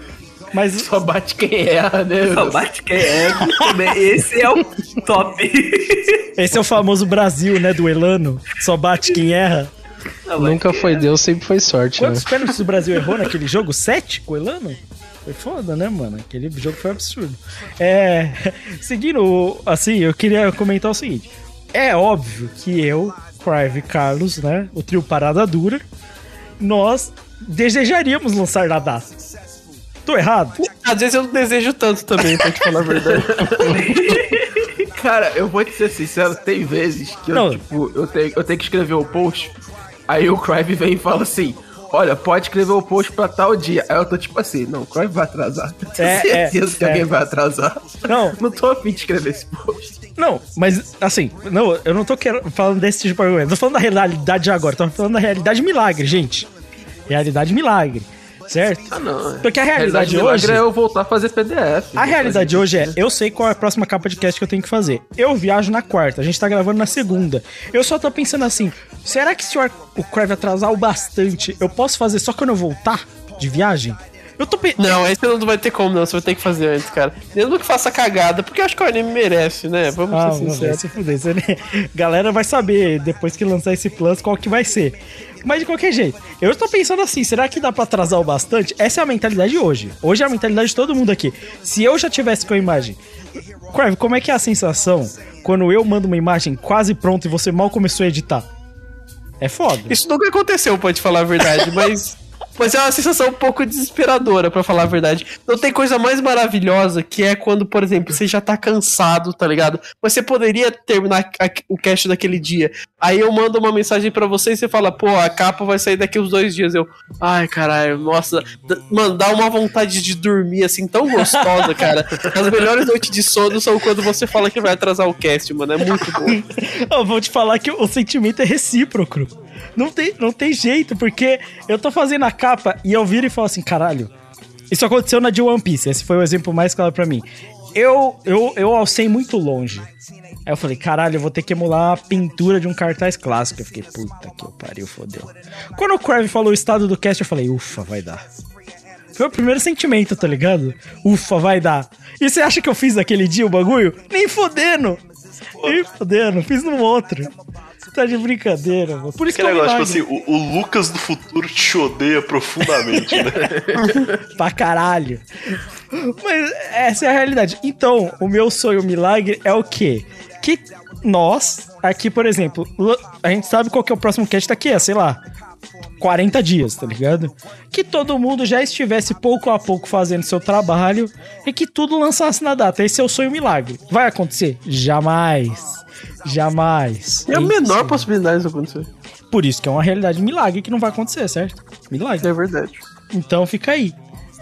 Mas Só bate quem erra, né? Só bate quem que também- Esse é o top. esse é o famoso Brasil, né, do Elano. Só bate quem erra. Não, Nunca foi é? Deus, sempre foi sorte, né? Quantos pênaltis o Brasil errou naquele jogo? Sete com o Elano? Foi foda, né, mano? Aquele jogo foi absurdo. É. Seguindo, assim, eu queria comentar o seguinte: é óbvio que eu, Crive e Carlos, né? O trio Parada Dura, nós desejaríamos lançar na data. Tô errado? Às vezes eu não desejo tanto também, pra te falar a verdade. Cara, eu vou te ser sincero, tem vezes que eu, tipo, eu tenho, eu tenho que escrever o post, aí o Crive vem e fala assim, olha, pode escrever o post pra tal dia. Aí eu tô tipo assim, não, o Crive vai atrasar. Tenho É, certeza é, que é. alguém vai atrasar. Não, Não tô afim de escrever esse post. Não, mas assim, não, eu não tô querendo, falando desse tipo de argumento. Tô falando da realidade de agora, tô falando da realidade milagre, gente. Realidade milagre, certo? Ah, não. Porque a realidade milagre hoje. é eu voltar a fazer PDF. A realidade hoje é, eu sei qual é a próxima capa de cast que eu tenho que fazer. Eu viajo na quarta, a gente tá gravando na segunda. Eu só tô pensando assim, será que se o, o Crave atrasar o bastante, eu posso fazer só quando eu voltar de viagem? Eu tô pensando. Não, esse não vai ter como, não. Você vai ter que fazer antes, cara. Mesmo que faça cagada, porque eu acho que o anime merece, né? Vamos Ah, ser sinceros. se fuder. Você Galera vai saber, depois que lançar esse plus, qual que vai ser. Mas de qualquer jeito, eu tô pensando assim, será que dá pra atrasar o bastante? Essa é a mentalidade hoje. Hoje é a mentalidade de todo mundo aqui. Se eu já tivesse com a imagem... Crave, como é que é a sensação quando eu mando uma imagem quase pronta e você mal começou a editar? É foda. Isso nunca aconteceu, pode falar a verdade, mas. Mas é uma sensação um pouco desesperadora, pra falar a verdade. Não tem coisa mais maravilhosa que é quando, por exemplo, você já tá cansado, tá ligado? Mas você poderia terminar o cast daquele dia. Aí eu mando uma mensagem pra você e você fala, pô, a capa vai sair daqui uns dois dias. Eu, ai, caralho, nossa. Mano, dá uma vontade de dormir assim, tão gostosa, cara. As melhores noites de sono são quando você fala que vai atrasar o cast, mano. É muito bom. Eu vou te falar que o sentimento é recíproco. Não tem, não tem jeito, porque eu tô fazendo a capa e eu viro e falo assim, caralho. Isso aconteceu na de One Piece, esse foi o exemplo mais claro pra mim. Eu, eu, eu alcei muito longe. Aí eu falei, caralho, eu vou ter que emular a pintura de um cartaz clássico. Eu fiquei, puta que pariu, fodeu. Quando o Crave falou o estado do cast, eu falei, ufa, vai dar. Foi o primeiro sentimento, tá ligado? Ufa, vai dar. E você acha que eu fiz naquele dia o bagulho? Nem fodendo! Nem fodendo, fiz no outro. Tá de brincadeira, mano. Por isso que Aquele eu negócio, tipo assim, o, o Lucas do futuro te odeia profundamente, né? pra caralho. Mas essa é a realidade. Então, o meu sonho milagre é o quê? Que nós, aqui, por exemplo, a gente sabe qual que é o próximo cast daqui, é, sei lá, 40 dias, tá ligado? Que todo mundo já estivesse pouco a pouco fazendo seu trabalho e que tudo lançasse na data. Esse é o sonho milagre. Vai acontecer? Jamais. Jamais. É a É menor impossível. possibilidade disso acontecer. Por isso que é uma realidade milagre que não vai acontecer, certo? Milagre. É verdade. Então fica aí.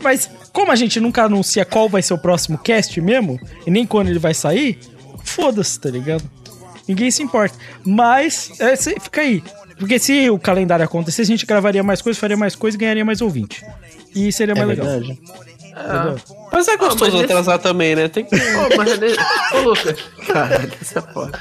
Mas como a gente nunca anuncia qual vai ser o próximo cast mesmo, e nem quando ele vai sair, foda-se, tá ligado? Ninguém se importa. Mas é, fica aí. Porque se o calendário acontecesse, a gente gravaria mais coisas, faria mais coisas e ganharia mais ouvinte. E seria mais legal. verdade. Entendeu? Mas é gostoso mas esse- atrasar também, né? Tem que. Ô, mas Ô, Lucas. Caralho, essa porra.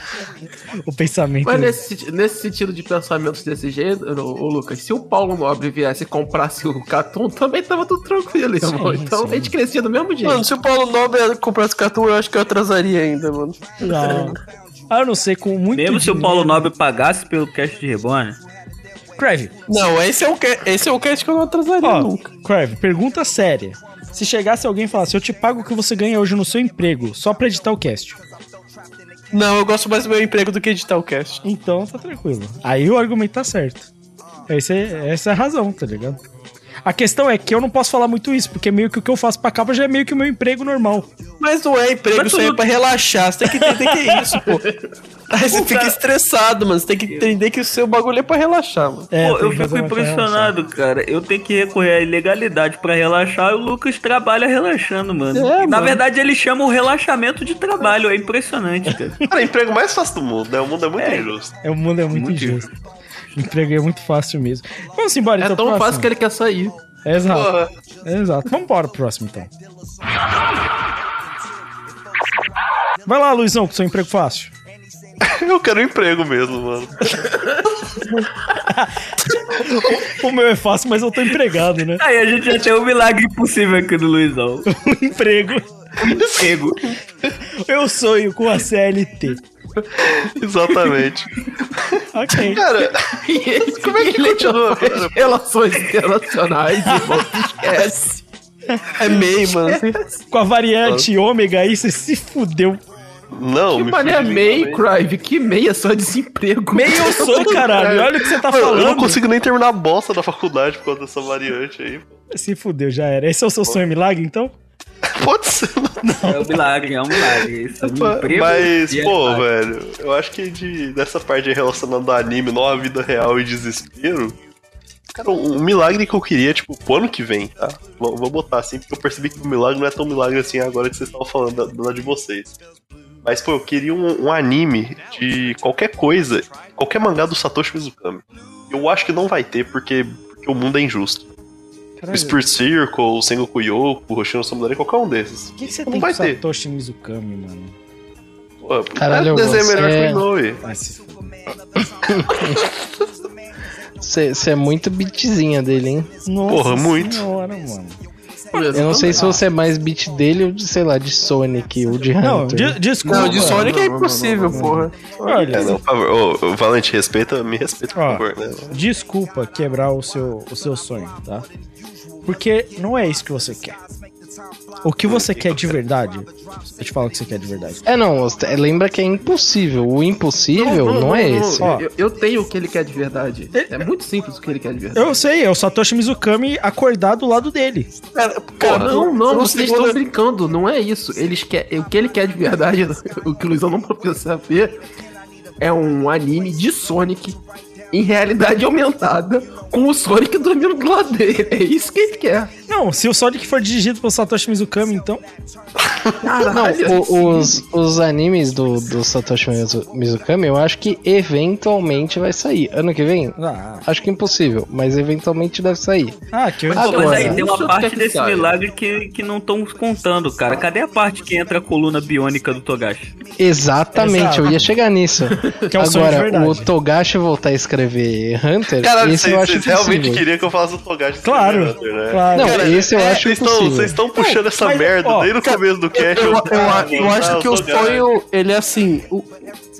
O pensamento. Mas nesse, nesse sentido de pensamentos desse jeito, ô, Lucas, se o Paulo Nobre viesse e comprasse o Catum, também tava tudo tranquilo, irmão. Sim, Então sim. a gente crescia do mesmo jeito. Mano, se o Paulo Nobre comprasse cartão, eu acho que eu atrasaria ainda, mano. Não. Ah, eu não sei, com muito Mesmo se o dinheiro- Paulo Nobre pagasse pelo cast de Reborn. Crave, Não, esse é o, ca- esse é o cast que eu não atrasaria Ó, nunca. Crave, pergunta séria. Se chegasse alguém e falasse, eu te pago o que você ganha hoje no seu emprego, só pra editar o cast. Não, eu gosto mais do meu emprego do que editar o cast. Então tá tranquilo. Aí o argumento tá certo. Esse é- essa é a razão, tá ligado? A questão é que eu não posso falar muito isso, porque meio que o que eu faço pra capa já é meio que o meu emprego normal. Mas não é emprego, isso aí é pra relaxar. Você tem que entender que é isso, pô. Aí você fica estressado, mano. Você tem que entender que o seu bagulho é pra relaxar, mano. É, Pô, eu fico impressionado, cara. Eu tenho que recorrer à ilegalidade pra relaxar e o Lucas trabalha relaxando, mano. É, Na mano. verdade, ele chama o relaxamento de trabalho. É impressionante, cara. Cara, emprego mais fácil do mundo, né? O mundo é muito injusto. É, o mundo é muito, Muito injusto. Emprego é muito fácil mesmo. Vamos embora É então. tão próximo. fácil que ele quer sair. Exato. Porra. Exato. Vamos embora pro próximo então. Vai lá, Luizão, com seu emprego fácil. Eu quero um emprego mesmo, mano. O meu é fácil, mas eu tô empregado, né? Aí a gente já tem um milagre impossível aqui do Luizão. Um emprego. Emprego. Eu sonho com a CLT. Exatamente. Ok. Cara, como é que continua? Relações internacionais, irmão. Esquece. É meio, mano. Com a variante ômega aí, você se fudeu. Não, Que me mané MEI. Crive? Que MEI é só desemprego. Meio eu sou, caralho. Olha o que você tá Eu- Eu não falando. consigo nem terminar a bosta da faculdade por causa dessa variante aí. Se fudeu, já era. Esse é o seu sonho milagre, então? pode ser. É um milagre, é um milagre. Isso, um emprego Mas, pô, é- velho, eu acho que de, dessa parte aí relacionando a anime, não a vida real e desespero. Cara, um, um milagre que eu queria, tipo, pro ano que vem, tá? Vou, vou botar assim, porque eu percebi que o milagre não é tão milagre assim agora que vocês estavam falando da, da de vocês. Mas, pô, eu queria um, um anime de qualquer coisa, qualquer mangá do Satoshi Mizukami. Eu acho que não vai ter, porque, porque o mundo é injusto. Caralho. Spirit Circle, o Sengoku Yoko, o Hoshino Samurai, qualquer um desses. O que, você Não tem vai com ter. Satoshi Mizukami, mano? Pô, Caralho, o desenho é melhor você- que o Inoue. Vai se Você é muito bitzinha dele, hein? Nossa Porra, muito. Senhora, mano. Eu não sei se você é mais beat dele ou de, sei lá, de Sonic ou de Não, Hunter. de- desculpa. Não, de Sonic é não, não, impossível, não, não, porra. Olha, É, não, por favor. Ô, ô, Valente, respeita, me respeita, por Ó. favor, né? desculpa quebrar o seu, o seu sonho, tá? Porque não é isso que você quer. O que você quer de verdade, eu te falo o que você quer de verdade. É, não, lembra que é impossível. O impossível não, é esse. Ó. Eu, eu tenho o que ele quer de verdade. É muito simples o que ele quer de verdade. Eu sei, é o Satoshi Mizukami acordar do lado dele. Cara, Porra, não, não, vocês segundo- estão brincando, não é isso. Eles quer, o que ele quer de verdade, o que o Luizão não pode saber, é um anime de Sonic em realidade aumentada, com o Sonic dormindo do lado dele. É isso que ele quer. Não, se o Sonic for dirigido pelo Satoshi Mizukami, então. Caralho. Não, o- os, os animes do, do Satoshi Mizu- Mizukami, eu acho que eventualmente vai sair. Ano que vem? Ah, Acho que impossível, mas eventualmente deve sair. ah que eu Mas Agora, aí tem uma Isso parte desse saia. milagre que, que não estão contando, cara. Cadê a parte que entra a coluna biônica do Togashi? Exatamente, Exato. eu ia chegar nisso. Que é um sonho de Agora, o Togashi voltar a escrever Hunter, Caralho, esse vocês, eu acho vocês realmente queriam que eu falasse o Togashi do Claro, Hunter, né? claro. Não, Cara, esse eu é, acho vocês impossível. Vocês estão puxando essa mas, merda ó, desde o começo do cast. Eu, eu, eu não, acho que o Togashi. sonho, ele é assim. o-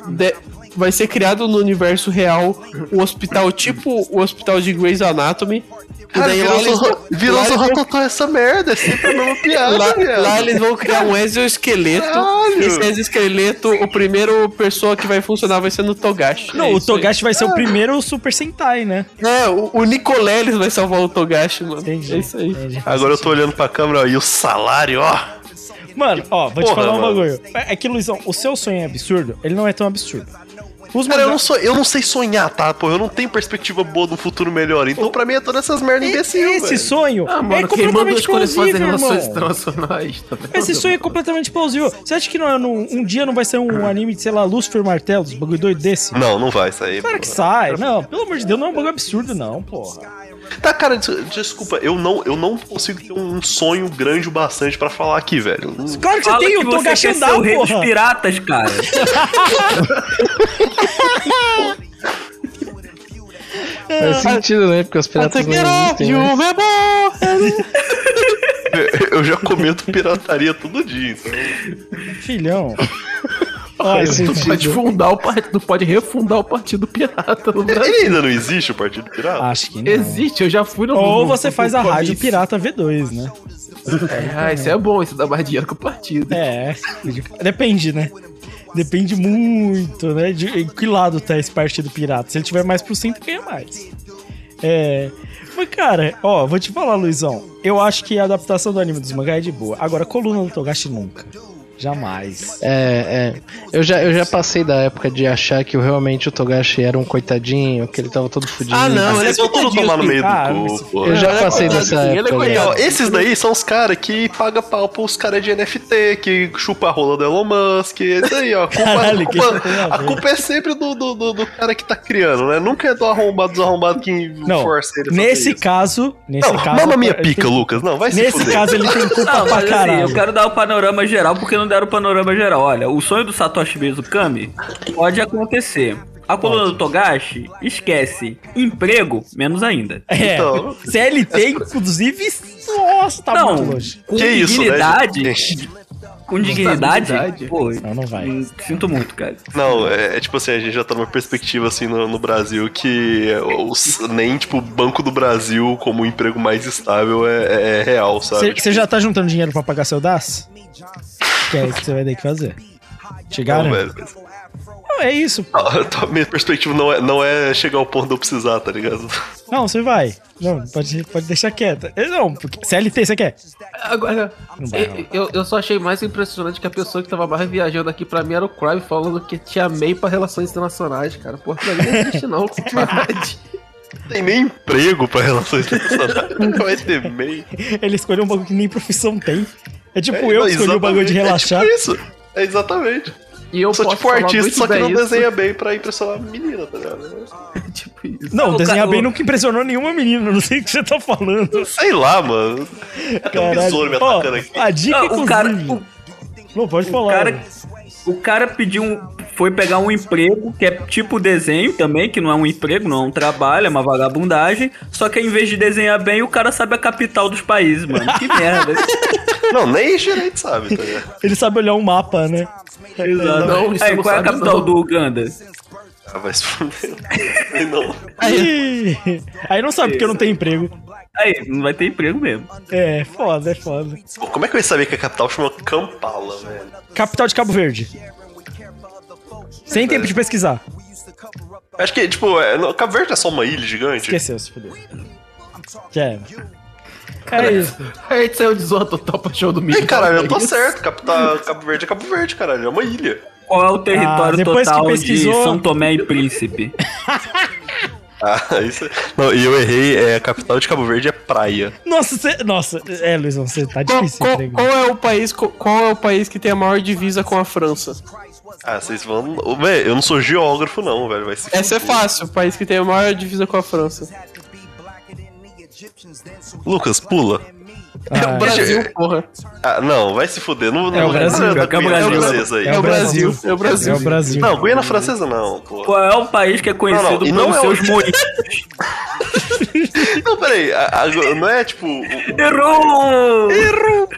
de- vai ser criado no universo real o hospital tipo o hospital de Grey's Anatomy. E Cara, daí lá vão- Zorrototó essa merda, é sempre a mesma piada, Lá, lá eles vão criar um exoesqueleto. Caralho. Esse exoesqueleto, o primeiro pessoa que vai funcionar vai ser no Togashi. Não, É o isso aí. Togashi vai ser o primeiro Super Sentai, né? É, o, o Nicoleles vai salvar o Togashi, mano. Entendi. É isso aí. Entendi. Agora eu tô olhando pra câmera ó, e o salário, ó. Mano, ó, vou te Porra, falar um mano. bagulho. É é que, Luizão, o seu sonho é absurdo, ele não é tão absurdo. Os Cara, eu não, sou, eu não sei sonhar, tá? Pô, eu não tenho perspectiva boa do futuro melhor. Então, pra mim, é todas essas merdas imbecil, Esse velho. sonho Ah, é mano, manda completamente plausível, relações irmão. internacionais, tá? Esse sonho é completamente plausível. Você acha que não é num- um dia não vai ser um anime de, sei lá, Lucifer Martelos, bagulho doido desse? Não, não vai sair. Claro que sai. Não, pelo amor de Deus, não é um bagulho absurdo, não, porra. Tá, cara, des- desculpa, eu não, eu não consigo ter um sonho grande o bastante pra falar aqui, velho. Claro que você Fala tem que o você Togashi quer ser andar, o rei dos piratas, cara. Faz sentido, né? Porque os piratas não existem. Eu já comento pirataria todo dia, então. Filhão. Tu pode fundar o partido, pode refundar o Partido Pirata no Brasil. Ele ainda não existe o Partido Pirata? acho que não. Existe, eu já fui no. Ou no- você no- faz a no Rádio comício. Pirata V2, né? Ah, isso é bom, isso dá mais dinheiro que o partido. É. Depende, né? Depende muito, né? De em que lado tá esse partido pirata. Se ele tiver mais pro centro, ganha mais. É. Mas, cara, ó, vou te falar, Luizão. Eu acho que a adaptação do anime dos mangá é de boa. Agora, coluna do Togashi nunca. Jamais. É, é. Eu já, eu já passei da época de achar que realmente o Togashi era um coitadinho, que ele tava todo fudido. Ah, não, ele é coitadinho, tomar no meio Ah, do mas- cu, pô. Eu já é passei dessa ele é época. Ó, esses daí são os caras que pagam pau pros caras de NFT, que chupa a rola do Elon Musk. Esse aí, ó. A culpa, Caralho, a que culpa- isso a culpa é sempre do, do, do, do cara que tá criando, né? Nunca é do arrombado dos arrombados que Não, força ele nesse isso. caso. Nesse Não, caso. mama minha pica, tem- Lucas. Não, vai se Nesse fuder. caso, ele tem culpa Não, pra mas assim, caralho. eu quero dar o panorama geral porque não deram o panorama geral. Olha, o sonho do Satoshi Mizukami pode acontecer. A coluna do Togashi, esquece. Emprego, menos ainda. É. Então. CLT, inclusive, nossa, tá não, muito longe. com Que isso, né, dignidade. com dignidade, dignidade? pô, Não, não vai. hum, sinto muito, cara. Não, é, é tipo assim, a gente já tá numa perspectiva assim no, no Brasil que os- nem tipo o Banco do Brasil como o emprego mais estável é, é- é real, sabe? Você já tá juntando dinheiro pra pagar seu DAS? Que é isso que você vai ter que fazer. Te Não, garanto. é isso. Ah, tá, Minha perspectiva não é, não é chegar ao ponto de eu precisar, tá ligado? Não, você vai. Não, pode, pode deixar quieta. Eh, Não, porque CLT você quer? Agora, Não vai rolar. eu, eu só achei mais impressionante que a pessoa que tava mais viajando aqui pra mim era o Crime falando que tinha MEI pra relações internacionais, cara. Pô, pra mim não existe não, compadre. Tem nem emprego pra relações internacionais. Nunca vai ter MEI. Ele escolheu um bagulho que nem profissão tem. É tipo É, eu não, que escolhi o bagulho de relaxar. É tipo isso. É exatamente. E eu sou tipo um artista, só que não isso. desenha bem pra impressionar a menina, tá ligado? tipo isso. Não, O desenhar bem o- nunca impressionou nenhuma menina. Não sei o que você tá falando. Sei lá, mano. Tem um besouro me atacando aqui. a dica, Ah, o inclusive... cara, o, Não, pode o falar. cara, o cara pediu um, foi pegar um emprego que é tipo desenho também, que não é um emprego, não é um trabalho, é uma vagabundagem. Só que em vez de desenhar bem, o cara sabe a capital dos países, mano. Que merda. Não, nem direito sabe, tá ligado? Ele sabe olhar um mapa, né? Exato. Não, isso Aí, não qual é a capital não. do Uganda? Ah, vai se fuder. Aí não. Aí, aí não sabe porque não tem emprego. Aí, não vai ter emprego mesmo. É, foda, é foda. Pô, como é que eu ia saber que a capital chama Kampala, velho? Capital de Cabo Verde. Sem tempo de pesquisar. Acho que, tipo, é, no- Cabo Verde é só uma ilha gigante. Esqueceu, se fudeu. Já era. É isso. A gente saiu de zoa total pra show do milho. Ei, caralho, eu tô É isso. certo. Capital, Cabo Verde é Cabo Verde, caralho. É uma ilha. Qual é o território Ah, depois que total pesquisou- de São Tomé e Príncipe? Ah, isso. Não, e eu errei. É, a capital de Cabo Verde é praia. Nossa, você... Nossa, é, Luizão, você tá Qual, difícil. qual- qual é o país, qual, qual é o país que tem a maior divisa com a França? Ah, vocês vão. Véi, eu não sou geógrafo, não, velho. Vai se Essa é fácil, o país que tem a maior divisa com a França. Lucas, pula. É Ah, o Brasil, porra. Ah, não, vai se fuder. Não, É não o Brasil. Não, É o Brasil. francesa aí. É o Brasil. É o Brasil. É o Brasil. Não, Guiana Francesa não, pô. Qual é o país que é conhecido Não, não, e pelos não é seus o- moinhos? Não, peraí. a- a- não é tipo. o- Errou!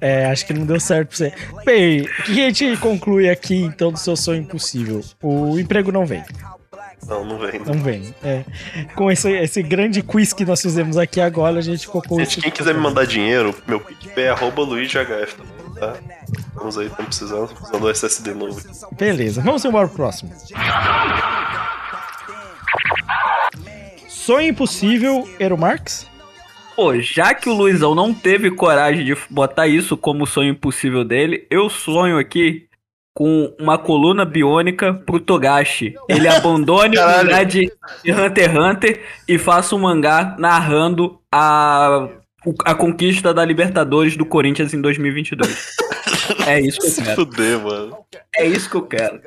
É, acho que não deu certo pra você. Bem, o que a gente conclui aqui, então, do seu sonho impossível? O emprego não vem. Não, não vem. Não vem. É. Com esse, esse grande quiz que nós fizemos aqui agora, a gente colocou Gente, esse- quem quiser me mandar dinheiro, meu PicPay é arroba LuizGHF também, tá? Vamos aí, estamos precisando, precisando do SSD novo. Beleza, vamos embora pro próximo. Sonho impossível, Ero Marx? Pô, já que o Luizão não teve coragem de botar isso como sonho impossível dele, eu sonho aqui com uma coluna biônica pro Togashi. Ele abandone o mangá de de Hunter x Hunter e faça um mangá narrando a, a conquista da Libertadores do Corinthians em 2022. é isso que eu Se quero. fuder, mano. É isso que eu quero.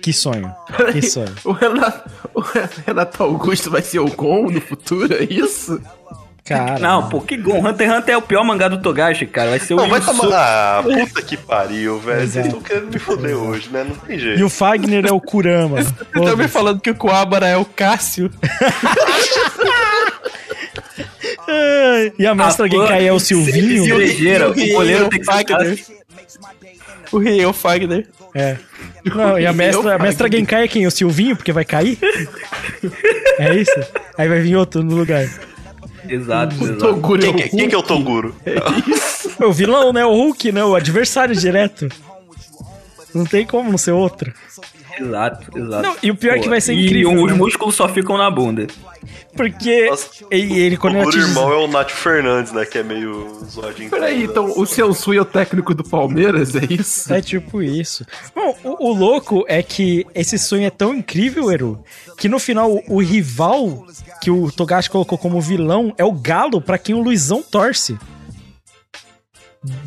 Que sonho. Que sonho. O Renato, o Renato Augusto vai ser o Gon no futuro, é isso? Cara. Não, pô, que Gon. Hunter x Hunter é o pior mangá do Togashi, cara. Vai ser o Não, vai tomar. Ah, puta que pariu, velho. Vocês Exato. estão querendo me foder hoje, né? Não tem jeito. E o Fagner é o Kurama. Também falando que o Coabara é o Cássio. E a mestra Ah, Genkai é o Silvinho? Cerejeira, o goleiro tem que Fagner. O rei é o Fagner. É. Não, e a mestra, a mestra Genkai é quem? O Silvinho, porque vai cair? É isso? Aí vai vir outro no lugar. Exato, exato. Toguro Quem, é o que- quem que é o Toguro? É o vilão, né? O Hulk, né? O adversário direto. Não tem como não ser outro. Exato, exato. Não, e o pior é que vai ser e incrível, os né? músculos só ficam na bunda. Porque Nossa, ele, ele O quando Toguro atinge... irmão é o Nath Fernandes, né? Que é meio zoadinho. Peraí, então o seu Sui é o técnico do Palmeiras, é isso? É tipo isso. Bom, o, o louco é que esse sonho é tão incrível, Eru, que no final o, o rival que o Togashi colocou como vilão é o Galo, pra quem o Luizão torce.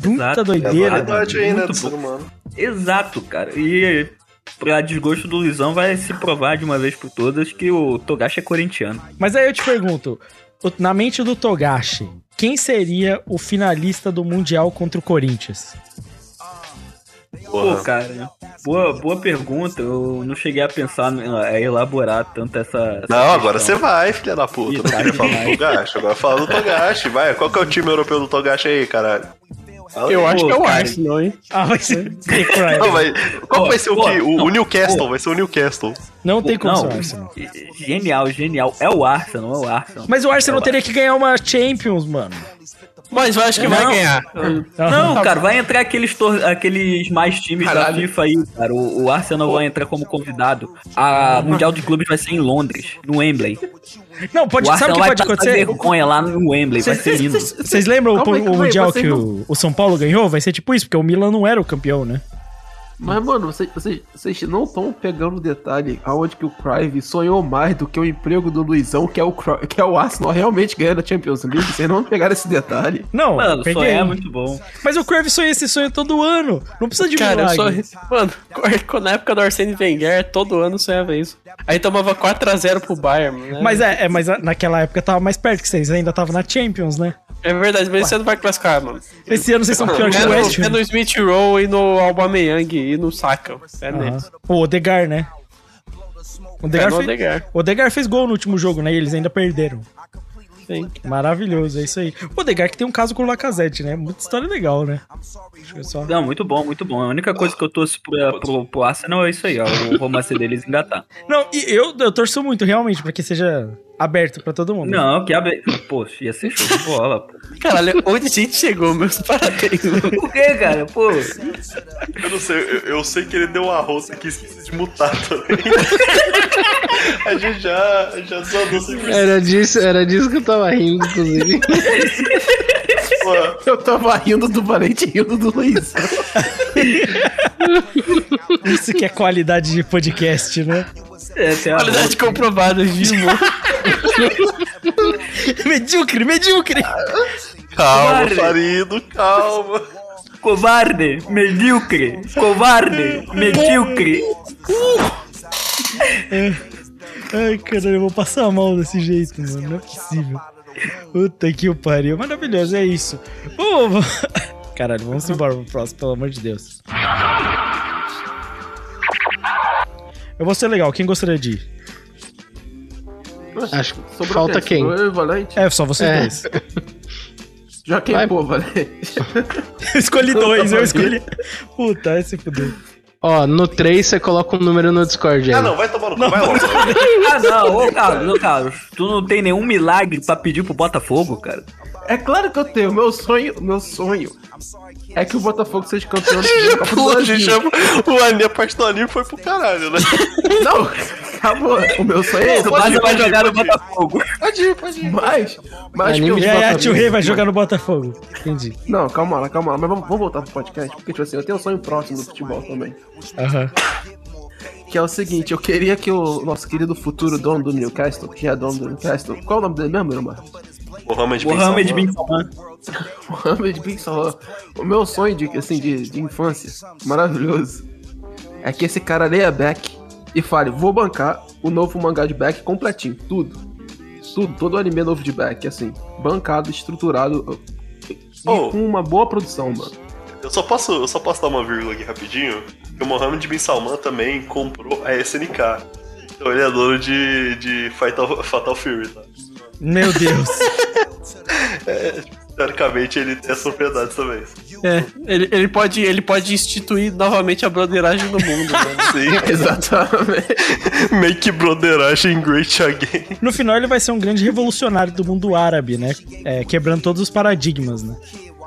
Muita Exato. É doideira. verdade aí, né? Muito. Exato, cara. E pra desgosto do Luizão vai se provar de uma vez por todas que o Togashi é corintiano. Mas aí eu te pergunto, na mente do Togashi, quem seria o finalista do Mundial contra o Corinthians? Pô, cara, boa, boa pergunta. Eu não cheguei a pensar, a elaborar tanto essa. essa Não, agora você questão. vai, filha da puta. Ih, Não queria falar do. Togashi. Agora fala do Togashi, vai. Qual que é o time europeu do Togashi aí, caralho? Eu acho que é o. Arsenal, hein? Ah, vai ser. Não, vai, qual Pô, vai ser o pô, que? O, não, o Newcastle, pô. vai ser o Newcastle. Não tem como ser o Não, Arsenal. genial, genial. É o Arsenal, é o Arsenal. Mas o Arsenal É teria que ganhar uma Champions, mano. Mas eu acho que Não. vai ganhar. Não, Tá cara, vai entrar aqueles, tor- aqueles mais times da Caralho. FIFA aí, cara. O, o Arsenal vai entrar como convidado. A Mundial de Clubes vai ser em Londres, no Wembley. Não, pode, o sabe o que vai pode acontecer? vergonha lá no Wembley, vai ser lindo. Vocês lembram o, o Mundial que o, o São Paulo ganhou? Vai ser tipo isso, porque o Milan não era o campeão, né? Mas, mano, vocês, vocês, vocês não estão pegando o detalhe aonde que o Crive sonhou mais do que o emprego do Luizão, que é o, que é o Arsenal realmente ganhando a Champions League. Vocês não pegaram esse detalhe. Não, Mano, peguei. sonhar é muito bom. Mas o Crave sonha esse sonho todo ano. Não precisa de Cara, eu milagre. só. Mano, na época do Arsene Wenger, todo ano sonhava isso. Aí tomava 4x0 pro Bayern, né? Mas é, é, mas a- naquela época tava mais perto que vocês, ainda tava na Champions, né? É verdade, mas esse ano vai classificar, mano. Esse ano vocês são piores que É o no, West é no Smith Rowe e no Aubameyang e no Saka. É neles. O Odegar, né? O É Odegar, no fez, o Odegar fez gol no último jogo, né? E eles ainda perderam. Sim. Maravilhoso, é isso aí. O Odegar que tem um caso com o Lacazette, né? Muita história legal, né? É só... Não, muito bom, muito bom. A única coisa que eu torço pro, pro, pro Arsenal é isso aí, ó. O romance deles engatar. Não, e eu, eu torço muito, realmente, pra que seja aberto pra todo mundo. Não, que abre. Pô, ia ser show de bola, pô. Caralho, onde a gente chegou, meus parabéns. Por que, cara? Pô. Eu não sei, eu, eu sei que ele deu uma roça aqui, esqueci de mutar também. a gente já, já desanou sem Era disso, era disso que eu tava rindo, inclusive. Eu tava rindo do Valente rindo do Luiz. Isso que é qualidade de podcast, né? É, tem a Qualidade comprovada, Gimo. medíocre, medíocre! Calma, Covarde. Farido, calma. Covarde, medíocre, covarde, medíocre. Ai, caralho, eu vou passar mal desse jeito, mano. Não é possível. Puta que o pariu. Maravilhoso, é isso. Vamos. Caralho, vamos embora pro próximo, pelo amor de Deus. Eu vou ser legal, quem gostaria de ir? Acho que falta quem? Sobrou eu e o Valente. É, só vocês É. dois. Já queimou, Valente. Eu escolhi dois, eu escolhi. Puta, vai se fuder. Ó, no 3 você coloca um número no Discord aí. Ah, não, vai tomar no cu, vai logo. Ah, não, ô Carlos, ô Carlos, tu não tem nenhum milagre pra pedir pro Botafogo, cara? É claro que eu tenho. Meu sonho, meu sonho é que o Botafogo seja campeão da Copa do Brasil. chama, o anime, a parte do anime foi pro caralho, né? Não, acabou. O meu sonho é esse. Mas ir, vai pode ir, jogar no. Botafogo. Pode ir, pode ir. Mas, mas que E aí a Tio Rei vai jogar no Botafogo. Entendi. Não, calma lá, calma lá. Mas vamos, vamos voltar pro podcast. Porque, tipo assim, eu tenho um sonho próximo do futebol também. Aham. Que é o seguinte, eu queria que o nosso querido futuro dono do Newcastle, que é dono do Newcastle, qual é o nome dele mesmo, irmão? Mohamed Bin Mohamed Salman. Bin Salman. Mohamed Bin Salman. O meu sonho de, assim, de, de infância, maravilhoso, é que esse cara leia Beck e fale, vou bancar o novo mangá de Beck completinho, tudo. Tudo, todo o anime novo de Beck, assim, bancado, estruturado e Oh. com uma boa produção, mano. Eu só posso, eu só posso dar uma vírgula aqui rapidinho. Que o Mohamed Bin Salman também comprou a SNK. Então ele é dono de, de Fatal, Fatal Fury, tá? Meu Deus. É, teoricamente ele tem as propriedades também. É, ele, ele, pode, ele pode instituir novamente a broderagem no mundo, né? Sim, Exatamente. Make broderagem great again. No final ele vai ser um grande revolucionário do mundo árabe, né? É, quebrando todos os paradigmas, né?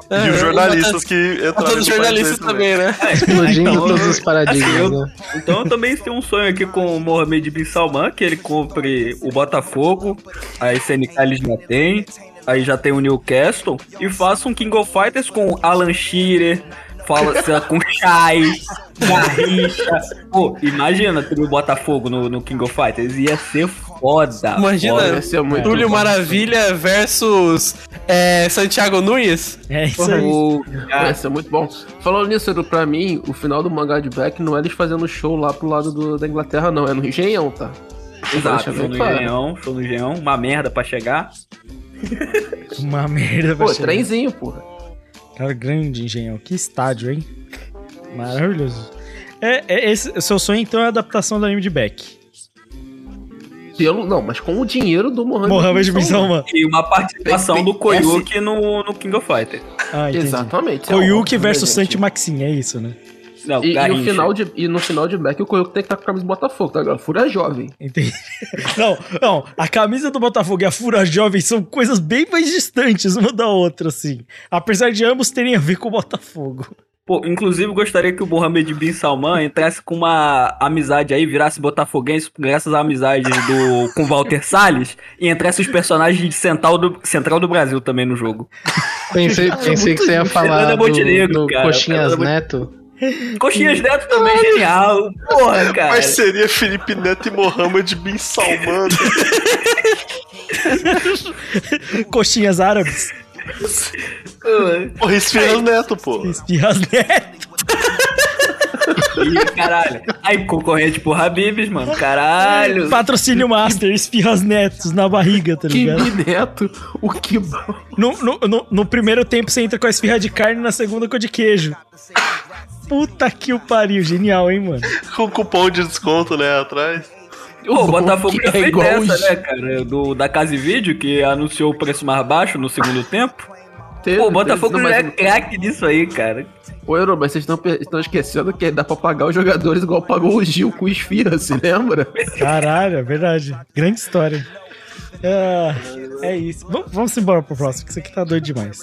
É, E os jornalistas bota- que entraram bota os jornalistas também, né? Explodindo Então, todos os paradigmas, assim, eu- né? Então eu também tenho um sonho aqui com o Mohamed Bin Salman, que ele compre o Botafogo, a SNK ele já tem, aí já tem o Newcastle, e faça um King of Fighters com Alan Shearer, fala com Shai, Garrincha. Pô, imagina ter o Botafogo no, no King of Fighters, ia ser foda. Imagina, foda. Esse é muito Túlio bom. Maravilha versus é, Santiago Nunes. É isso aí. O, Ah, isso é muito bom. Falando nisso, Edu, pra mim, o final do mangá de Beck não é eles fazendo show lá pro lado do- da Inglaterra, não. É no Engenhão, tá? exato, show no. Engenhão, show no Engenhão, uma merda pra chegar. Uma merda pra Pô, chegar. trenzinho, porra. Cara, grande engenhão. Que estádio, hein? Maravilhoso. É, é esse, seu sonho, então, é a adaptação do anime de Beck. Pelo, não, mas com o dinheiro do Mohamed, Mohamed Bin Salman. Salman. E uma participação do Koyuki no, no King of Fighters. Ah, entendi. Exatamente. Koyuki É óbvio, né, versus gente? Santi Maxim, é isso, né? Não, E, e, no final de, e no final de Mac, o Koyuki tem que estar com a camisa do Botafogo, tá? Agora, Fúria Jovem. Entendi. Não, não, a camisa do Botafogo e a Fura Jovem são coisas bem mais distantes uma da outra, assim. Apesar de ambos terem a ver com o Botafogo. Pô, inclusive gostaria que o Mohamed Bin Salman entrasse com uma amizade aí, virasse botafoguense graças à amizade do, com Walter Salles e entrasse os personagens de Central do, Central do Brasil também no jogo. Pensei, pensei que você ia falar Fernanda do, do cara. Coxinhas Fernanda Neto. Coxinhas Neto também genial. Porra, cara. Parceria Felipe Neto e Mohamed Bin Salman. Coxinhas árabes. Porra, Esfirras Neto, pô. Espirras neto. Ih, caralho. Aí, concorrente pro Habibs, mano. Caralho. Patrocínio Master, espirras netos na barriga, tá ligado? Que neto, o que bom. No, no, no, no primeiro tempo você entra com a esfirra de carne, na segunda com a de queijo. Puta que o pariu, genial, hein, mano? Com cupom de desconto, né, atrás. Pô, o Botafogo já é fez igual essa, né, cara? Do, da Casa e Vídeo, que anunciou o preço mais baixo no segundo tempo. Teve, Pô, o Botafogo teve, já é craque nisso aí, cara. Ô, Euro, mas vocês estão estão esquecendo que dá pra pagar os jogadores igual pagou o Gil com o Esfirra, se lembra? Caralho, é verdade. Grande história. Ah, é isso. V- vamos embora pro próximo, que isso aqui tá doido demais.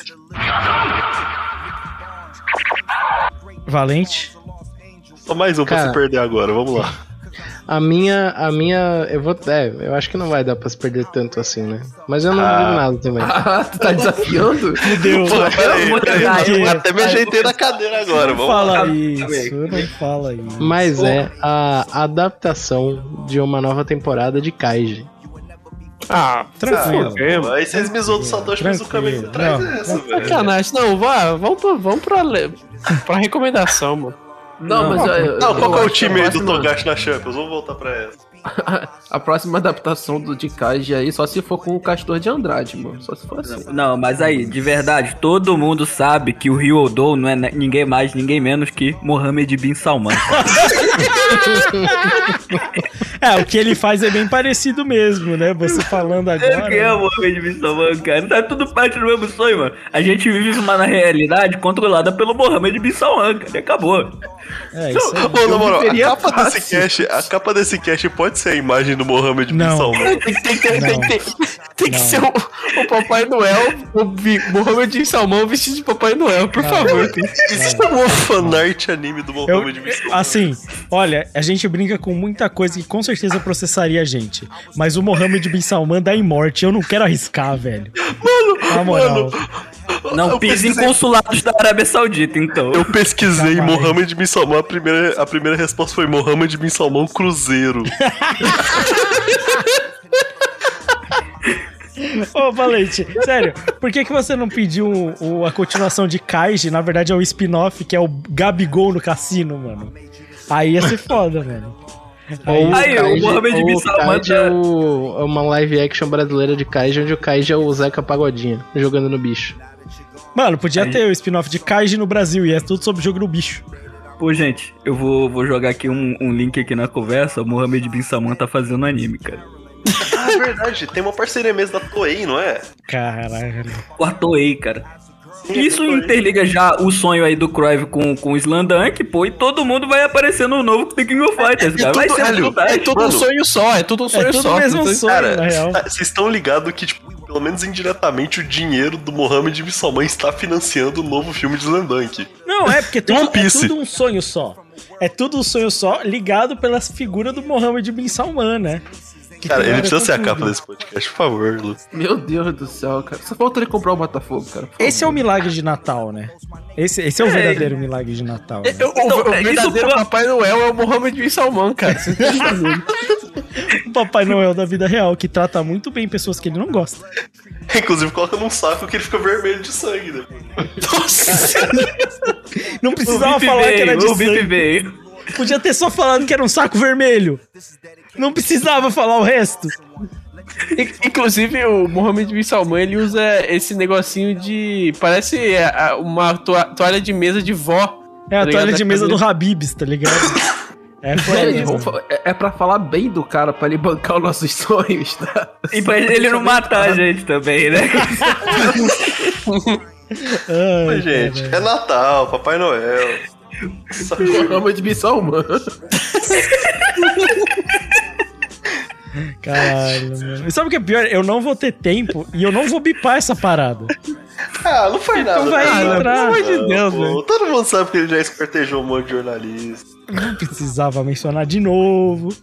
Valente. Só mais um pra Cara. se perder agora, vamos lá. A minha, a minha, eu vou, é, eu acho que não vai dar pra se perder tanto assim, né? Mas eu não Ah. digo nada também. Ah, tu tá desafiando? Fudeu. Pô, peraí, peraí, até me ajeitei na cadeira agora, Não vamos fala lá. isso, não fala isso. Mas é a adaptação de uma nova temporada de Kaiji. Ah, Tranquilo. tranquilo. Aí vocês me zoam do Satoshi, mas o caminho Tranquilo. traz Não, essa, velho. Sacanagem. Não, vá, vamos pra, vamos pra, pra recomendação, mano. Não, mas eu, eu- Não, qual eu que é o time a aí do próxima- Togashi na Champions? Vamos voltar pra essa. A próxima adaptação do de Kaiji aí, só se for com o Castor de Andrade, mano. Só se for assim. Não, mas aí, de verdade, todo mundo sabe que o Rio Odo não é ninguém mais, ninguém menos que Mohamed Bin Salman. É, o que ele faz é bem parecido mesmo, né? Você falando agora. Quem é o Mohamed Bin Salman, cara? Tá tudo parte do mesmo sonho, mano. A gente vive uma na realidade controlada pelo Mohamed Bin Salman, cara. E acabou. É, isso aí. Ô, na moral, a capa, desse cast, a capa desse cast pode ser a imagem do Mohamed Bin Não. Salman. Tem, tem, tem, Não. tem, tem, tem que Não. ser o, o Papai Noel, o Mohamed Salmão vestido de Papai Noel, por favor. Tem. Existe uma fanart anime do Eu, Mohamed Bin Salman. assim, olha, a gente brinca com muita coisa que com certeza processaria a gente. Mas o Mohamed Bin Salman dá em morte. Eu não quero arriscar, velho. Mano, Na moral. Não Eu pise em pesquisei- consulados da Arábia Saudita, então. Eu pesquisei Jamais. Mohamed Bin Salman, a primeira, a primeira resposta foi Mohamed Bin Salman Cruzeiro. Ô, Valente, sério, por que, que você não pediu o- o- a continuação de Kaiji? Na verdade é o spin-off, que é o Gabigol no cassino, mano. Aí ia ser foda, mano. Aí, Ou Aí, o Mohamed Bin Salman é, o- é uma live action brasileira de Kaiji, onde o Kaiji é o Zeca Pagodinha, jogando no bicho. Mano, podia ter o spin-off de Kaiji no Brasil, e é tudo sobre o jogo do bicho. Pô, gente, eu vou, vou jogar aqui um, um link aqui na conversa. O Mohamed Bin Salman tá fazendo anime, cara. Ah, é verdade, tem uma parceria mesmo da Toei, não é? Caralho. Com a Toei, cara. Isso interliga já o sonho aí do Cruyff com, com o Slandunk, pô, e todo mundo vai aparecer no novo The King of Fighters, cara. Vai tudo- ser velho, fantástico. É tudo um Mano, sonho só, é tudo um sonho É tudo só. mesmo sonho, Cara, na real. tá- vocês estão ligados que, tipo, pelo menos indiretamente, o dinheiro do Mohamed Bin Salman está financiando o novo filme de Slandunk. Não, é porque tudo, é tudo um sonho só. É tudo um sonho só, ligado pela figura do Mohamed Bin Salman, né? Que Cara, ele precisa ser a capa desse podcast, por favor, Lu. Meu Deus do céu, cara. Só falta ele comprar o Botafogo, cara. Esse é o milagre de Natal, né? Esse, esse é o verdadeiro milagre de Natal. Né? Eu- o, Então, o é isso verdadeiro pra- Papai Noel é o Mohamed Bin Salman, cara. O Papai Noel da vida real, que trata muito bem pessoas que ele não gosta. Inclusive, coloca num saco que ele fica vermelho de sangue né? depois. Não precisava falar que era de veio, o Bip sangue. veio. Podia ter só falado que era um saco vermelho. Não precisava falar o resto. In- Inclusive, o Mohamed Bin Salman, ele usa esse negocinho de... Parece é, uma toa- toalha de mesa de vó. É a Tá ligado? toalha de mesa do. Habibs, tá ligado? É, é, é pra falar bem do cara, pra ele bancar os nossos sonhos, tá? E pra ele não matar a gente também, né? Ai, Mas, gente, é Natal, Papai Noel. Programa de missão humana. Caralho, mano. E sabe o que é pior? Eu não vou ter tempo e eu não vou bipar essa parada. Ah, não nada. Então vai cara. entrar. Pelo amor de Deus, velho. Todo mundo sabe que ele já escortejou um monte de jornalista. Não precisava mencionar de novo.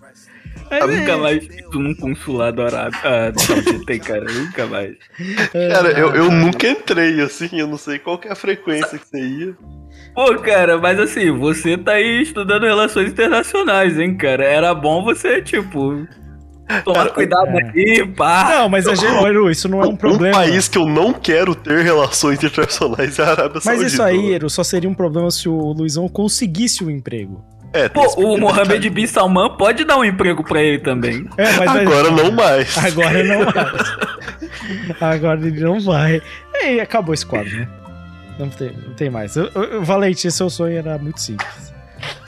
Mas Eu é. nunca mais fico num consulado arábio. Ah, não, tem, cara, nunca mais. Cara, eu, eu nunca entrei assim, eu não sei qual que é a frequência que você ia. Pô, cara, mas assim, você tá aí estudando relações internacionais, hein, cara? Era bom você, tipo, tomar cuidado é. aí, pá. Não, mas a gente, Eru, isso não é um problema. Um país que eu não quero ter relações internacionais é a Arábia Mas Saudita. isso aí, Eru, só seria um problema se o Luizão conseguisse o emprego. É, Pô, o Mohamed Bin Salman pode dar um emprego pra ele também. É, mas Agora não mais. Agora não mais. Agora ele não vai. E acabou esse quadro, né? Não tem, não tem mais. Eu, eu, Valente, seu sonho era muito simples.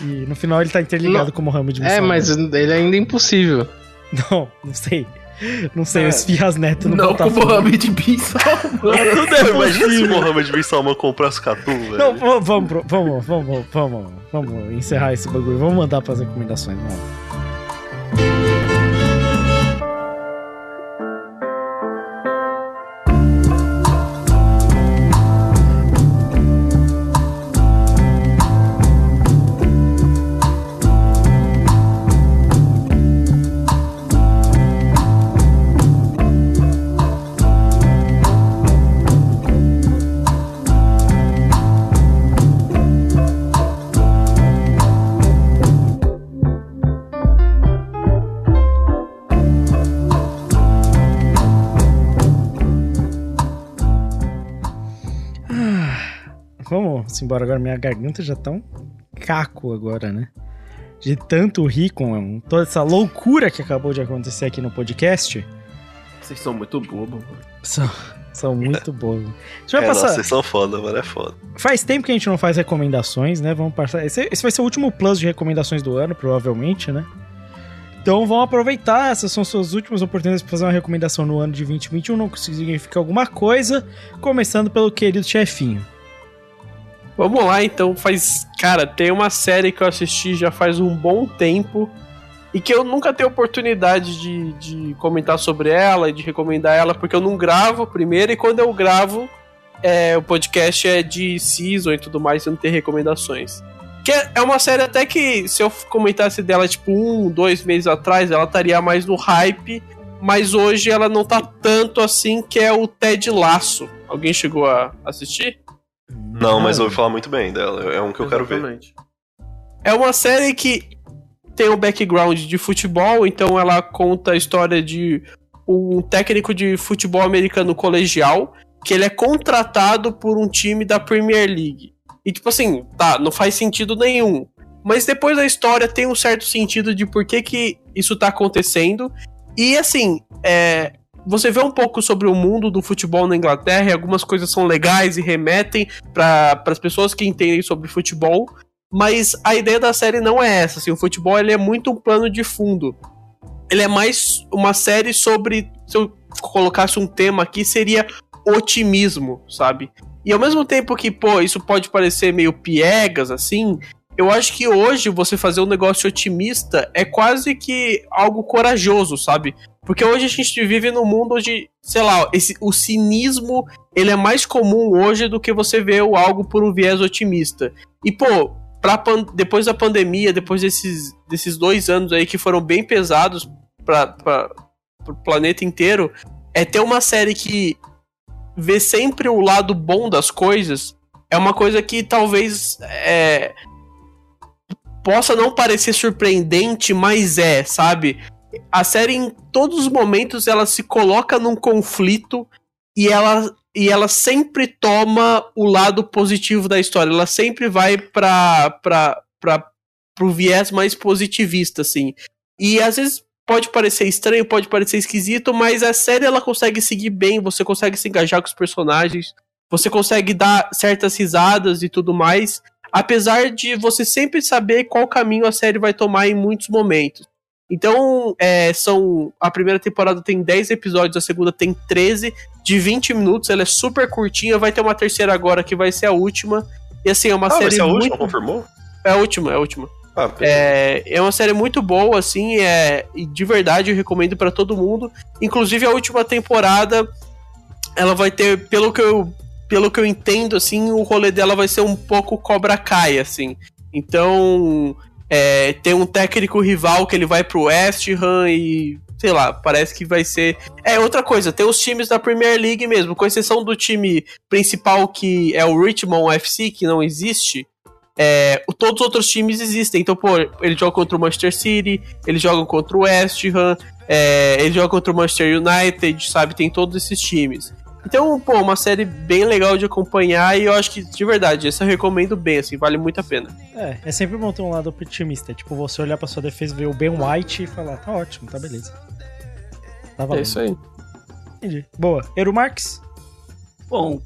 E no final ele tá interligado com o Mohamed Bin É, Salman. mas ele ainda é impossível. Não, não sei. Não sei, É. os Fias Neto não Não com o. Mohamed Bin Salman. Tudo é Imagina se o. Mohamed Bin Salman comprasse Catum, velho. Não, vamos, pro- vamos, vamos, vamos, vamos encerrar esse bagulho. Vamos mandar pras recomendações, vamos. Embora agora. Minha garganta já tá um caco agora, né? De tanto rir com toda essa loucura que acabou de acontecer aqui no podcast. Vocês são muito bobos, mano. São, são muito bons. A gente vai É, passar. nossa, vocês são foda, mano, é foda. Faz tempo que a gente não faz recomendações, né? Vamos passar. Esse, esse vai ser o último plus de recomendações do ano, provavelmente, né? Então vamos aproveitar, essas são suas últimas oportunidades para fazer uma recomendação no ano de 2021, não significa alguma coisa, começando pelo querido chefinho. Vamos lá, então. Faz. Cara, tem uma série que eu assisti já faz um bom tempo e que eu nunca tenho oportunidade de, de comentar sobre ela e de recomendar ela, porque eu não gravo primeiro e quando eu gravo, é, o podcast é de season e tudo mais, e não tem recomendações. Que é é uma série até que, se eu comentasse dela, tipo, um, dois meses atrás, ela estaria mais no hype, mas hoje ela não tá tanto assim, que é o Ted Laço. Alguém chegou a assistir? Não, mas eu ouvi falar muito bem dela. É um que eu quero ver. Exatamente. É uma série que tem um background de futebol, então ela conta a história de um técnico de futebol americano colegial que ele é contratado por um time da Premier League. E tipo assim, tá, não faz sentido nenhum. Mas depois da história tem um certo sentido de por que, que isso tá acontecendo. E assim, é, você vê um pouco sobre o mundo do futebol na Inglaterra, e algumas coisas são legais e remetem para as pessoas que entendem sobre futebol. Mas a ideia da série não é essa. Assim, o futebol ele é muito um plano de fundo. Ele é mais uma série sobre. Se eu colocasse um tema aqui, seria otimismo, sabe? E ao mesmo tempo que, pô, isso pode parecer meio piegas, assim, eu acho que hoje você fazer um negócio otimista é quase que algo corajoso, sabe? Porque hoje a gente vive num mundo onde, sei lá, esse, o cinismo ele é mais comum hoje do que você o algo por um viés otimista. E, pô, pra, depois da pandemia, depois desses, desses dois anos aí que foram bem pesados para o planeta inteiro, é ter uma série que vê sempre o lado bom das coisas é uma coisa que talvez é, possa não parecer surpreendente, mas é, sabe? A série em todos os momentos ela se coloca num conflito e ela e ela sempre toma o lado positivo da história. Ela sempre vai para para para pro viés mais positivista assim. E às vezes pode parecer estranho, pode parecer esquisito, mas a série ela consegue seguir bem, você consegue se engajar com os personagens, você consegue dar certas risadas e tudo mais, apesar de você sempre saber qual caminho a série vai tomar em muitos momentos. Então, é, são. A primeira temporada tem 10 episódios, a segunda tem 13, de 20 minutos. Ela é super curtinha. Vai ter uma terceira agora que vai ser a última. E assim, é uma Ah, série. vai ser a muito... última, confirmou? É a última, é a última. Ah. É, é uma série muito boa, assim, é, e de verdade eu recomendo pra todo mundo. Inclusive a última temporada, ela vai ter, pelo que eu, pelo que eu entendo, assim, o rolê dela vai ser um pouco Cobra Kai, assim. Então, é, tem um técnico rival que ele vai pro West Ham e sei lá, parece que vai ser. É outra coisa, tem os times da Premier League mesmo, com exceção do time principal que é o Richmond FC, que não existe. É, todos os outros times existem. Então, pô, ele joga contra o Manchester City, eles jogam contra o West Ham, é, ele joga contra o Manchester United, sabe? Tem todos esses times. Então, pô, uma série bem legal de acompanhar e eu acho que, de verdade, essa eu recomendo bem, assim, vale muito a pena. É, é sempre bom ter um lado otimista. Tipo, você olhar pra sua defesa, ver o Ben White e falar, tá ótimo, tá beleza. Tá valendo. É isso aí. Entendi. Boa. Eru Marques? Bom,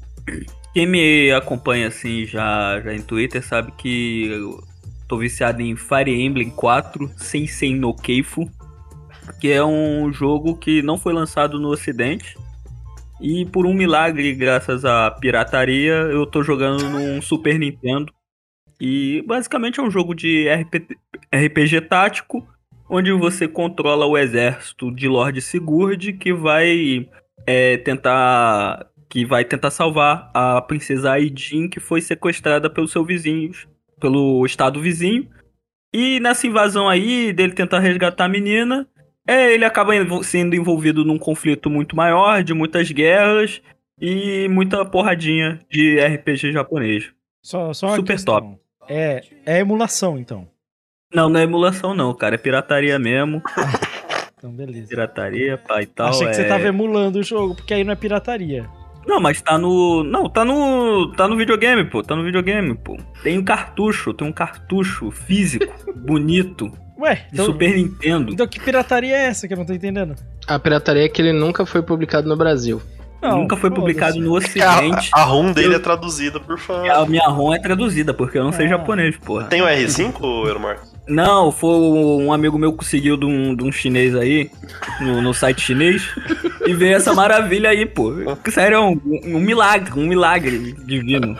quem me acompanha assim já, já em Twitter sabe que eu tô viciado em Fire Emblem 4 Sensei no Keifu, que é um jogo que não foi lançado no ocidente. E por um milagre, graças à pirataria, eu tô jogando num Super Nintendo. E basicamente é um jogo de RP RPG tático, onde você controla o exército de Lord Sigurd que vai é, tentar que vai tentar salvar a princesa Aidin que foi sequestrada pelos seus vizinhos, pelo estado vizinho. E nessa invasão aí dele tentar resgatar a menina, é, ele acaba sendo envolvido num conflito muito maior, de muitas guerras e muita porradinha de RPG japonês. Só, só uma Super questão. top. É, é emulação, então. Não, não é emulação não, cara, é pirataria mesmo. Então, beleza. Pirataria, pai e tal. Achei que você é- tava emulando o jogo, porque aí não é pirataria. Não, mas tá no. Não, tá no. Tá no videogame, pô. Tá no videogame, pô. Tem um cartucho, tem um cartucho físico, bonito, Ué, de Super Nintendo. Então que pirataria é essa que eu não tô entendendo? A pirataria é que ele nunca foi publicado no Brasil. Não, Nunca foi publicado no a, ocidente. a ROM dele Eu- é traduzida por fã. A minha ROM é traduzida, porque eu não sei Ah. japonês, porra. Tem o R5, Euromar? Não, foi um amigo meu que conseguiu de um, de um chinês aí, no, no site chinês, e veio essa maravilha aí, pô. Sério, é um, um milagre, um milagre divino.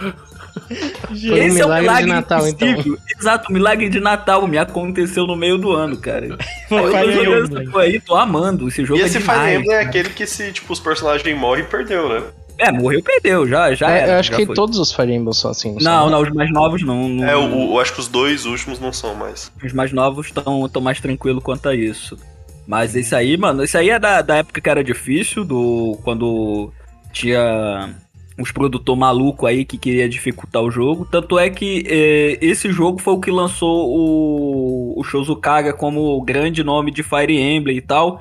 Foi um milagre de Natal, então. impossível. Exato, um milagre de Natal me aconteceu no meio do ano, cara. Foi eu tô jogando aí, tô amando. Esse jogo E é esse demais. Fire Emblem é aquele que se, tipo, os personagens morrem, perdeu, né? É, morreu, perdeu, já, já É, era, eu acho já que foi. todos os Fire Emblem são assim. Não, são? não, os mais novos não. não- É, o, o- acho que os dois últimos não são mais. Os mais novos estão tão mais tranquilos quanto a isso. Mas esse aí, mano, esse aí é da, da época que era difícil, do quando tinha uns produtor maluco aí que queria dificultar o jogo. Tanto é que eh, esse jogo foi o que lançou o, o como grande nome de Fire Emblem e tal.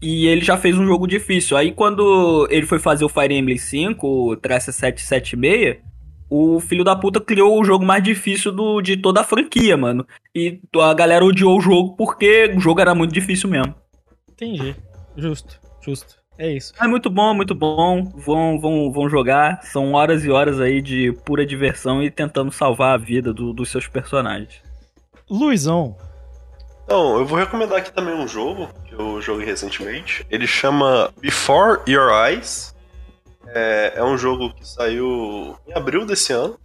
E ele já fez um jogo difícil. Aí quando ele foi fazer o Fire Emblem 5, o Trace 776, o filho da puta criou o jogo mais difícil do, de toda a franquia, mano. E a galera odiou o jogo porque o jogo era muito difícil mesmo. Entendi. Justo, justo. É isso. É muito bom, muito bom. Vão, vão, vão jogar. São horas e horas aí de pura diversão e tentando salvar a vida do- dos seus personagens. Luizão. Então, eu vou recomendar aqui também um jogo que eu joguei recentemente. Ele chama Before Your Eyes. É, é um jogo que saiu em abril desse ano.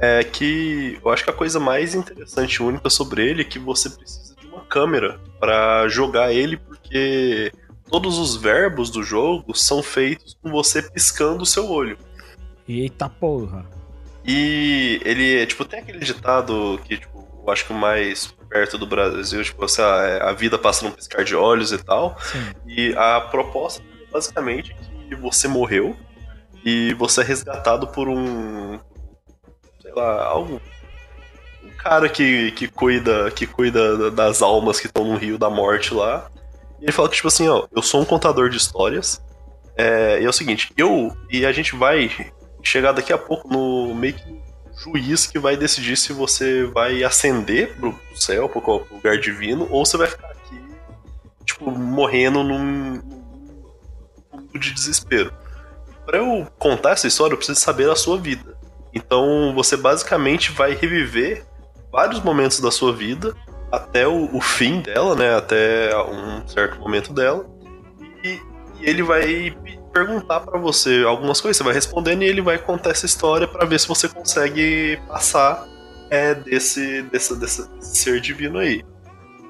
É que eu acho que a coisa mais interessante e única sobre ele é que você precisa de uma câmera para jogar ele, porque todos os verbos do jogo são feitos com você piscando o seu olho. Eita porra. E ele, é, tipo, tem aquele ditado que, tipo, eu acho que o mais perto do Brasil, tipo, assim, a, a vida passa num piscar de olhos e tal. Sim. E a proposta é basicamente que você morreu e você é resgatado por um. sei lá, algo. Um cara que, que cuida que cuida das almas que estão no rio da morte lá. E ele fala que, tipo assim, ó, eu sou um contador de histórias. É, e é o seguinte, eu. E a gente vai chegar daqui a pouco no meio que juiz que vai decidir se você vai ascender pro céu, pro lugar divino, ou você vai ficar aqui, tipo, morrendo num mundo de desespero. Pra eu contar essa história, eu preciso saber a sua vida. Então você basicamente vai reviver vários momentos da sua vida até o, o fim dela, né? Até um certo momento dela. E, e ele vai pe- perguntar pra você algumas coisas, você vai respondendo e ele vai contar essa história pra ver se você consegue passar é, desse, desse, desse ser divino aí.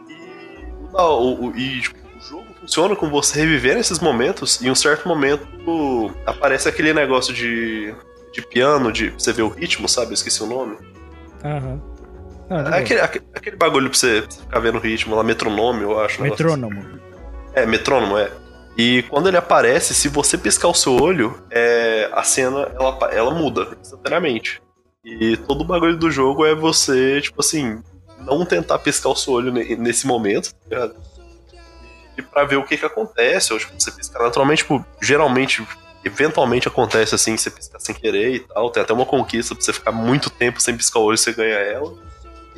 E, o o, e, tipo, o jogo funciona com você reviver esses momentos e em um certo momento aparece aquele negócio de, de piano, de você ver o ritmo, sabe? Eu esqueci o nome. Aham. Ah, É legal. aquele, aquele, aquele bagulho pra você, pra você ficar vendo o ritmo lá, metronome, eu acho. Metrônomo. é, metrônomo, é. E quando ele aparece, se você piscar o seu olho, é, a cena ela, ela muda instantaneamente. E todo o bagulho do jogo é você, tipo assim, não tentar piscar o seu olho ne- nesse momento, tá ligado? E pra ver o que que acontece, ou tipo, você piscar naturalmente, tipo, geralmente, eventualmente acontece assim, você piscar sem querer e tal. Tem até uma conquista pra você ficar muito tempo sem piscar o olho e você ganha ela.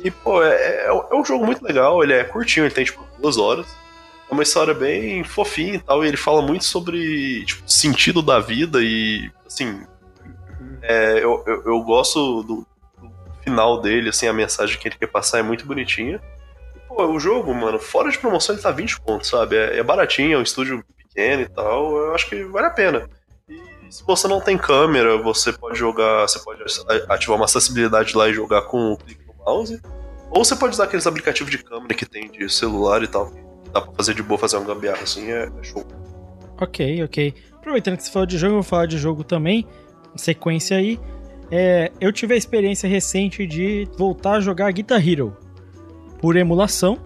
E, pô, é, é, é um jogo muito legal, ele é curtinho, ele tem, tipo, duas horas. É uma história bem fofinha e tal, e ele fala muito sobre tipo, sentido da vida e, assim, é, eu, eu, eu gosto do, do final dele, assim, a mensagem que ele quer passar é muito bonitinha. E, pô, o jogo, mano, fora de promoção ele tá 20 pontos, sabe? É, é baratinho, é um estúdio pequeno e tal, eu acho que vale a pena. Se você não tem câmera, você pode jogar, você pode ativar uma acessibilidade lá e jogar com o clique mouse. Ou você pode usar aqueles aplicativos de câmera que tem de celular e tal. Dá pra fazer de boa, fazer um gambiarra assim, é, é show. Ok, ok. Aproveitando que você falou de jogo, eu vou falar de jogo também. Sequência aí. É, eu tive a experiência recente de voltar a jogar Guitar Hero por emulação.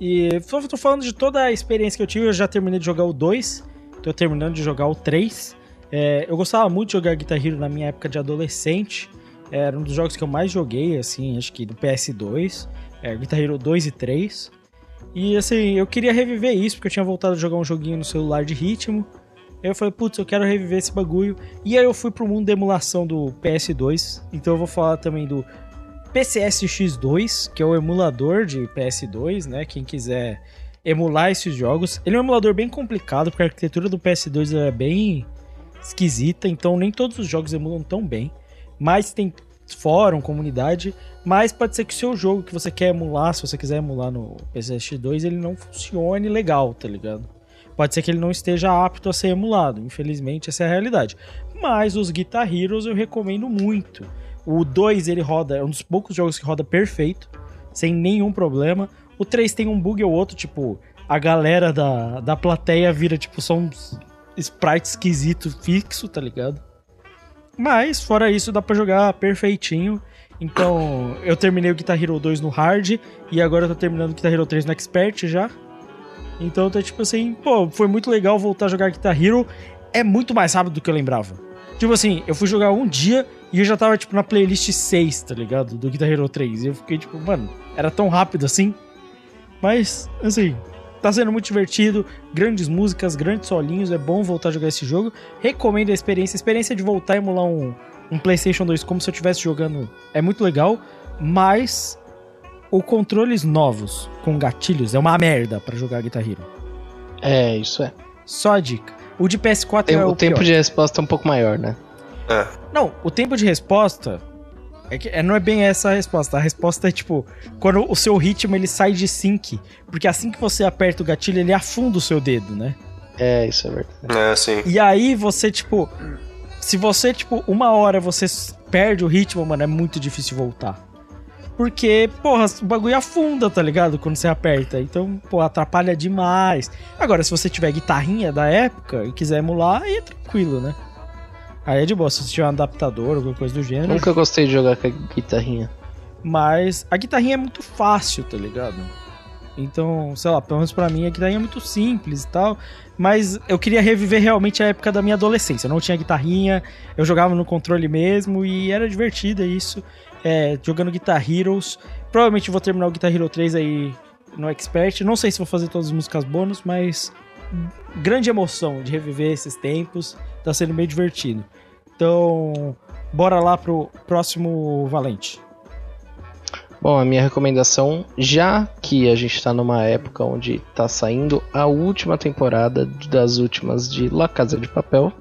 E tô falando de toda a experiência que eu tive. Eu já terminei de jogar o 2, tô terminando de jogar o 3. É, eu gostava muito de jogar Guitar Hero na minha época de adolescente. Era um dos jogos que eu mais joguei, assim, acho que do PS2. É, Guitar Hero 2 e 3. E assim, eu queria reviver isso, porque eu tinha voltado a jogar um joguinho no celular de ritmo. Aí eu falei, putz, eu quero reviver esse bagulho. E aí eu fui pro mundo da emulação do PS2. Então eu vou falar também do PCSX2, que é o emulador de PS2, né? Quem quiser emular esses jogos. Ele é um emulador bem complicado, porque a arquitetura do PS2 é bem esquisita, então nem todos os jogos emulam tão bem. Mas tem fórum, comunidade, mas pode ser que o seu jogo que você quer emular, se você quiser emular no PCSX2, ele não funcione legal, tá ligado? Pode ser que ele não esteja apto a ser emulado, infelizmente essa é a realidade. Mas os Guitar Heroes eu recomendo muito. O 2 ele roda, é um dos poucos jogos que roda perfeito, sem nenhum problema. O 3 tem um bug ou outro, tipo, a galera da, da plateia vira tipo só uns sprite esquisito fixo, tá ligado? Mas, fora isso, dá pra jogar perfeitinho. Então, eu terminei o Guitar Hero 2 no hard e agora eu tô terminando o Guitar Hero 3 no expert já. Então, tá tipo assim, pô, foi muito legal voltar a jogar Guitar Hero. É muito mais rápido do que eu lembrava. Tipo assim, eu fui jogar um dia e eu já tava, tipo, na playlist 6, tá ligado? Do Guitar Hero 3. E eu fiquei, tipo, mano, era tão rápido assim. Mas, assim, tá sendo muito divertido. Grandes músicas, grandes solinhos. É bom voltar a jogar esse jogo. Recomendo a experiência. A experiência de voltar a emular um, um PlayStation 2 como se eu estivesse jogando é muito legal. Mas o controles novos com gatilhos é uma merda pra jogar Guitar Hero. É, isso é. Só a dica. O de PS4 Tem- é o, o tempo pior. de resposta é um pouco maior, né? É. Não, o tempo de resposta é que é- não é bem essa a resposta. A resposta é tipo quando o seu ritmo ele sai de sync, porque assim que você aperta o gatilho ele afunda o seu dedo, né? É, isso é verdade. É, sim. E aí você tipo, se você tipo uma hora você perde o ritmo, mano, é muito difícil voltar. Porque, porra, o bagulho afunda, tá ligado? Quando você aperta. Então, pô, atrapalha demais. Agora, se você tiver guitarrinha da época e quiser emular, aí é tranquilo, né? Aí é de boa, se você tiver um adaptador, alguma coisa do gênero. Nunca gostei de jogar com a guitarrinha. Mas a guitarrinha é muito fácil, tá ligado? Então, sei lá, pelo menos pra mim a guitarrinha é muito simples e tal. Mas eu queria reviver realmente a época da minha adolescência. Eu não tinha guitarrinha, eu jogava no controle mesmo e era divertido isso. É, jogando Guitar Heroes. Provavelmente vou terminar o Guitar Hero 3 aí no Expert. Não sei se vou fazer todas as músicas bônus, mas grande emoção de reviver esses tempos. Tá sendo meio divertido. Então, bora lá pro próximo Valente. Bom, a minha recomendação, já que a gente tá numa época onde tá saindo a última temporada das últimas de La Casa de Papel,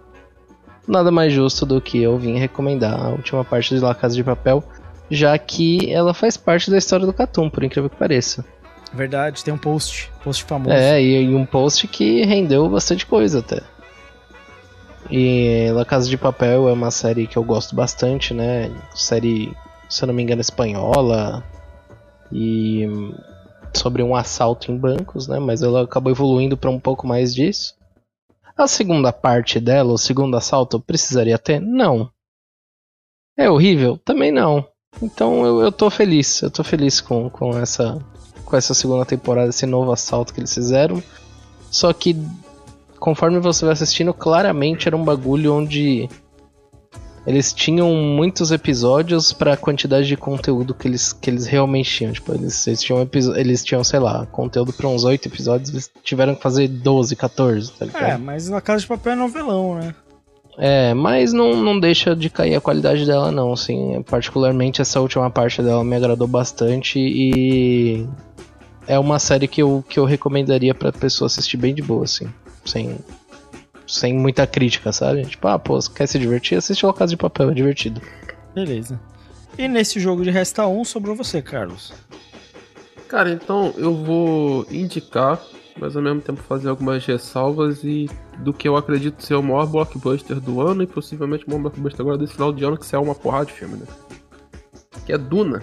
nada mais justo do que eu vim recomendar a última parte de La Casa de Papel, já que ela faz parte da história do Catum, por incrível que pareça. Verdade, tem um post. Post famoso. É, e, e um post que rendeu bastante coisa até. E La Casa de Papel é uma série que eu gosto bastante, né? Série, se eu não me engano, espanhola. E hum, sobre um assalto em bancos, né? Mas ela acabou evoluindo para um pouco mais disso. A segunda parte dela, o segundo assalto, precisaria ter? Não. É horrível? Também não. Então eu, eu tô feliz. Eu tô feliz com, com, essa, com essa segunda temporada, esse novo assalto que eles fizeram. Só que conforme você vai assistindo, claramente era um bagulho onde eles tinham muitos episódios para a quantidade de conteúdo que eles, que eles realmente tinham. Tipo, eles, eles tinham, eles tinham, sei lá, conteúdo para uns 8 episódios, eles tiveram que fazer 12, 14, tá ligado? É, mas Na Casa de Papel é novelão, né? É, mas não, não deixa de cair a qualidade dela, não. Assim, particularmente essa última parte dela me agradou bastante e é uma série que eu, que eu recomendaria pra pessoa assistir bem de boa, assim, sem, sem muita crítica, sabe? Tipo, ah, pô, quer se divertir? Assiste o Casa de Papel, é divertido. Beleza. E nesse jogo de resta 1 sobrou você, Carlos. Cara, então eu vou indicar, mas ao mesmo tempo fazer algumas ressalvas e do que eu acredito ser o maior blockbuster do ano e possivelmente o maior blockbuster agora desse final de ano, que é uma porrada de filme, né? Que é Duna.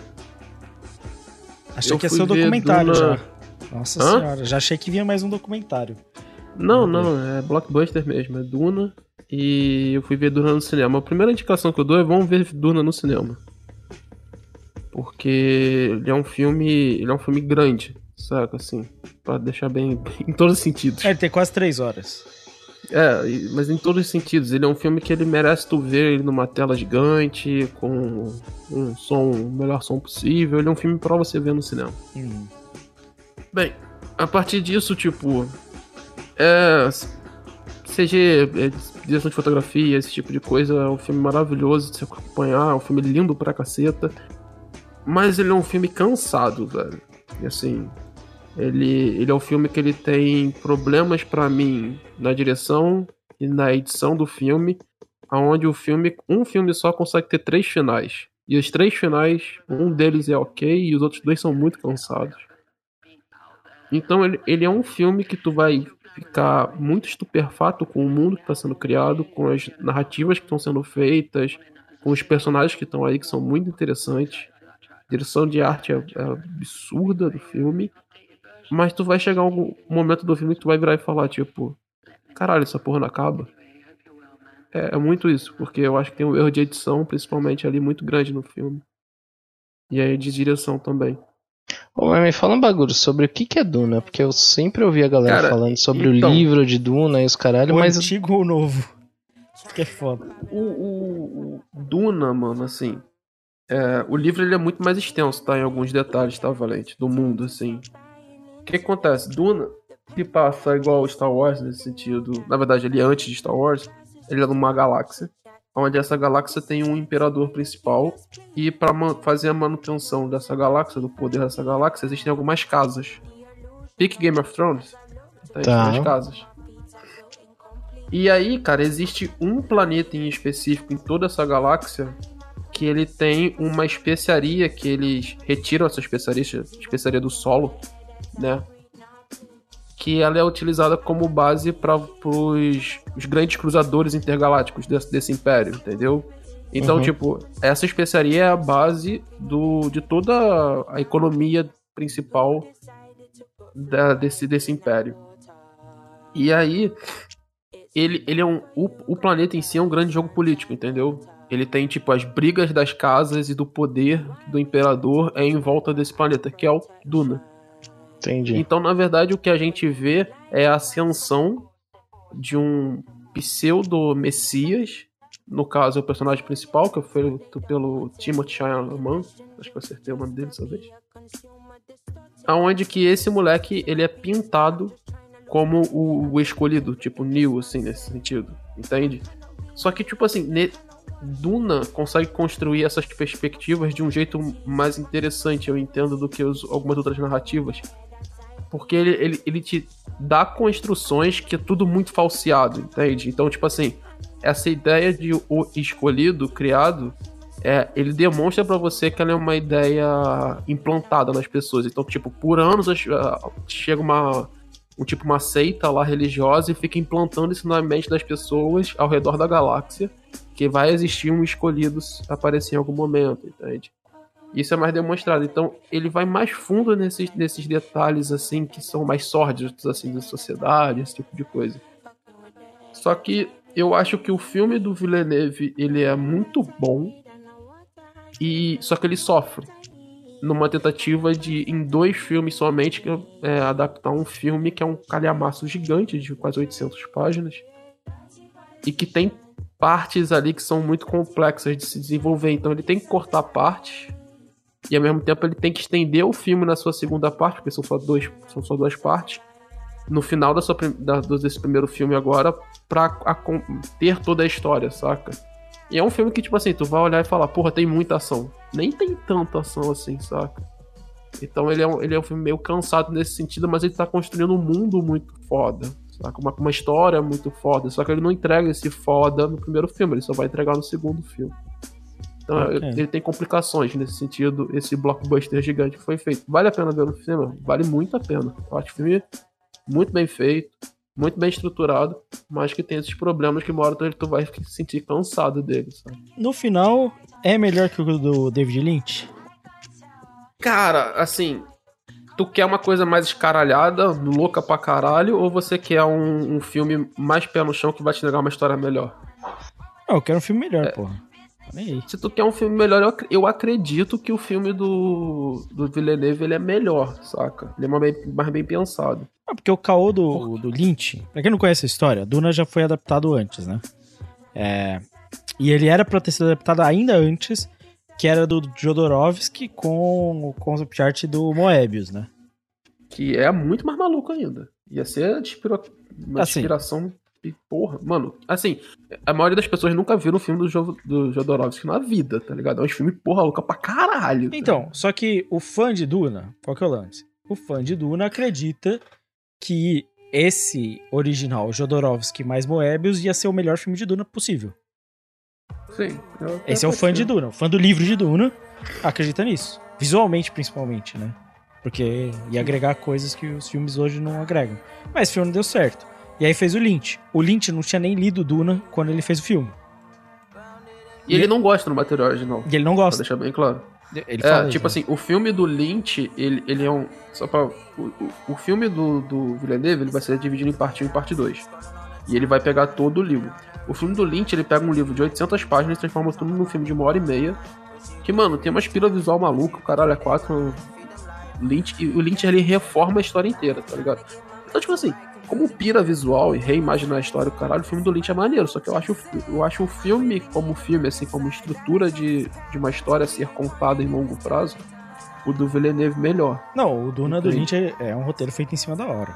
Achei Eu que ia ser o documentário Duna- já. Nossa Hã? senhora, já achei que vinha mais um documentário. Não, não, é blockbuster mesmo, é Duna. E eu fui ver Duna no cinema. A primeira indicação que eu dou é vamos ver Duna no cinema. Porque ele é um filme. Ele é um filme grande, saca? Assim. Pra deixar bem. em todos os sentidos. É, ele tem quase 3 horas. É, mas em todos os sentidos. Ele é um filme que ele merece tu ver ele numa tela gigante, com um som, o melhor som possível. Ele é um filme pra você ver no cinema. Hum. Bem, a partir disso, tipo. É. CG, é, direção de fotografia, esse tipo de coisa, é um filme maravilhoso de se acompanhar, é um filme lindo pra caceta. Mas ele é um filme cansado, velho. E assim. Ele, ele é um filme que ele tem problemas pra mim na direção e na edição do filme, aonde o filme, um filme só consegue ter três finais. E os três finais, um deles é ok e os outros dois são muito cansados. Então ele, ele é um filme que tu vai ficar muito estupefato com o mundo que está sendo criado, com as narrativas que estão sendo feitas, com os personagens que estão aí que são muito interessantes. A direção de arte é, é absurda do filme. Mas tu vai chegar um momento do filme que tu vai virar e falar, tipo, caralho, essa porra não acaba. É, é muito isso, porque eu acho que tem um erro de edição, principalmente ali, muito grande no filme. E aí de direção também. Ô, mas me fala um bagulho sobre o que, que é Duna, porque eu sempre ouvi a galera Cara, falando sobre então- o livro de Duna e os caralho, O mas antigo ou o novo? Que é foda. O, o- o Duna, mano, assim. é, o livro ele é muito mais extenso, tá? Em alguns detalhes, tá, Valente? Do mundo, assim. O que acontece? Duna se passa igual Star Wars nesse sentido. Na verdade, ele é antes de Star Wars. Ele é numa galáxia. Onde essa galáxia tem um imperador principal. E para fazer a manutenção dessa galáxia, do poder dessa galáxia, existem algumas casas. Pique Game of Thrones. Tem Tá. as casas. E aí, cara, existe um planeta em específico em toda essa galáxia que ele tem uma especiaria que eles retiram essa especiaria, especiaria do solo, né? Que ela é utilizada como base para os grandes cruzadores intergalácticos desse, desse império, entendeu? Então, Uhum. tipo, essa especiaria é a base do, de toda a economia principal da- desse, desse império. E aí, ele, ele é um. O, o planeta em si é um grande jogo político, entendeu? Ele tem, tipo, as brigas das casas e do poder do imperador é em volta desse planeta, que é o Duna. Entendi. Então, na verdade, o que a gente vê é a ascensão de um pseudo-messias. No caso, é o personagem principal, que foi feito pelo Timothy Chalamet. Acho que eu acertei o nome dele dessa vez. Aonde que esse moleque, ele é pintado como o, o escolhido, tipo Neo, assim, nesse sentido. Entende? Só que, tipo assim, ne- Duna consegue construir essas perspectivas de um jeito mais interessante, eu entendo, do que os- algumas outras narrativas. Porque ele, ele, ele te dá construções que é tudo muito falseado, entende? Então, tipo assim, essa ideia de o escolhido, criado, é, ele demonstra pra você que ela é uma ideia implantada nas pessoas. Então, tipo, por anos ah, chega uma um tipo uma seita lá religiosa e fica implantando isso na mente das pessoas ao redor da galáxia, que vai existir um escolhido aparecer em algum momento, entende? Isso é mais demonstrado. Então, ele vai mais fundo nesses, nesses detalhes assim que são mais sórdidos assim da sociedade, esse tipo de coisa. Só que eu acho que o filme do Villeneuve, ele é muito bom e só que ele sofre numa tentativa de em dois filmes somente que é, adaptar um filme que é um calhamaço gigante de quase 800 páginas e que tem partes ali que são muito complexas de se desenvolver, então ele tem que cortar partes e ao mesmo tempo ele tem que estender o filme na sua segunda parte, porque são só dois, são só duas partes. No final da sua, da, desse primeiro filme agora, pra acom- ter toda a história, saca? E é um filme que, tipo assim, tu vai olhar e falar, porra, tem muita ação. Nem tem tanta ação assim, saca? Então ele é, um, ele é um filme meio cansado nesse sentido, mas ele tá construindo um mundo muito foda. Saca? Uma, uma história muito foda. Só que ele não entrega esse foda no primeiro filme, ele só vai entregar no segundo filme. Então Ok. ele tem complicações nesse sentido, esse blockbuster gigante que foi feito. Vale a pena ver no cinema? Vale muito a pena. Eu acho o filme muito bem feito, muito bem estruturado, mas que tem esses problemas que uma hora tu- vai se sentir cansado dele, sabe? No final, é melhor que o do David Lynch? Cara, assim, tu quer uma coisa mais escaralhada, louca pra caralho, ou você quer um, um filme mais pé no chão que vai te negar uma história melhor? Não, eu quero um filme melhor, porra. Se tu quer um filme melhor, eu, ac- eu acredito que o filme do, do Villeneuve ele é melhor, saca? Ele é mais bem, mais bem pensado. Ah, porque o caô do, do Lynch, pra quem não conhece a história, Duna já foi adaptado antes, né? É, e ele era pra ter sido adaptado ainda antes, que era do Jodorowsky com o concept art do Moebius, né? Que é muito mais maluco ainda. Ia ser uma Assim. inspiração. E, porra, mano, assim, a maioria das pessoas nunca viram o filme do, Jo- do Jodorowsky na vida, tá ligado? É um filme, porra, louca pra caralho. tá Então, só que o fã de Duna, qual que é o lance? O fã de Duna acredita que esse original Jodorowsky mais Moebius ia ser o melhor filme de Duna possível. Sim. Esse é o fã ser. de Duna. O fã do livro de Duna acredita nisso. Visualmente, principalmente, né? Porque ia agregar coisas que os filmes hoje não agregam. Mas o filme não deu certo. E aí fez o Lynch. O Lynch não tinha nem lido Duna quando ele fez o filme. E ele não gosta do material original. E ele não gosta. Pra deixar bem claro. Ele é, tipo isso, assim, o filme do Lynch, ele, ele é um. Só pra. O, o, o filme do, do Villeneuve, ele vai ser dividido em parte 1 e parte 2. E ele vai pegar todo o livro. O filme do Lynch, ele pega um livro de 800 páginas e transforma tudo num filme de uma hora e meia. Que, mano, tem uma espira visual maluca, o caralho é quatro. Lynch, e o Lynch, ele reforma a história inteira, tá ligado? Então, tipo assim, como pira visual e reimaginar a história, o caralho, o filme do Lynch é maneiro. Só que eu acho, eu acho o filme como filme, assim, como estrutura de, de uma história ser contada em longo prazo, o do Villeneuve melhor. Não, o Duna do? Lynch é, é um roteiro feito em cima da hora.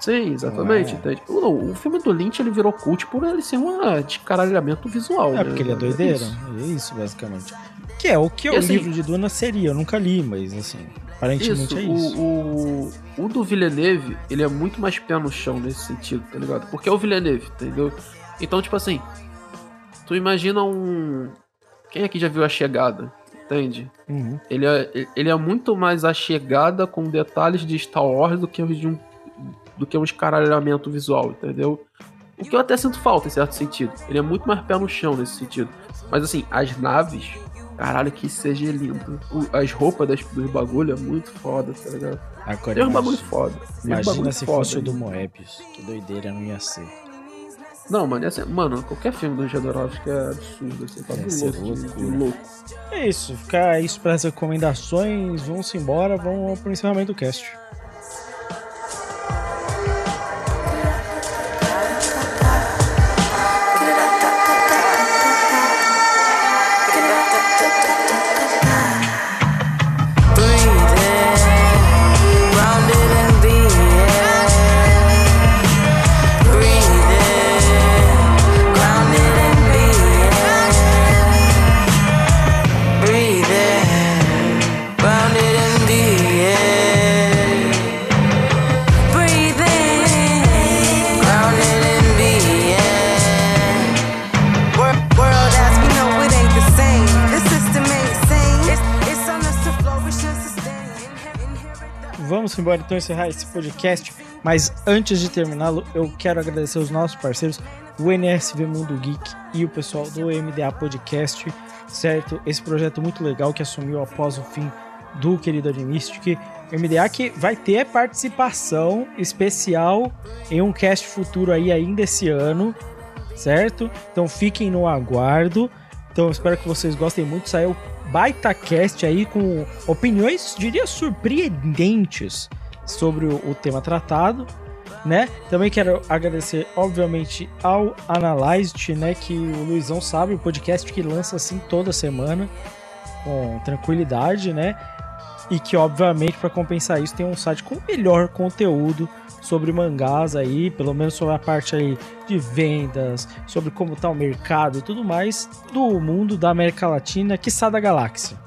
Sim, exatamente. Não é. entende? Não, o filme do Lynch ele virou cult por ele ser um descaralhamento visual. É, né? porque ele é doideira. isso. É isso, basicamente. Que é o que E o assim- livro de Duna seria. Eu nunca li, mas assim, aparentemente Isso, é isso. O, o, o do Villeneuve, ele é muito mais pé no chão nesse sentido, tá ligado? Porque é o Villeneuve, entendeu? Então, tipo assim, tu imagina um. Quem aqui já viu a chegada? Entende? Uhum. Ele é, ele é muito mais a chegada com detalhes de Star Wars do que de um, do que um escaralhamento visual, entendeu? O que eu até sinto falta em certo sentido. Ele é muito mais pé no chão nesse sentido. Mas assim, as naves, caralho, que seja lindo. O- as roupas das, dos bagulho é muito foda, tá ligado? Agora, Tem um imagina- bagulho foda. Imagina se foda fosse o do Moebius. Que doideira não ia ser. Não, mano, essa, mano, qualquer filme do Jodorowsky é absurdo, assim, tá louco, de- de louco. É isso, ficar isso para as recomendações. Vamos embora, vamos pro encerramento do cast. Vamos embora então encerrar esse podcast. Mas antes de terminá-lo, eu quero agradecer os nossos parceiros, o NSV Mundo Geek e o pessoal do MDA Podcast, certo? Esse projeto muito legal que assumiu após o fim do querido Animistic. MDA que vai ter participação especial em um cast futuro aí ainda esse ano, certo? Então fiquem no aguardo. Então espero que vocês gostem muito. Saiu baita cast aí com opiniões, diria, surpreendentes sobre o, o tema tratado, né? Também quero agradecer, obviamente, ao Analyzed, né? Que o Luizão sabe, o podcast que lança assim toda semana, com tranquilidade, né? E que, obviamente, para compensar isso, tem um site com melhor conteúdo sobre mangás aí, pelo menos sobre a parte aí de vendas, sobre como tá o mercado e tudo mais do mundo da América Latina, que da galáxia.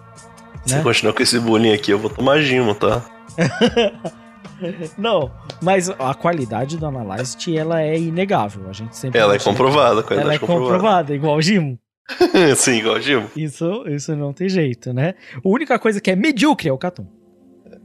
Se continuar com esse bullying aqui, eu vou tomar gimo, tá? Não, mas a qualidade do Analyzed, ela é inegável. A gente sempre Ela é comprovada, a qualidade Ela é comprovada. comprovada, igual o Gimo. Sim, igual o Gimo. Isso, isso não tem jeito, né? A única coisa que é medíocre é o Catum.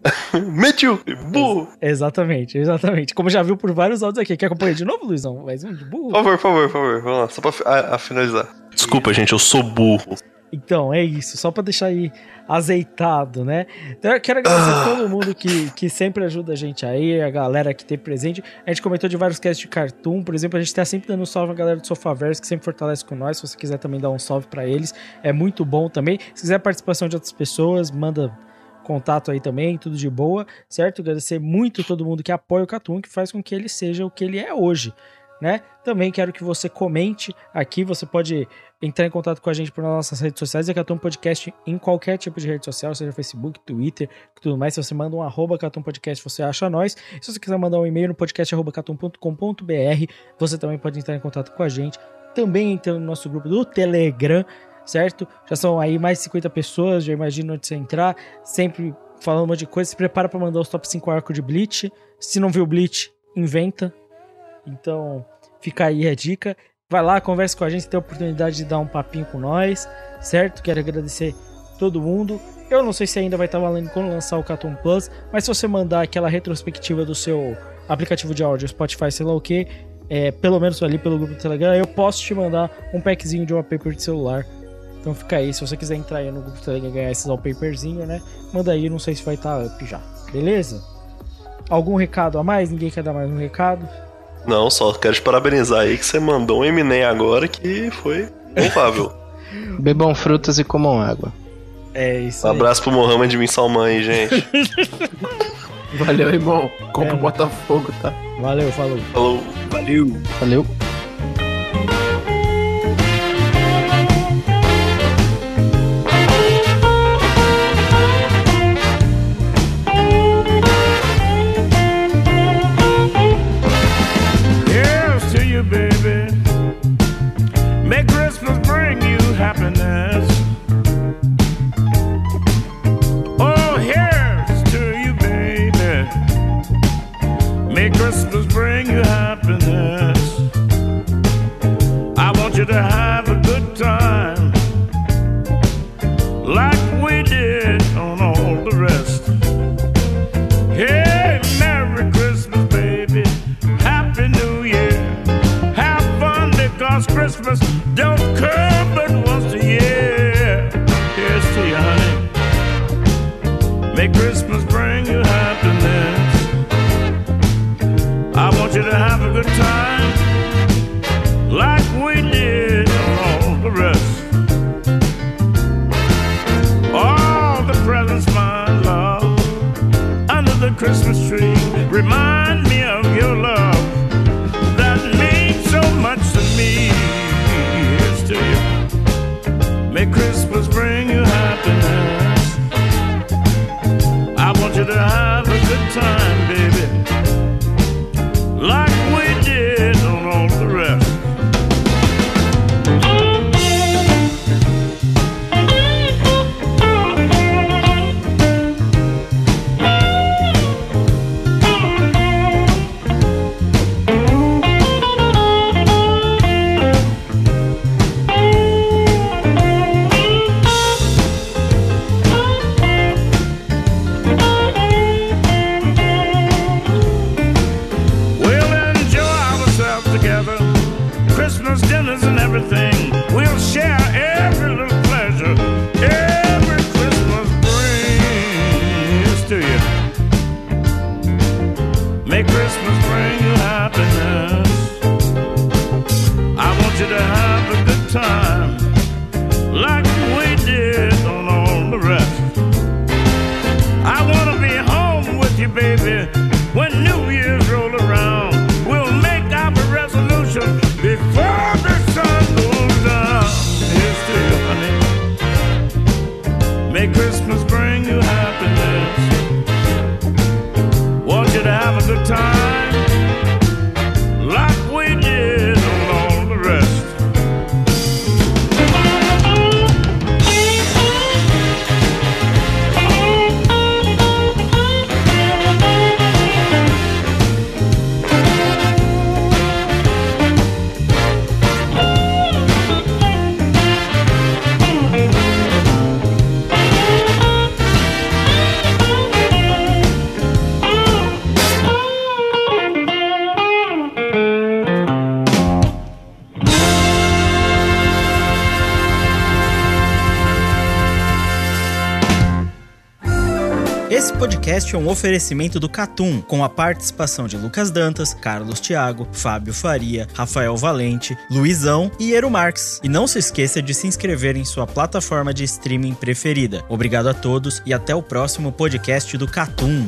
medíocre, burro. Exatamente, exatamente. Como já viu por vários áudios aqui. Quer acompanhar de novo, Luizão? Mais um de burro? Por favor, por favor, por favor. Vamos lá, só pra a- a finalizar. Desculpa, gente, eu sou burro. Então, é isso. Só pra deixar aí azeitado, né? Então, eu quero agradecer a todo mundo que, que sempre ajuda a gente aí, a galera que tem presente. A gente comentou de vários casts de cartoon, por exemplo, a gente tá sempre dando um salve à galera do Sofaverse, que sempre fortalece com nós. Se você quiser também dar um salve pra eles, é muito bom também. Se quiser participação de outras pessoas, manda contato aí também, tudo de boa, certo? Agradecer muito todo mundo que apoia o Catum, que faz com que ele seja o que ele é hoje, né? Também quero que você comente aqui, você pode entrar em contato com a gente por nossas redes sociais, é Catum Podcast em qualquer tipo de rede social, seja Facebook, Twitter, tudo mais. Se você manda um arroba Catum Podcast, você acha nós. Se você quiser mandar um e-mail no podcast arroba catum.com.br, você também pode entrar em contato com a gente. Também entrando no nosso grupo do Telegram, certo? Já são aí mais de 50 pessoas, já imagina onde você entrar, sempre falando um monte de coisa. Se prepara para mandar os top 5 arcos de Bleach. Se não viu Bleach, inventa. Então, fica aí a dica. Vai lá, converse com a gente, tem a oportunidade de dar um papinho com nós, certo? Quero agradecer todo mundo. Eu não sei se ainda vai estar valendo quando lançar o Catum Plus, mas se você mandar aquela retrospectiva do seu aplicativo de áudio, Spotify, sei lá o que, é, pelo menos ali pelo grupo do Telegram, eu posso te mandar um packzinho de wallpaper de celular. Então fica aí, se você quiser entrar aí no grupo do Telegram e ganhar esses wallpaperzinho, né? Manda aí, não sei se vai estar up já. Beleza? Algum recado a mais? Ninguém quer dar mais um recado? Não, só quero te parabenizar aí que você mandou um Eminem agora que foi louvável. Bebam frutas e comam água. É isso Um abraço pro Mohamed Bin Salman aí, gente. Valeu, irmão. Compra É. o Botafogo, tá? Valeu, falou. Falou. Valeu. Valeu. Podcast é um oferecimento do Catum, com a participação de Lucas Dantas, Carlos Thiago, Fábio Faria, Rafael Valente, Luizão e Eero Marx. E não se esqueça de se inscrever em sua plataforma de streaming preferida. Obrigado a todos e até o próximo podcast do Catum.